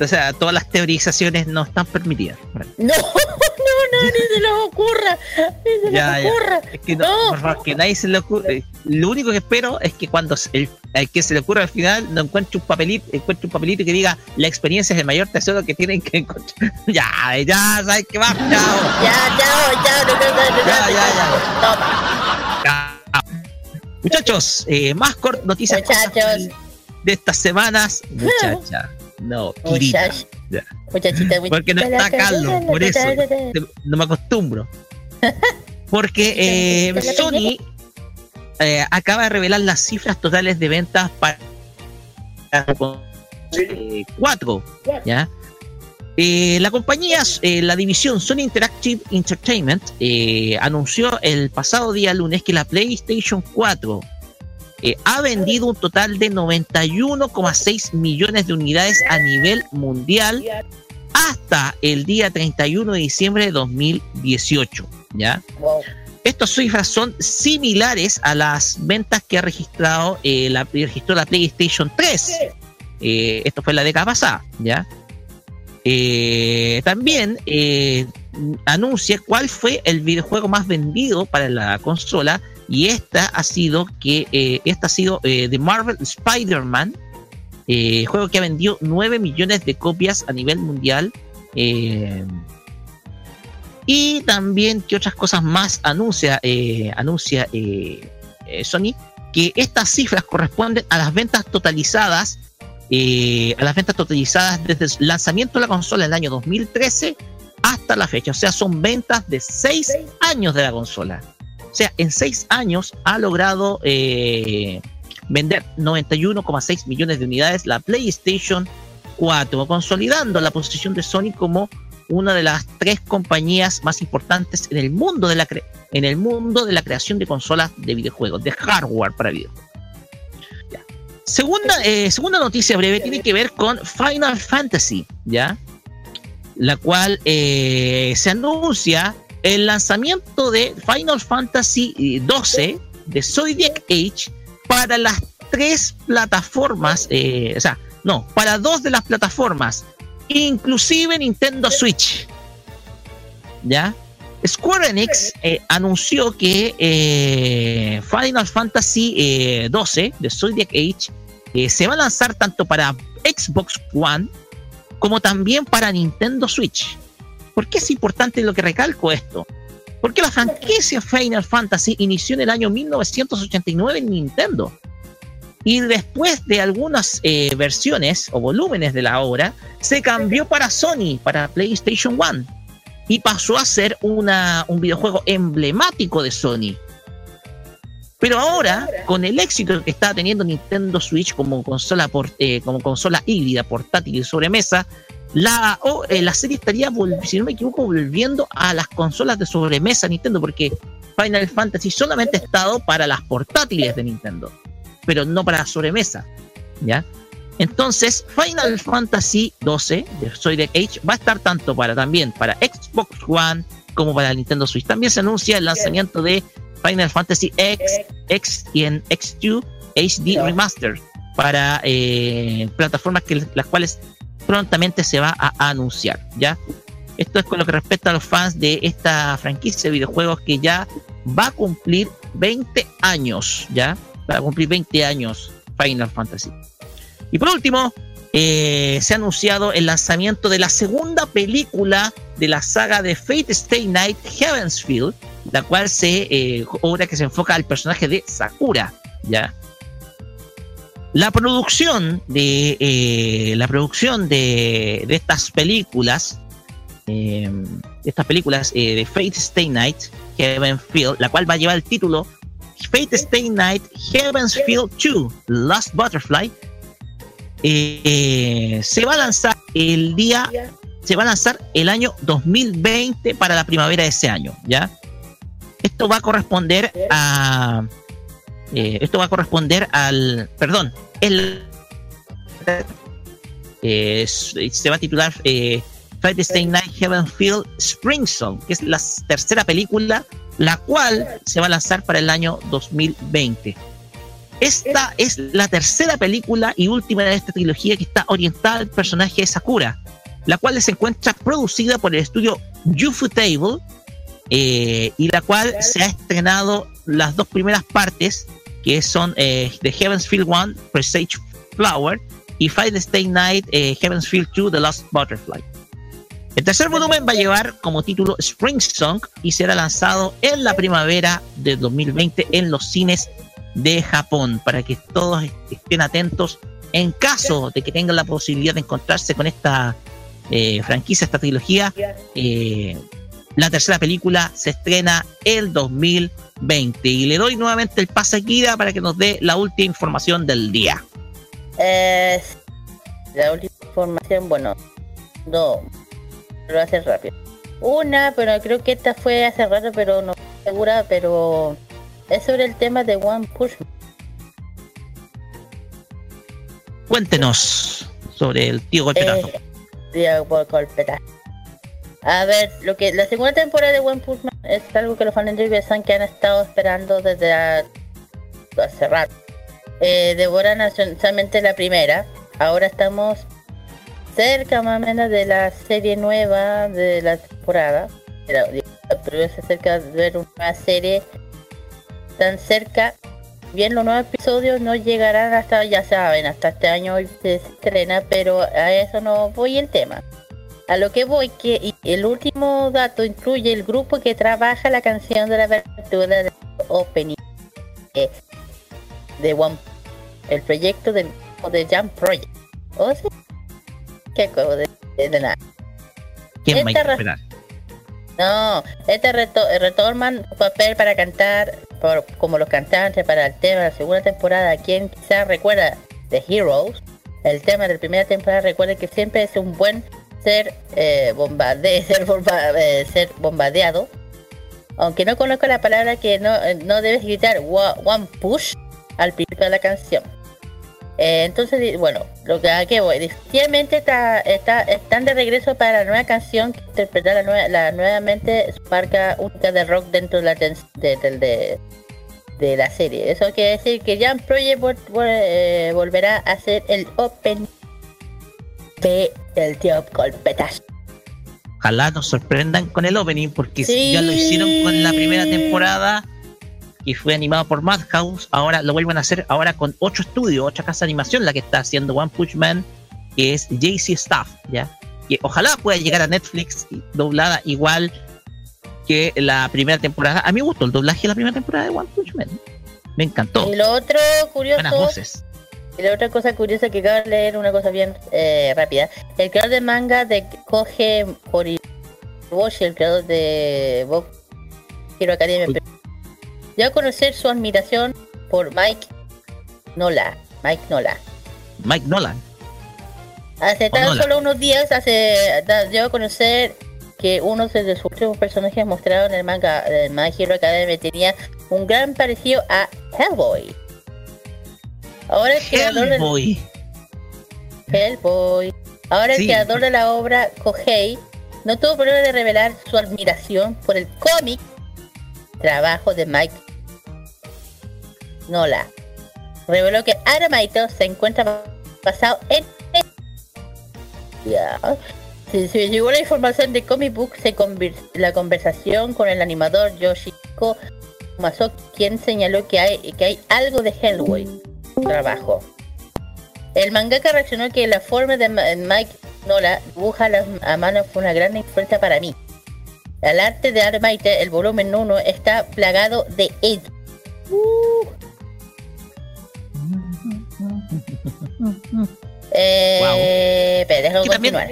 O sea, todas las teorizaciones no están permitidas. No, no, no, ni se les ocurra. Ni se Ya, les ya. ocurra. Es que no, No. por favor, que nadie se le ocurre. Lo único que espero es que cuando se- el, al que se le ocurra al final no encuentre un papelito, encuentre un papelito que diga la experiencia es el mayor tesoro que tienen que encontrar. Ya, ya, ¿sabes qué más? Chao. Ya, chao, chao, no saber Ya, nada. ya, Toma. Chao. Muchachos, eh, más cort noticias Muchachos. de estas semanas. Muchacha. No, Kirita. Muchach- Ya. Muchachita, Porque no está Carlos, por eso. No me acostumbro. Porque eh, ¿Te la Sony eh, acaba de revelar las cifras totales de ventas para eh, 4. ¿ya? Eh, la compañía, eh, la división Sony Interactive Entertainment, eh, anunció el pasado día lunes que la PlayStation 4 eh, ha vendido un total de 91,6 millones de unidades a nivel mundial hasta el día 31 de diciembre de 2018. ¿ya? Wow. Estas cifras son similares a las ventas que ha registrado eh, la, registró la PlayStation 3. Eh, esto fue la década pasada, ¿ya? También anuncia cuál fue el videojuego más vendido para la consola y esta ha sido que eh, esta ha sido eh, The Marvel Spider-Man, eh, juego que ha vendido 9 millones de copias a nivel mundial. y también que otras cosas más anuncia anuncia Sony que estas cifras corresponden a las ventas totalizadas a las ventas totalizadas desde el lanzamiento de la consola en el año 2013 hasta la fecha. O sea, son ventas de seis años de la consola. O sea, en seis años ha logrado eh, vender 91,6 millones de unidades la PlayStation 4, consolidando la posición de Sony como una de las tres compañías más importantes en el mundo de la cre- en el mundo de la creación de consolas de videojuegos, de hardware para videojuegos. Segunda, eh, segunda noticia breve tiene que ver con Final Fantasy, ¿ya? La cual eh, se anuncia el lanzamiento de Final Fantasy 12 de Zodiac Age para las tres plataformas, eh, o sea, no, para dos de las plataformas, inclusive Nintendo Switch. ¿Ya? Square Enix eh, anunció que eh, Final Fantasy eh, 12 de Zodiac Age eh, se va a lanzar tanto para Xbox One como también para Nintendo Switch. ¿Por qué es importante lo que recalco esto? Porque la franquicia Final Fantasy inició en el año 1989 en Nintendo. Y después de algunas eh, versiones o volúmenes de la obra, se cambió para Sony, para PlayStation One. Y pasó a ser una, un videojuego emblemático de Sony. Pero ahora, con el éxito que está teniendo Nintendo Switch como consola, por, eh, como consola híbrida, portátil y sobremesa, la, o, eh, la serie estaría, si no me equivoco, volviendo a las consolas de sobremesa Nintendo, porque Final Fantasy solamente ha estado para las portátiles de Nintendo, pero no para la sobremesa. ¿Ya? Entonces, Final Fantasy 12 de Zodiac Age va a estar tanto para también para Xbox One como para Nintendo Switch. También se anuncia el lanzamiento de Final Fantasy X, X y en X2 HD Remaster para eh, plataformas que las cuales prontamente se va a anunciar, ¿ya? Esto es con lo que respecta a los fans de esta franquicia de videojuegos que ya va a cumplir 20 años, ¿ya? Va a cumplir 20 años Final Fantasy. Y por último, eh, se ha anunciado el lanzamiento de la segunda película de la saga de Fate Stay Night Heavensfield, la cual se eh, obra que se enfoca al personaje de Sakura, ¿ya? La producción de eh, la producción de, de estas películas, eh, estas películas eh, de Fate Stay Night Heavenfield, la cual va a llevar el título Fate Stay Night Heavensfield 2 Last Butterfly, eh, se va a lanzar el día se va a lanzar el año 2020 para la primavera de ese año, ¿ya? Esto va a corresponder a. eh, esto va a corresponder al. Perdón, el. eh, se va a titular eh, Friday Night Heavenfield Spring Song, que es la tercera película, la cual se va a lanzar para el año 2020. Esta es la tercera película y última de esta trilogía que está orientada al personaje de Sakura, la cual se encuentra producida por el estudio Ufotable eh, y la cual se ha estrenado las dos primeras partes, que son eh, The Heaven's Field 1, Presage Flower, y the Stay Night, eh, Heaven's Field 2, The Lost Butterfly. El tercer volumen va a llevar como título Spring Song y será lanzado en la primavera de 2020 en los cines de Japón, para que todos estén atentos en caso de que tengan la posibilidad de encontrarse con esta eh, franquicia, esta trilogía. eh, la tercera película se estrena el 2020 y le doy nuevamente el pase a Kira para que nos dé la última información del día. Eh, la última información, bueno, no, lo voy a hacer rápido. Una, pero creo que esta fue hace rato, pero no estoy segura, pero es sobre el tema de One Push. Cuéntenos sobre el tío golpetazo. Eh, por golpear. A ver, lo que la segunda temporada de One Punch Man es algo que los fans de que han estado esperando desde a- hace rato. Eh, solamente la primera. Ahora estamos cerca más o menos de la serie nueva de la temporada. Pero, se acerca de ver una serie tan cerca. Bien, los nuevos episodios no llegarán hasta, ya saben, hasta este año se estrena, pero a eso no voy el tema. A lo que voy, que el último dato incluye el grupo que trabaja la canción de la apertura del opening eh, de One, el proyecto del de Jump Project. ¿O? ¿Qué acabo de, de nada? ¿Quién va a esta ra- interpretar? No, este reto retoman su papel para cantar por- como los cantantes para el tema de la segunda temporada. Quien quizás recuerda The Heroes, el tema de la primera temporada, recuerde que siempre es un buen ser, eh, ser, bomba- eh, ser bombardeado. Aunque no conozco la palabra que no, eh, no debes gritar "Wa- One Push al principio de la canción. Eh, entonces, bueno, lo que a qué voy, definitivamente está, está, están de regreso para la nueva canción que interpretará la, nueva- la nuevamente su marca única de rock dentro de la, de, de- de la serie. Eso quiere decir que Jam Project vol- vol- volverá a ser el open el tío Colpetas. Ojalá nos sorprendan con el opening, porque Sí. ya lo hicieron con la primera temporada, que fue animado por Madhouse, ahora lo vuelven a hacer ahora con ocho estudios, otra casa de animación, la que está haciendo One Punch Man, que es JC Staff, ¿ya? Que ojalá pueda llegar a Netflix doblada igual que la primera temporada. A mí me gustó el doblaje de la primera temporada de One Punch Man. Me encantó. Y lo otro curioso Buenas voces. Y la otra cosa curiosa que acabo de leer, una cosa bien eh, rápida. El creador de manga de Koje Horikoshi, el creador de Boku Hero Academia, dio a conocer su admiración por Mike Nola. Mike Nola. Mike Nolan. Hace tan Nola. solo unos días hace dio a conocer que uno de sus últimos personajes mostrados en el manga de My Hero Academia tenía un gran parecido a Hellboy. Ahora el creador. Hellboy. Ahora el creador de la obra, Kohei, no tuvo problema de revelar su admiración por el cómic trabajo de Mike Nola. Reveló que Aramaito se encuentra basado en... Ya. Si se llegó la información de Comic Book, se convir- la conversación con el animador Yoshiko Masoki, quien señaló que hay, que hay algo de Hellboy trabajo. El mangaka reaccionó que la forma de Mike Nola dibuja las- a mano fue una gran influencia para mí. El arte de Armaite, el volumen 1, está plagado de ed. Uh. Eh, pero continuar.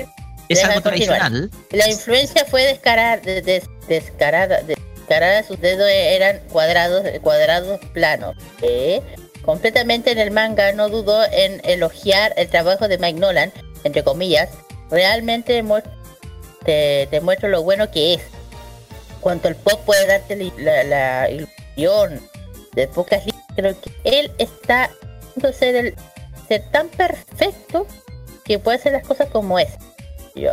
Es algo continuar. tradicional. La influencia fue descarada, de- des- descarada, descarada, sus dedos eran cuadrados, cuadrados planos. ¿eh? Completamente en el manga no dudó en elogiar el trabajo de Mike Nolan, entre comillas, realmente te, lo bueno que es. Cuanto el pop puede darte la, la, ilusión de pocas líneas, creo que él está ser, el, ser tan perfecto que puede hacer las cosas como es. Yo,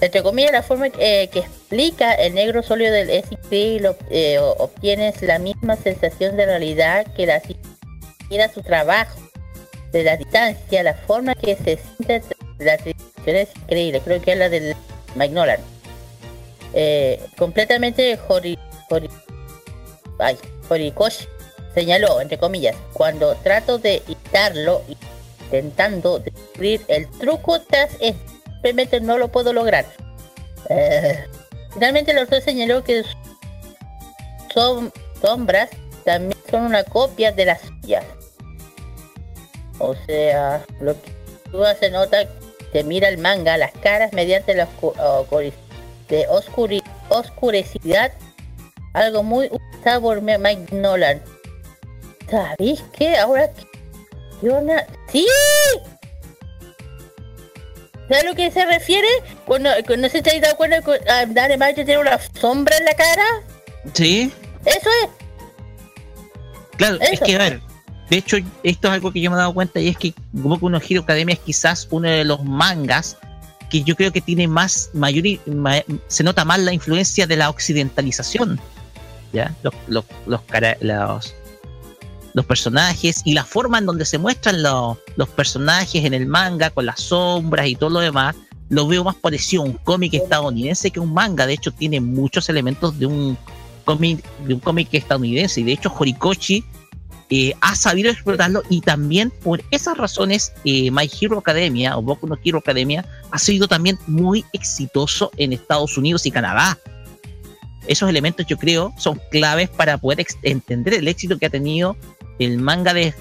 entre comillas, la forma eh, que explica el negro sólido del SIP lo, eh, obtienes la misma sensación de realidad que la mira su trabajo de la distancia, la forma que se siente la televisión es increíble, creo que es la del Mike Nolan. Eh, completamente Hori, Horikoshi señaló, entre comillas, cuando trato de imitarlo, intentando descubrir el truco tras él, simplemente no lo puedo lograr. Eh, finalmente el autor señaló que som- sombras también son una copia de las suyas. O sea, lo que se nota que mira el manga, las caras mediante la oscu- oscuri- de oscuri- oscurecidad, algo muy usado por Mi- Mike Nolan. ¿Sabéis qué? Ahora ¡Sí! ¿Sabes a lo que se refiere? Cuando, no sé si te has dado cuenta que ah, Dani Mayo tiene una sombra en la cara. Sí, Eso es. claro, es que a ver, de hecho, esto es algo que yo me he dado cuenta y es que Boku no Hero Academia es quizás uno de los mangas que yo creo que tiene más, mayor, ma- se nota más la influencia de la occidentalización, ¿ya? Los, los, los, los, los personajes y la forma en donde se muestran los, los personajes en el manga con las sombras y todo lo demás, lo veo más parecido a un cómic estadounidense que un manga. De hecho, tiene muchos elementos de un cómic de un cómic estadounidense y de hecho Horikoshi eh, ha sabido explotarlo y también por esas razones eh, My Hero Academia o Boku no Hero Academia ha sido también muy exitoso en Estados Unidos y Canadá. Esos elementos yo creo son claves para poder entender el éxito que ha tenido el manga de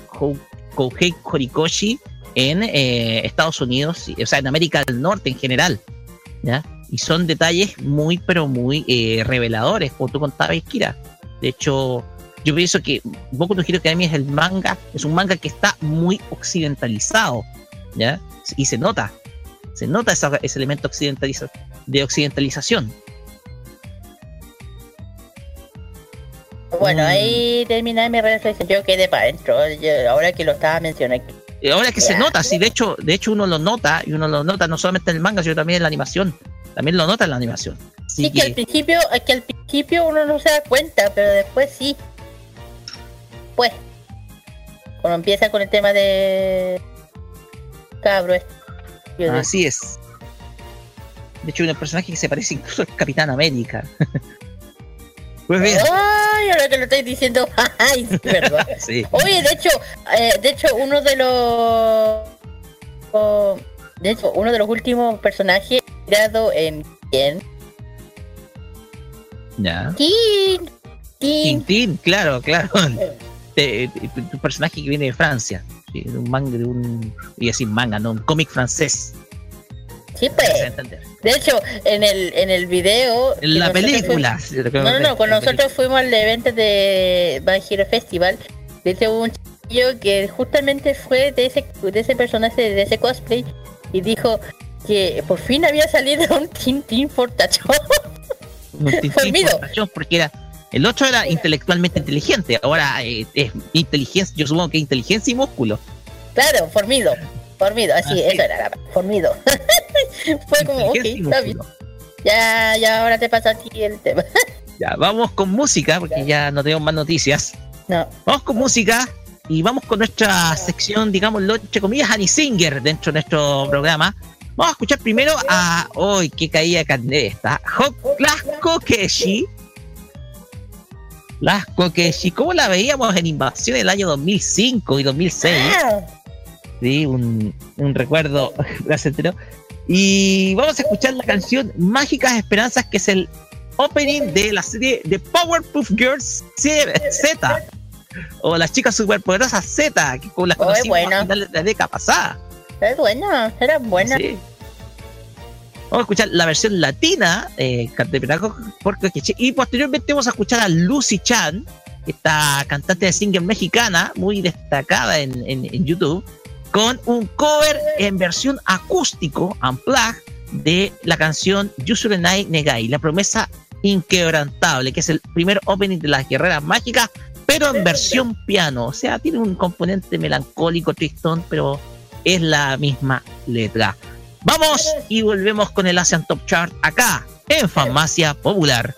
Kouhei Horikoshi en eh, Estados Unidos, o sea, en América del Norte en general. ¿ya? Y son detalles muy, pero muy eh, reveladores, como tú contabas, Kira. De hecho, yo pienso que Boku no Hero Academia es el manga, es un manga que está muy occidentalizado, ¿ya? Y se nota, se nota esa- ese elemento occidentaliza- de occidentalización. Bueno, Mm. ahí termina mi reflexión. Yo quedé para adentro. Ahora que lo estaba mencionando. Y ahora que se nota, sí, de hecho, de hecho uno lo nota, y uno lo nota no solamente en el manga, sino también en la animación. También lo nota en la animación. Así Sí, que al principio, que al principio uno no se da cuenta, pero después sí. Pues, cuando empieza con el tema de cabro, así es. De hecho, hay un personaje que se parece incluso al Capitán América. pues bien, Ay, ahora que lo estoy diciendo, ay, verdad. sí. Oye, de hecho, eh, de hecho, uno de los, oh, de hecho, uno de los últimos personajes creado en quién, Ya. Tin, Tin, Tintín, claro, claro. Tu personaje que viene de Francia. De un manga, de un. A decir manga, no, un cómic francés. Sí, pues. De hecho, en el, en el video. En la película. fuimos- No, no, no, cuando nosotros fuimos al evento de Hero Festival, de hecho hubo un chiquillo que justamente fue de ese, de ese personaje, de ese cosplay, y dijo que por fin había salido un Tintín fortachón. un Tintín fortachón, porque era. El otro era intelectualmente inteligente. Ahora eh, es inteligencia, yo supongo que inteligencia y músculo. claro, formido. Formido, así, Así. eso era, la- formido. fue como, ok, está bien. Ya, ya ahora te pasa a ti el tema. Ya, vamos con música, porque ya no tenemos más noticias. no. Vamos con música y vamos con nuestra sección, digámoslo, entre comillas, Annie Singer dentro de nuestro programa. Vamos a escuchar primero a. ¡Uy, qué caída de carne esta! Ho- Las Kokeshi. Las Kokeshi, ¿cómo la veíamos en Invasión en el año 2005 y 2006? Ah, Sí, un, un recuerdo placentero. Y vamos a escuchar la canción Mágicas Esperanzas, que es el opening de la serie de Powerpuff Girls Z, o las chicas superpoderosas Z, que como las Oh, conocimos a finales de la década pasada. es buena, era buena. Sí. Vamos a escuchar la versión latina, eh, interpretada por Kokeshi, y posteriormente vamos a escuchar a Lucy Chan, esta cantante de singer mexicana, muy destacada en, en- en YouTube, con un cover en versión acústico, unplugged, de la canción Yusurenai Negai, la promesa inquebrantable, que es el primer opening de las guerreras mágicas, pero en versión piano. O sea, tiene un componente melancólico, tristón, pero es la misma letra. Vamos y volvemos con el Asian Top Chart acá, en Farmacia Popular.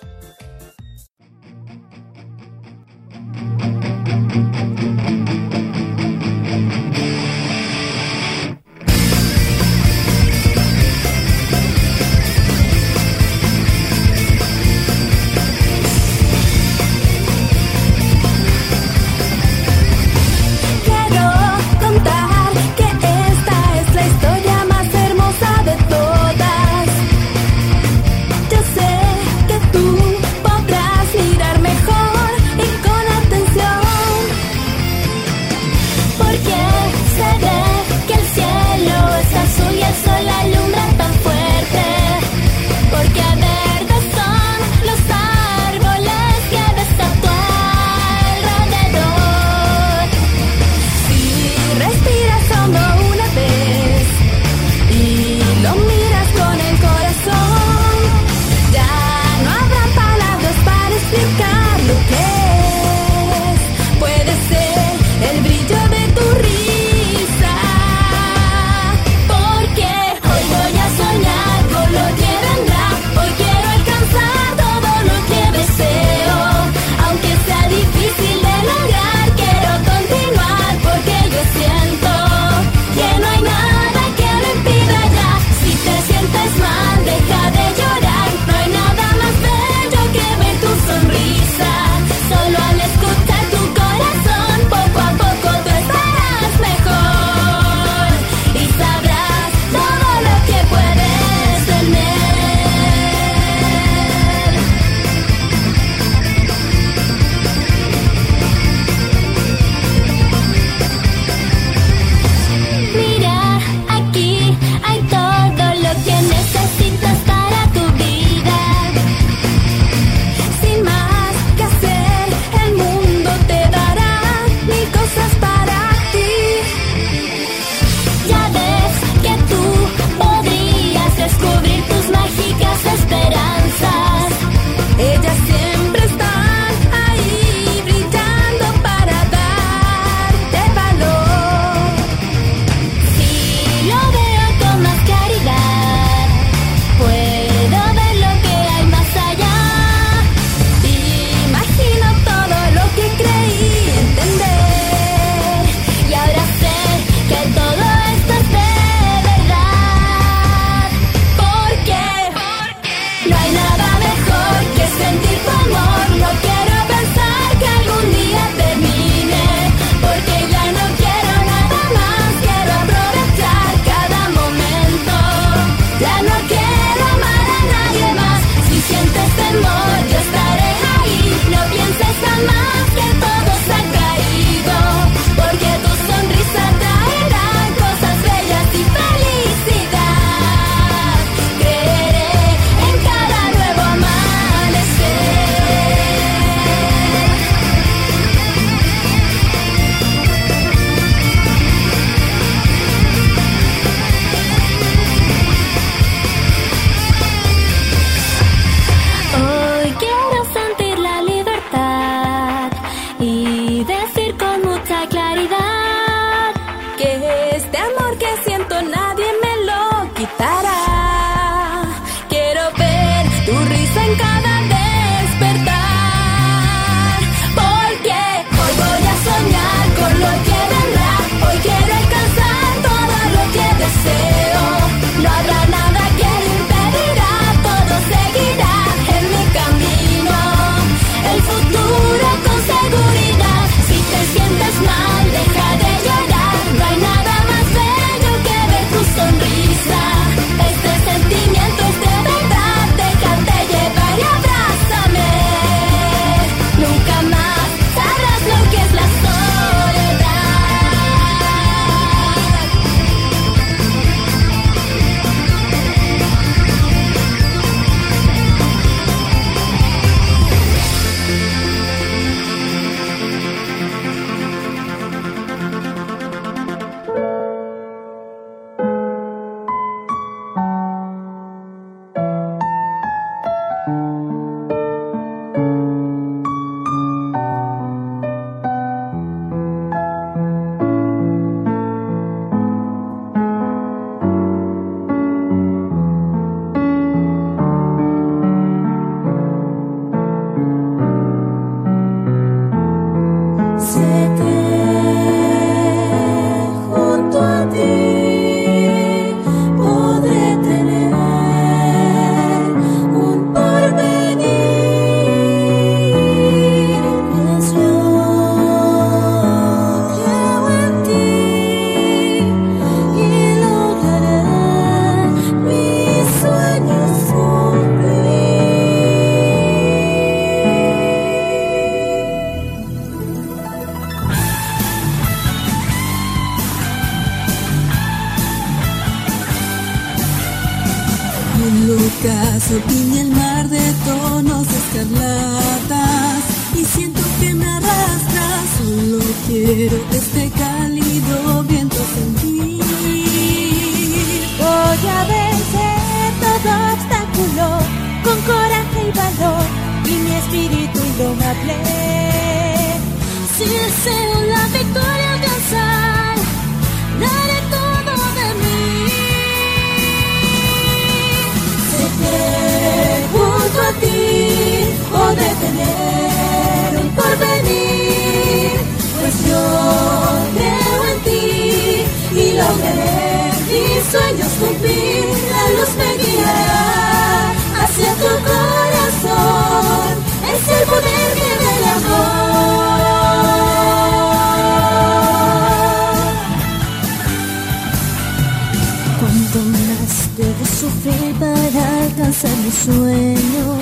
Alcanzar mis sueños.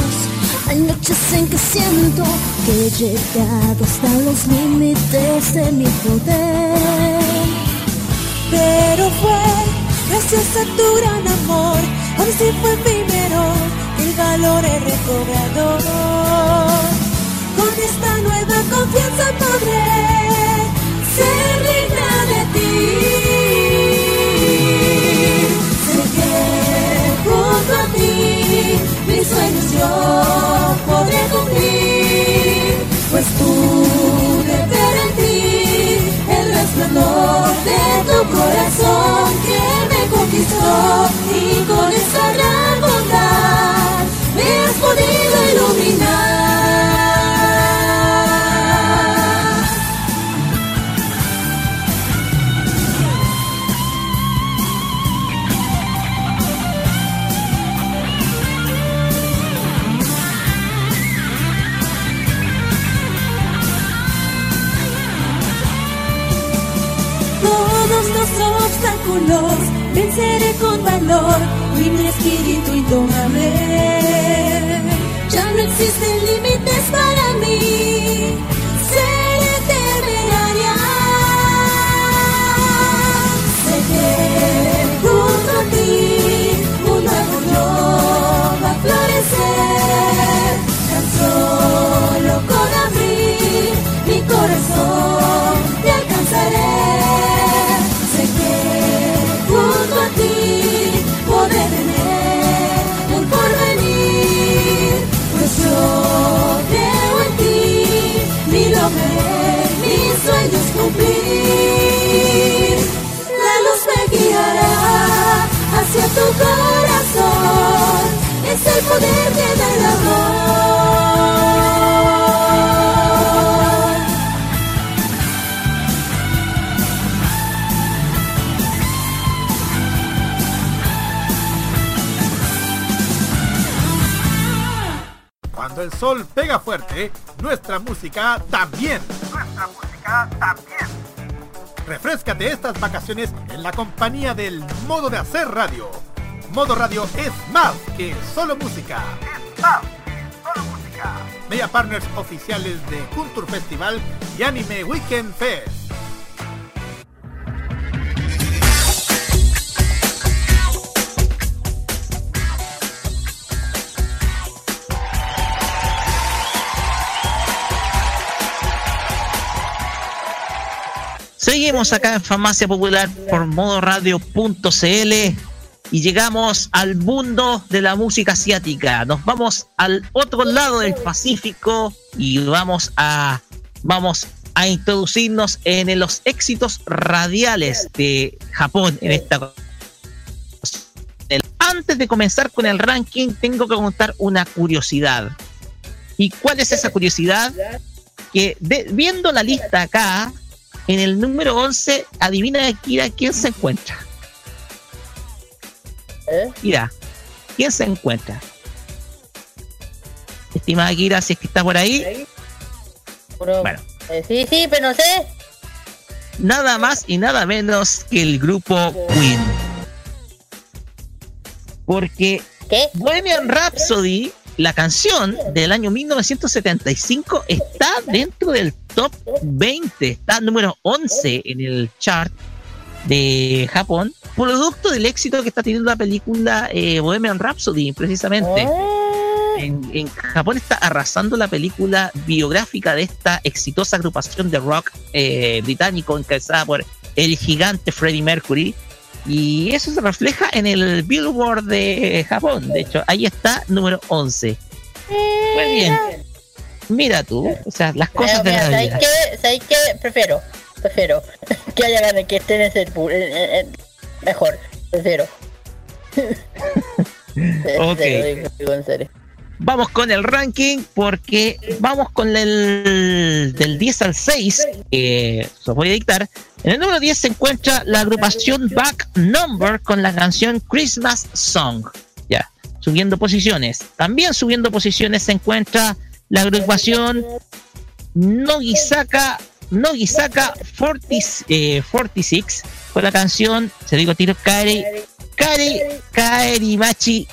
Hay noches en que siento que he llegado hasta los límites de mi poder. Pero fue gracias a tu gran amor, aun si fue primero, el valor he recobrado. Con esta nueva confianza podré ser sueños yo podré cumplir, pues pude ver en ti el resplandor de tu corazón que me conquistó y con esa gran bondad me has podido iluminar. Venceré con valor y mi espíritu indomable. Cumplir. La luz me guiará hacia tu corazón, es el poder que da el amor. Cuando el sol pega fuerte, nuestra música también. Nuestra música también. Refrescate estas vacaciones en la compañía del modo de hacer radio. Modo radio es más que solo música. Es más que solo música. Media partners oficiales de Culture Festival y Anime Weekend Fest. Seguimos acá en Farmacia Popular por modoradio.cl y llegamos al mundo de la música asiática. Nos vamos al otro lado del Pacífico y vamos a vamos a introducirnos en los éxitos radiales de Japón en esta antes de comenzar con el ranking, tengo que contar una curiosidad. ¿Y cuál es esa curiosidad? Que viendo la lista acá, en el número 11, adivina Kira quién se encuentra. ¿Eh? Kira, ¿quién se encuentra? Estimada Kira, si es que está por ahí, Bueno. eh, sí, sí, pero no sé. nada más y nada menos que el grupo Queen. Porque ¿Qué? Bohemian Rhapsody, la canción del año 1975, está dentro del top 20, está número 11 en el chart de Japón, producto del éxito que está teniendo la película eh, Bohemian Rhapsody, precisamente. Ah, en, en Japón está arrasando la película biográfica de esta exitosa agrupación de rock eh, británico encabezada por el gigante Freddie Mercury. Y eso se refleja en el Billboard de Japón. De hecho, ahí está, número 11. Muy bien. Mira tú, o sea, las cosas de la ¿sabes vida. ¿Sabes qué? Prefiero, prefiero que haya ganas que esté en ese mejor, prefiero. Ok. Vamos con el ranking porque vamos con el del 10 al 6, que los voy a dictar. En el número 10 se encuentra la agrupación Back Number con la canción Christmas Song. Ya, subiendo posiciones. También subiendo posiciones se encuentra la agrupación Nogisaka, Nogisaka 40, eh, 46 con la canción, se digo tiro, Kari, Kari, Kaerimachi,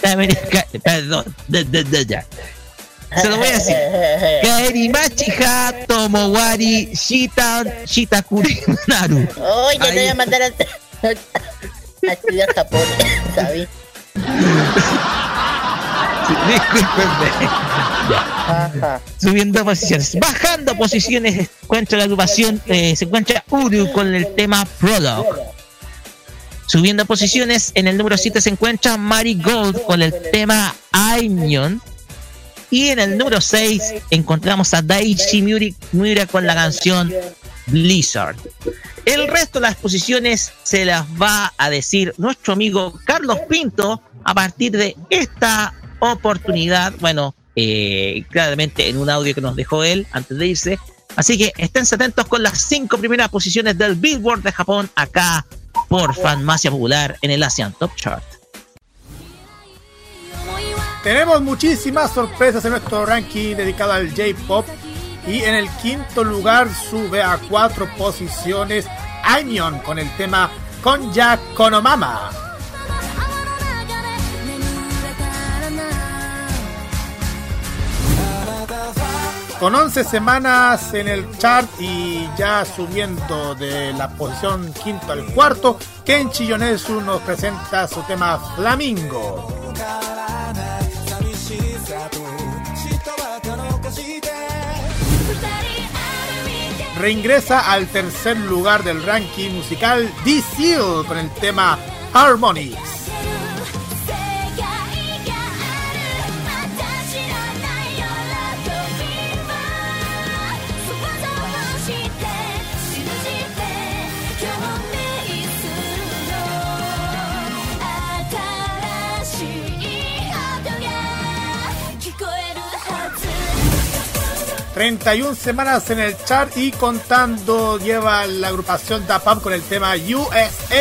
Kaeri- Ka- perdón, de- de- de- ya. Se lo voy a decir. Kaerimachi ha Tomowari Shitan Shitakuri Naru. Oye, te voy a mandar a, a estudiar. Ya. Subiendo posiciones. Bajando posiciones encuentra la agrupación, eh, se encuentra Uru con el tema Prologue. Subiendo posiciones, en el número 7 se encuentra Marigold con el tema Aimyon. Y en el número 6 encontramos a Daichi Miura con la canción Blizzard. El resto de las posiciones se las va a decir nuestro amigo Carlos Pinto a partir de esta oportunidad. Bueno, eh, claramente en un audio que nos dejó él antes de irse. Así que estén atentos con las cinco primeras posiciones del Billboard de Japón acá por Fanmacia Popular en el Asian Top Chart. Tenemos muchísimas sorpresas en nuestro ranking dedicado al J-Pop. Y en el quinto lugar sube a cuatro posiciones Aimyon con el tema Konya Konomama. Con 11 semanas en el chart y ya subiendo de la posición quinto al cuarto, Kenchi Yonezu nos presenta su tema Flamingo. Reingresa al tercer lugar del ranking musical D Seal con el tema Harmonics.「31 semanas en el chart y contando lleva la agrupación Da Pump con el tema USA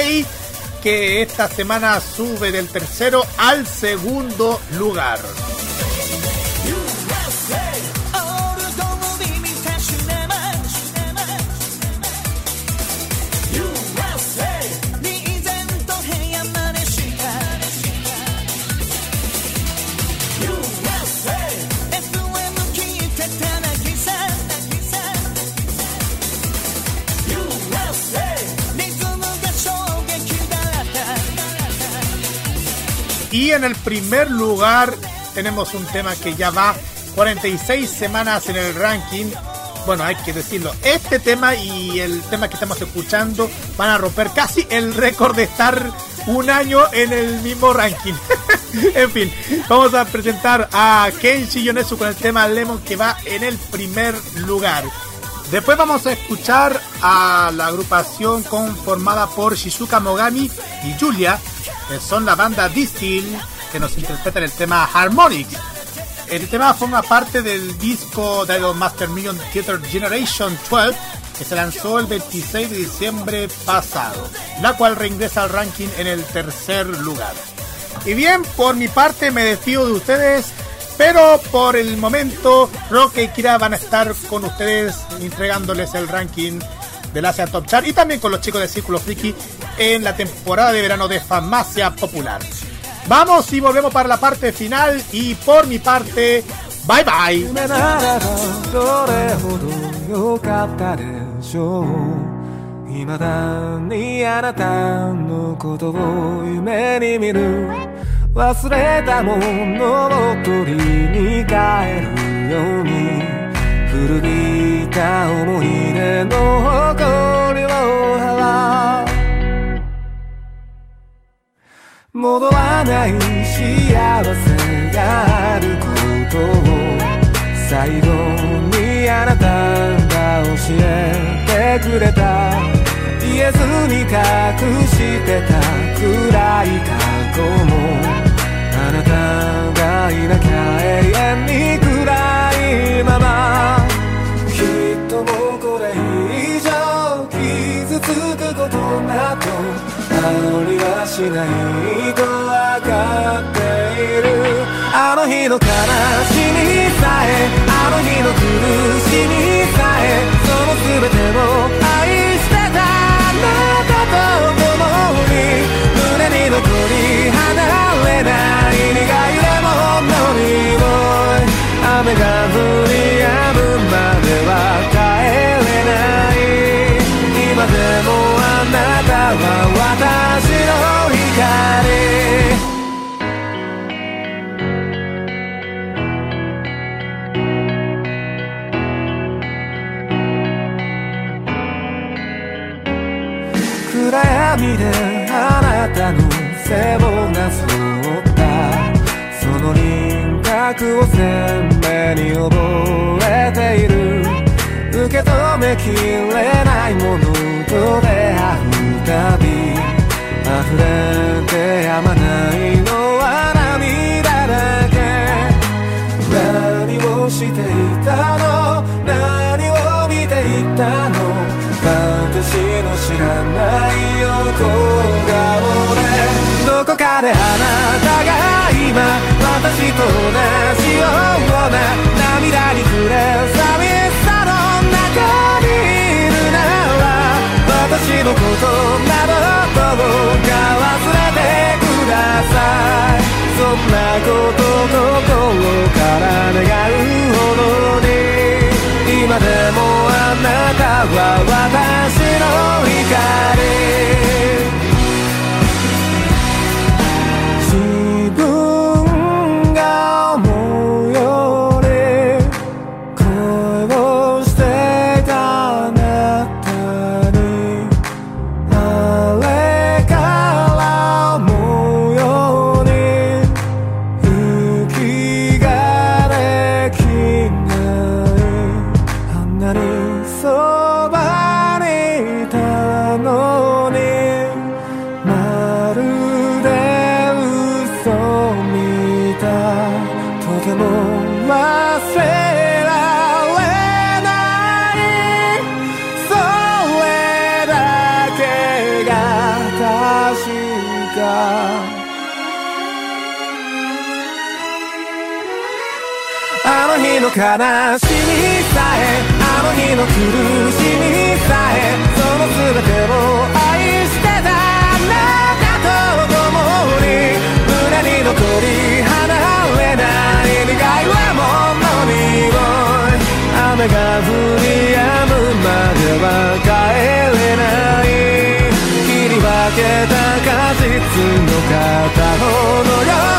que esta semana sube del tercero al segundo lugar. Y en el primer lugar tenemos un tema que ya va 46 semanas en el ranking. Bueno, hay que decirlo, este tema y el tema que estamos escuchando van a romper casi el récord de estar un año en el mismo ranking. en fin, vamos a presentar a Kenshi Yonezu con el tema Lemon que va en el primer lugar. Después vamos a escuchar a la agrupación conformada por Shizuka Mogami y Julia, que son la banda Distill, que nos interpretan el tema Harmonics. El tema forma parte del disco de Idol Master Million Theater Generation 12, que se lanzó el 26 de diciembre pasado, la cual reingresa al ranking en el tercer lugar. Y bien, por mi parte me despido de ustedes, pero por el momento Roque y Kira van a estar con ustedes entregándoles el ranking del Asia Top Chart y también con los chicos de Círculo Friki en la temporada de verano de Farmacia Popular. Vamos y volvemos para la parte final y por mi parte, bye bye. 夢ならばどれほど良かったでしょう未だにあなたのことを夢に見る 忘れたものを取りに帰るように古び た思い出の誇りを払う戻らない幸せがあることを最後にあなたが教えてくれた言えずに隠してた暗い過去もあなたがいなきゃともこれ以上傷つくことなどありはしないとわかっている。あの日の悲しみさえあの日の苦しみさえその全てを暗闇であなたの背をなぞったその輪郭を鮮明に覚えている受け止めきれないものと出会うたび溢れてやまないのは涙だけ。何をしていたの？何を見ていたの？私の知らない横顔でどこかであなたが今私と同じような涙に暮れ寂しさの中にいるなら私のことなどどうか忘れてくださいそんなこと心から願うでもあなたは私悲しみさえあの日の苦しみさえその全てを愛してたあなたと共に胸に残り離れない苦いレモンの匂い雨が降り止むまでは帰れない切り分けた果実の片方のよう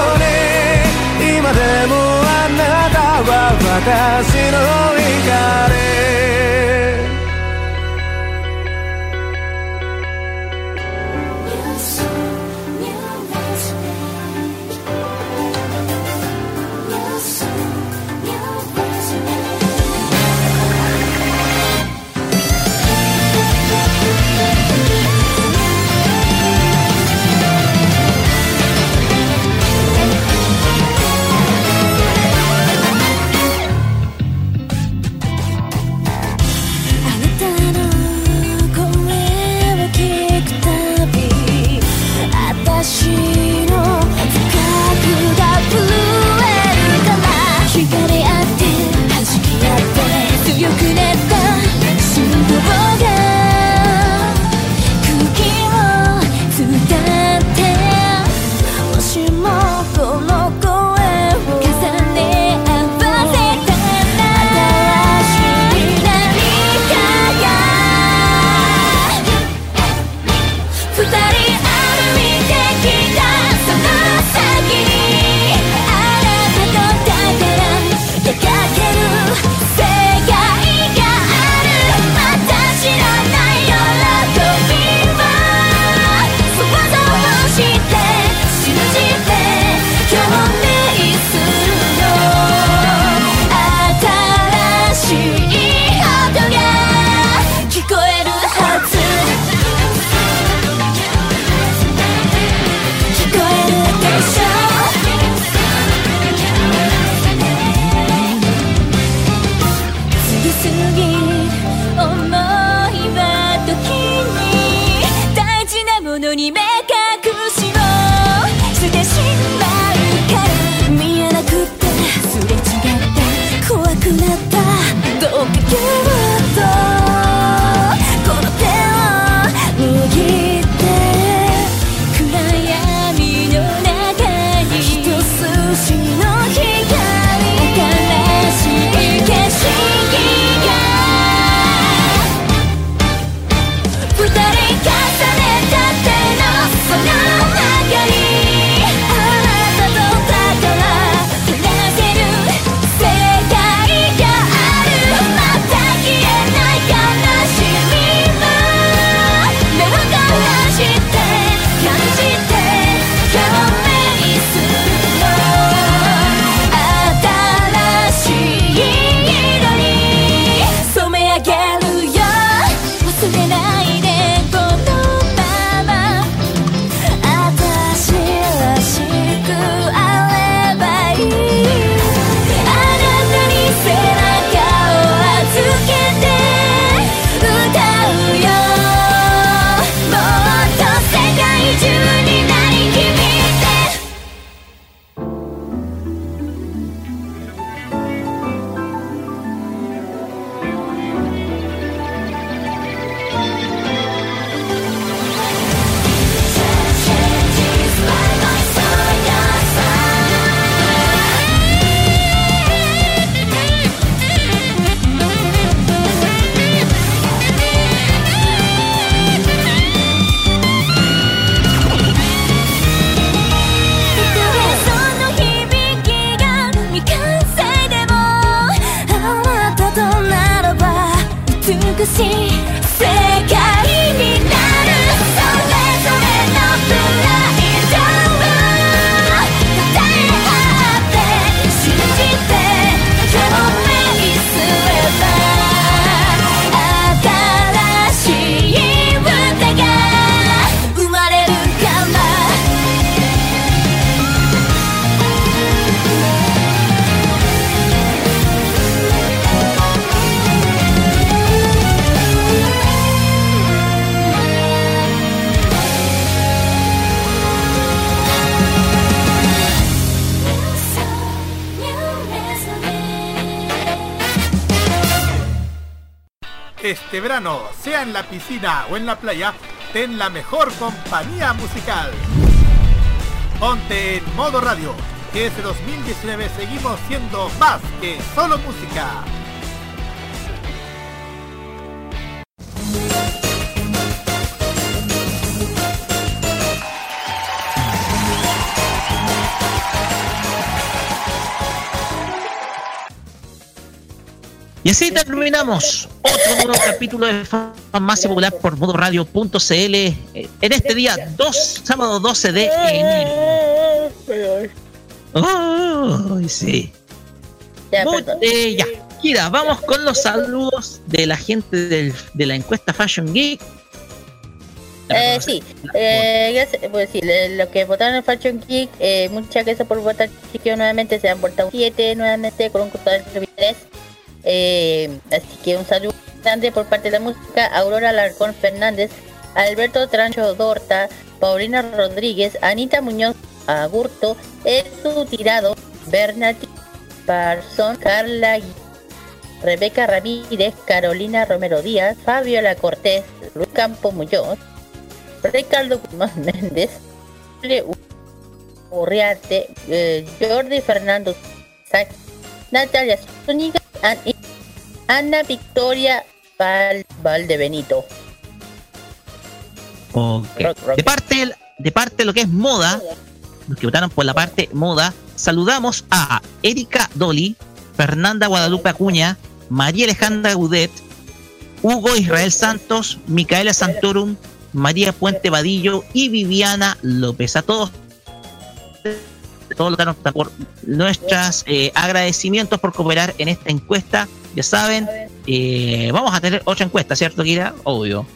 en la piscina o en la playa, ten la mejor compañía musical. Ponte en modo radio, que este 2019 seguimos siendo más que solo música. Y así terminamos otro nuevo capítulo de Farmacia Popular por modoradio.cl eh, en este día 2, sábado 12 de enero. Ay, sí. Ya, eh, ya. Kira, vamos con los saludos de la gente del- de la encuesta Fashion Geek. Eh, sí, eh, gracias- pues sí, los que votaron en Fashion Geek, eh, muchas gracias por votar, chiquillos, nuevamente, se han portado 7 nuevamente con un total de 3. Eh, así que un saludo grande por parte de la música, Aurora Larcón Fernández, Alberto Trancho Dorta, Paulina Rodríguez, Anita Muñoz Agurto, Edu Tirado, Bernat Parson, Carla Rebeca Ramírez, Carolina Romero Díaz, Fabiola Cortés, Luis Campo Muñoz, Ricardo Guzmán Méndez, Urriarte, eh, Jordi Fernando Natalia Zúñiga, y Ana Victoria Val, Valdebenito. Ok. Rock, rock. De parte, de parte de lo que es moda, los que votaron por la parte moda, saludamos a Erika Dolly, Fernanda Guadalupe Acuña, María Alejandra Gudet, Hugo Israel Santos, Micaela Santorum, María Puente Vadillo y Viviana López. A todos, todos votaron por nuestros agradecimientos por cooperar en esta encuesta. Ya saben, eh, vamos a tener otra encuesta, ¿cierto, Kira? Obvio.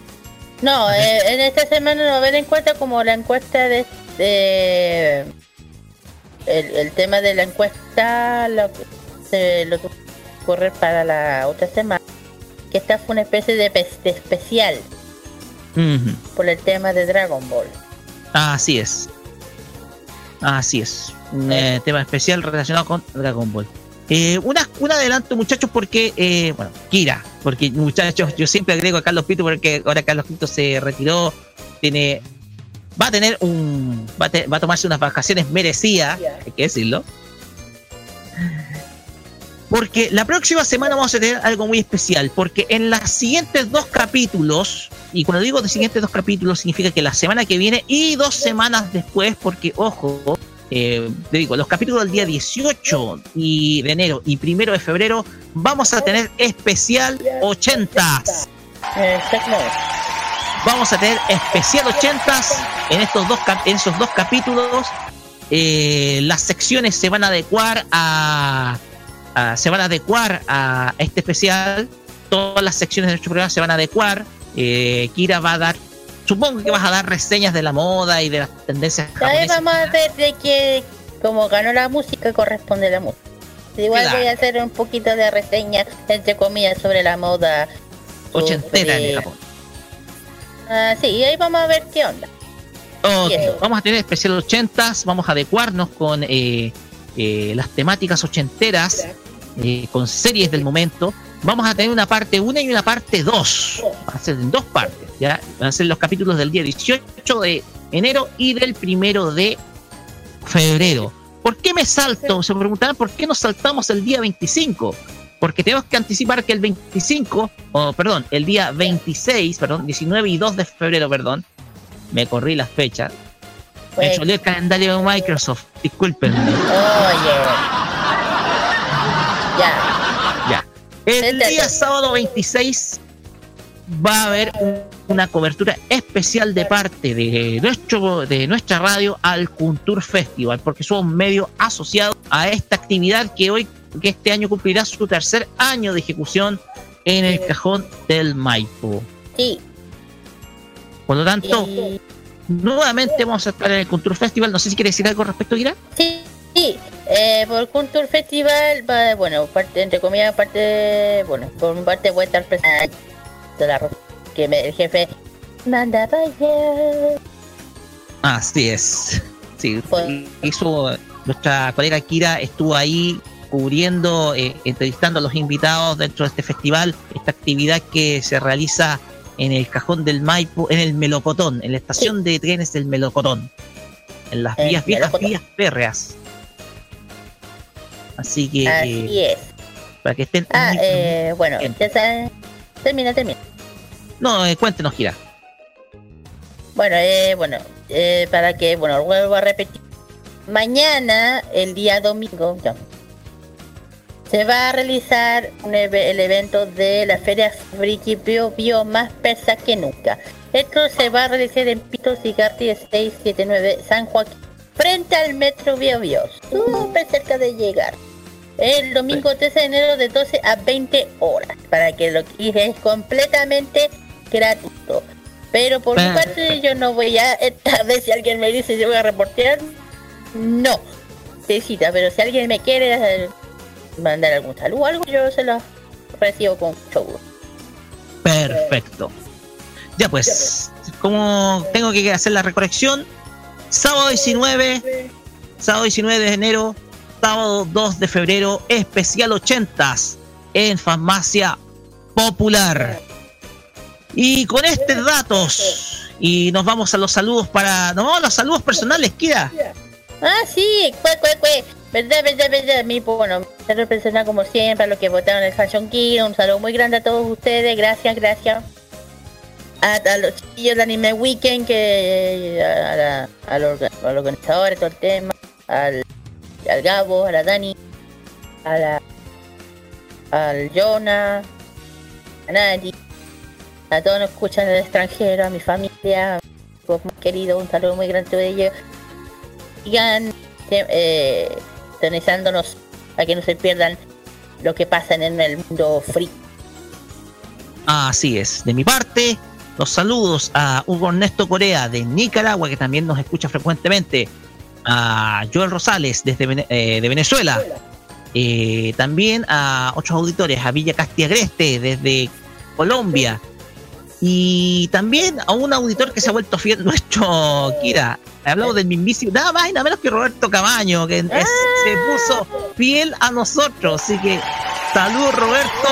No, eh, en esta semana no va a haber encuesta como la encuesta de, de- el, el tema de la encuesta lo, se- lo correr para la otra semana. Que esta fue una especie de, de especial por el tema de Dragon Ball. Así es. Así es. Un eh, tema especial relacionado con Dragon Ball. Eh, una, un adelanto, muchachos, porque, eh, bueno, Kira, porque muchachos, yo siempre agrego a Carlos Pito porque ahora Carlos Pito se retiró, tiene, va a tener un, va a, te- va a tomarse unas vacaciones merecidas, hay que decirlo. Porque la próxima semana vamos a tener algo muy especial, porque en los siguientes dos capítulos, y cuando digo de siguientes dos capítulos, significa que la semana que viene y dos semanas después, porque ojo, eh, te digo, los capítulos del día 18 y de enero y primero de febrero, vamos a tener especial 80. Eh, Tecno. Vamos a tener especial 80 en estos dos en esos dos capítulos. Eh, las secciones se van a adecuar a, a- se van a adecuar a este especial. Todas las secciones de nuestro programa se van a adecuar. Eh, Kira va a dar, supongo que vas a dar reseñas de la moda y de las tendencias También vamos a ver de que como ganó la música corresponde la música. Igual Claro. voy a hacer un poquito de reseña, entre comillas, sobre la moda. ochentera sobre- en Japón. Ah, sí, y ahí vamos a ver qué onda. Ok, Y eso. Vamos a tener especial 80s, vamos a adecuarnos con eh, eh, las temáticas ochenteras, eh, con series del momento. Vamos a tener una parte 1 y una parte 2. Va a ser en dos partes, ¿ya? Van a ser los capítulos del día 18 de enero y del primero de febrero. ¿Por qué me salto? Se preguntarán por qué nos saltamos el día 25. Porque tenemos que anticipar que el 25, o perdón, el día 26, perdón, 19 y 2 de febrero, perdón, me corrí las fechas. Me Pues, choleé el calendario de Microsoft, discúlpenme. oye. Ya. Ya. El día sábado 26 va a haber un- una cobertura especial de parte de nuestro de nuestra radio al Culture Festival, porque somos un medio asociado a esta actividad que hoy que este año cumplirá su tercer año de ejecución en el cajón del Maipo. Sí. Por lo tanto, nuevamente vamos a estar en el Culture Festival. No sé si quiere decir algo al respecto, Gira. Sí, sí. Eh, por Culture Festival, va, bueno, parte, entre comillas, parte, bueno, por parte voy a estar presente de la ro- que me- el jefe manda vaya. Así es. Sí, Pues- hizo nuestra colega Kira estuvo ahí cubriendo, eh, entrevistando a los invitados dentro de este festival, esta actividad que se realiza en el cajón del Maipo, en el Melocotón, en la estación de trenes del Melocotón, en las El vías viejas, vías férreas. Así que Así eh, es. para que estén Ah, eh, bueno, ya saben. Termina, termina. No eh, cuéntenos Kira. Bueno, eh, bueno, eh, para que, bueno, vuelvo a repetir. Mañana, el día domingo, se va a realizar un el evento de la Feria Friki Bio Bio más persa que nunca. Esto se va a realizar en Pito Cigarri 679 San Joaquín, frente al Metro Bio Bio, súper cerca de llegar. El domingo 13 de enero de 12 a 20 horas, para que lo es completamente gratuito. Pero por mi Perfecto. parte yo no voy a, esta vez si alguien me dice si voy a reportear, no. Necesita, pero si alguien me quiere mandar algún saludo o algo, yo se lo recibo con mucho gusto. Perfecto. Ya pues, como tengo que hacer la recorrección, sábado 19, sábado 19 de enero, sábado 2 de febrero, especial 80s en Farmacia Popular. Y con estos datos, y nos vamos a los saludos para. A los saludos personales, Kira. Ah, sí, cue, cue, cue. Verdad, verdad, verdad. Mi, bueno, se representa como siempre a los que votaron el Fashion King. Un saludo muy grande a todos ustedes. Gracias, gracias. A, los chicos del Anime Weekend, que a, la, a los, organizadores, todo el tema. Al, al Gabo, a la Dani, a la, al Jonah, a Nati, a todos que escuchan del extranjero, a mi familia, a mis más queridos, un saludo muy grande a ellos sigan eh, sintonizándonos para que no se pierdan lo que pasa en el mundo free. Así es. De mi parte, los saludos a Hugo Ernesto Corea de Nicaragua, que también nos escucha frecuentemente. A Joel Rosales desde eh, de Venezuela. eh, también a otros auditores, a Villa Castiagreste desde Colombia. Y también a un auditor que se ha vuelto fiel, nuestro Kira. Hablamos del mismísimo, nada más y nada menos que Roberto Camaño, que es- se puso fiel a nosotros. Así que saludos Roberto,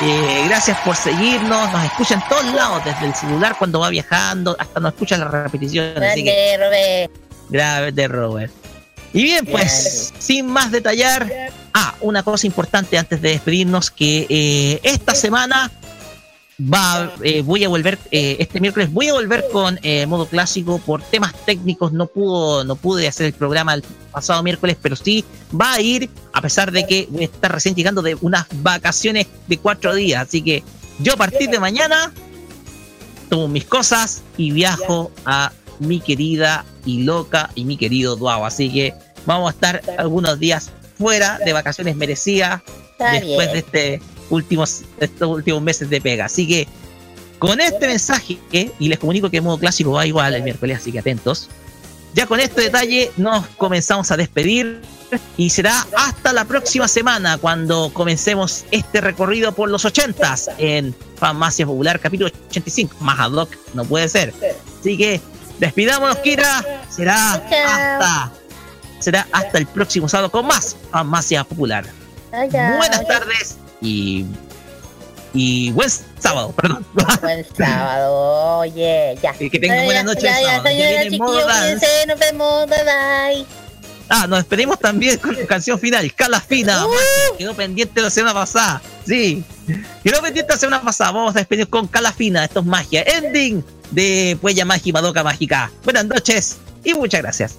eh, gracias por seguirnos, nos escucha en todos lados, desde el celular cuando va viajando, hasta nos escucha las repeticiones. Que Grande, Robert. Grave de Robert. Y bien, pues, sin más detallar, ah, una cosa importante antes de despedirnos, que eh, esta semana va, eh, voy a volver, eh, este miércoles voy a volver con eh, modo clásico por temas técnicos, no pudo, no pude hacer el programa el pasado miércoles, pero sí va a ir, a pesar de que voy a estar recién llegando de unas vacaciones de cuatro días, así que yo a partir de mañana tomo mis cosas y viajo a mi querida y loca y mi querido Duao. Así que vamos a estar algunos días fuera de vacaciones merecidas Está después bien. de este últimos, estos últimos meses de pega. Así que con este mensaje, y les comunico que el modo clásico va igual el miércoles, así que atentos. Ya con este detalle nos comenzamos a despedir y será hasta la próxima semana cuando comencemos este recorrido por los 80s en Farmacia Popular capítulo 85. Más ad hoc no puede ser. Así que despidámonos, Kira. Será hasta será hasta el próximo sábado con más Farmacia Popular. Buenas tardes y y buen sábado, perdón. Buen sábado, oye, ya. Que tengan Ya, buena ya, noche. Ya, ya. Ya chiquillos, dance. cuídense, nos vemos, bye bye. Ah, nos despedimos también con la canción final, Cala Fina. Uh. Quedó pendiente la semana pasada. Sí, quedó pendiente la semana pasada. Vamos a despedir con Cala Fina. Esto es magia. Ending de Puella Magi Madoka Mágica. Buenas noches y muchas gracias.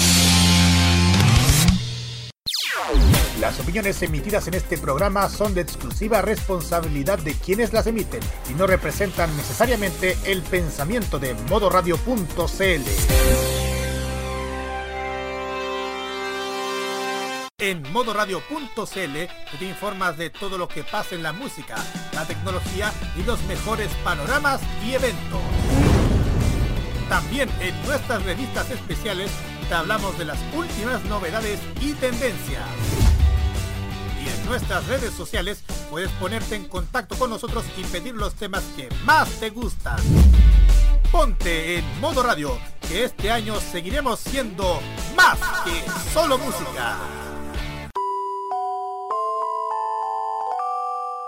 Las opiniones emitidas en este programa son de exclusiva responsabilidad de quienes las emiten y no representan necesariamente el pensamiento de modoradio.cl. En modoradio.cl te informas de todo lo que pasa en la música, la tecnología y los mejores panoramas y eventos. También en nuestras revistas especiales te hablamos de las últimas novedades y tendencias. Nuestras redes sociales puedes ponerte en contacto con nosotros y pedir los temas que más te gustan. Ponte en modo radio, que este año seguiremos siendo más que solo música.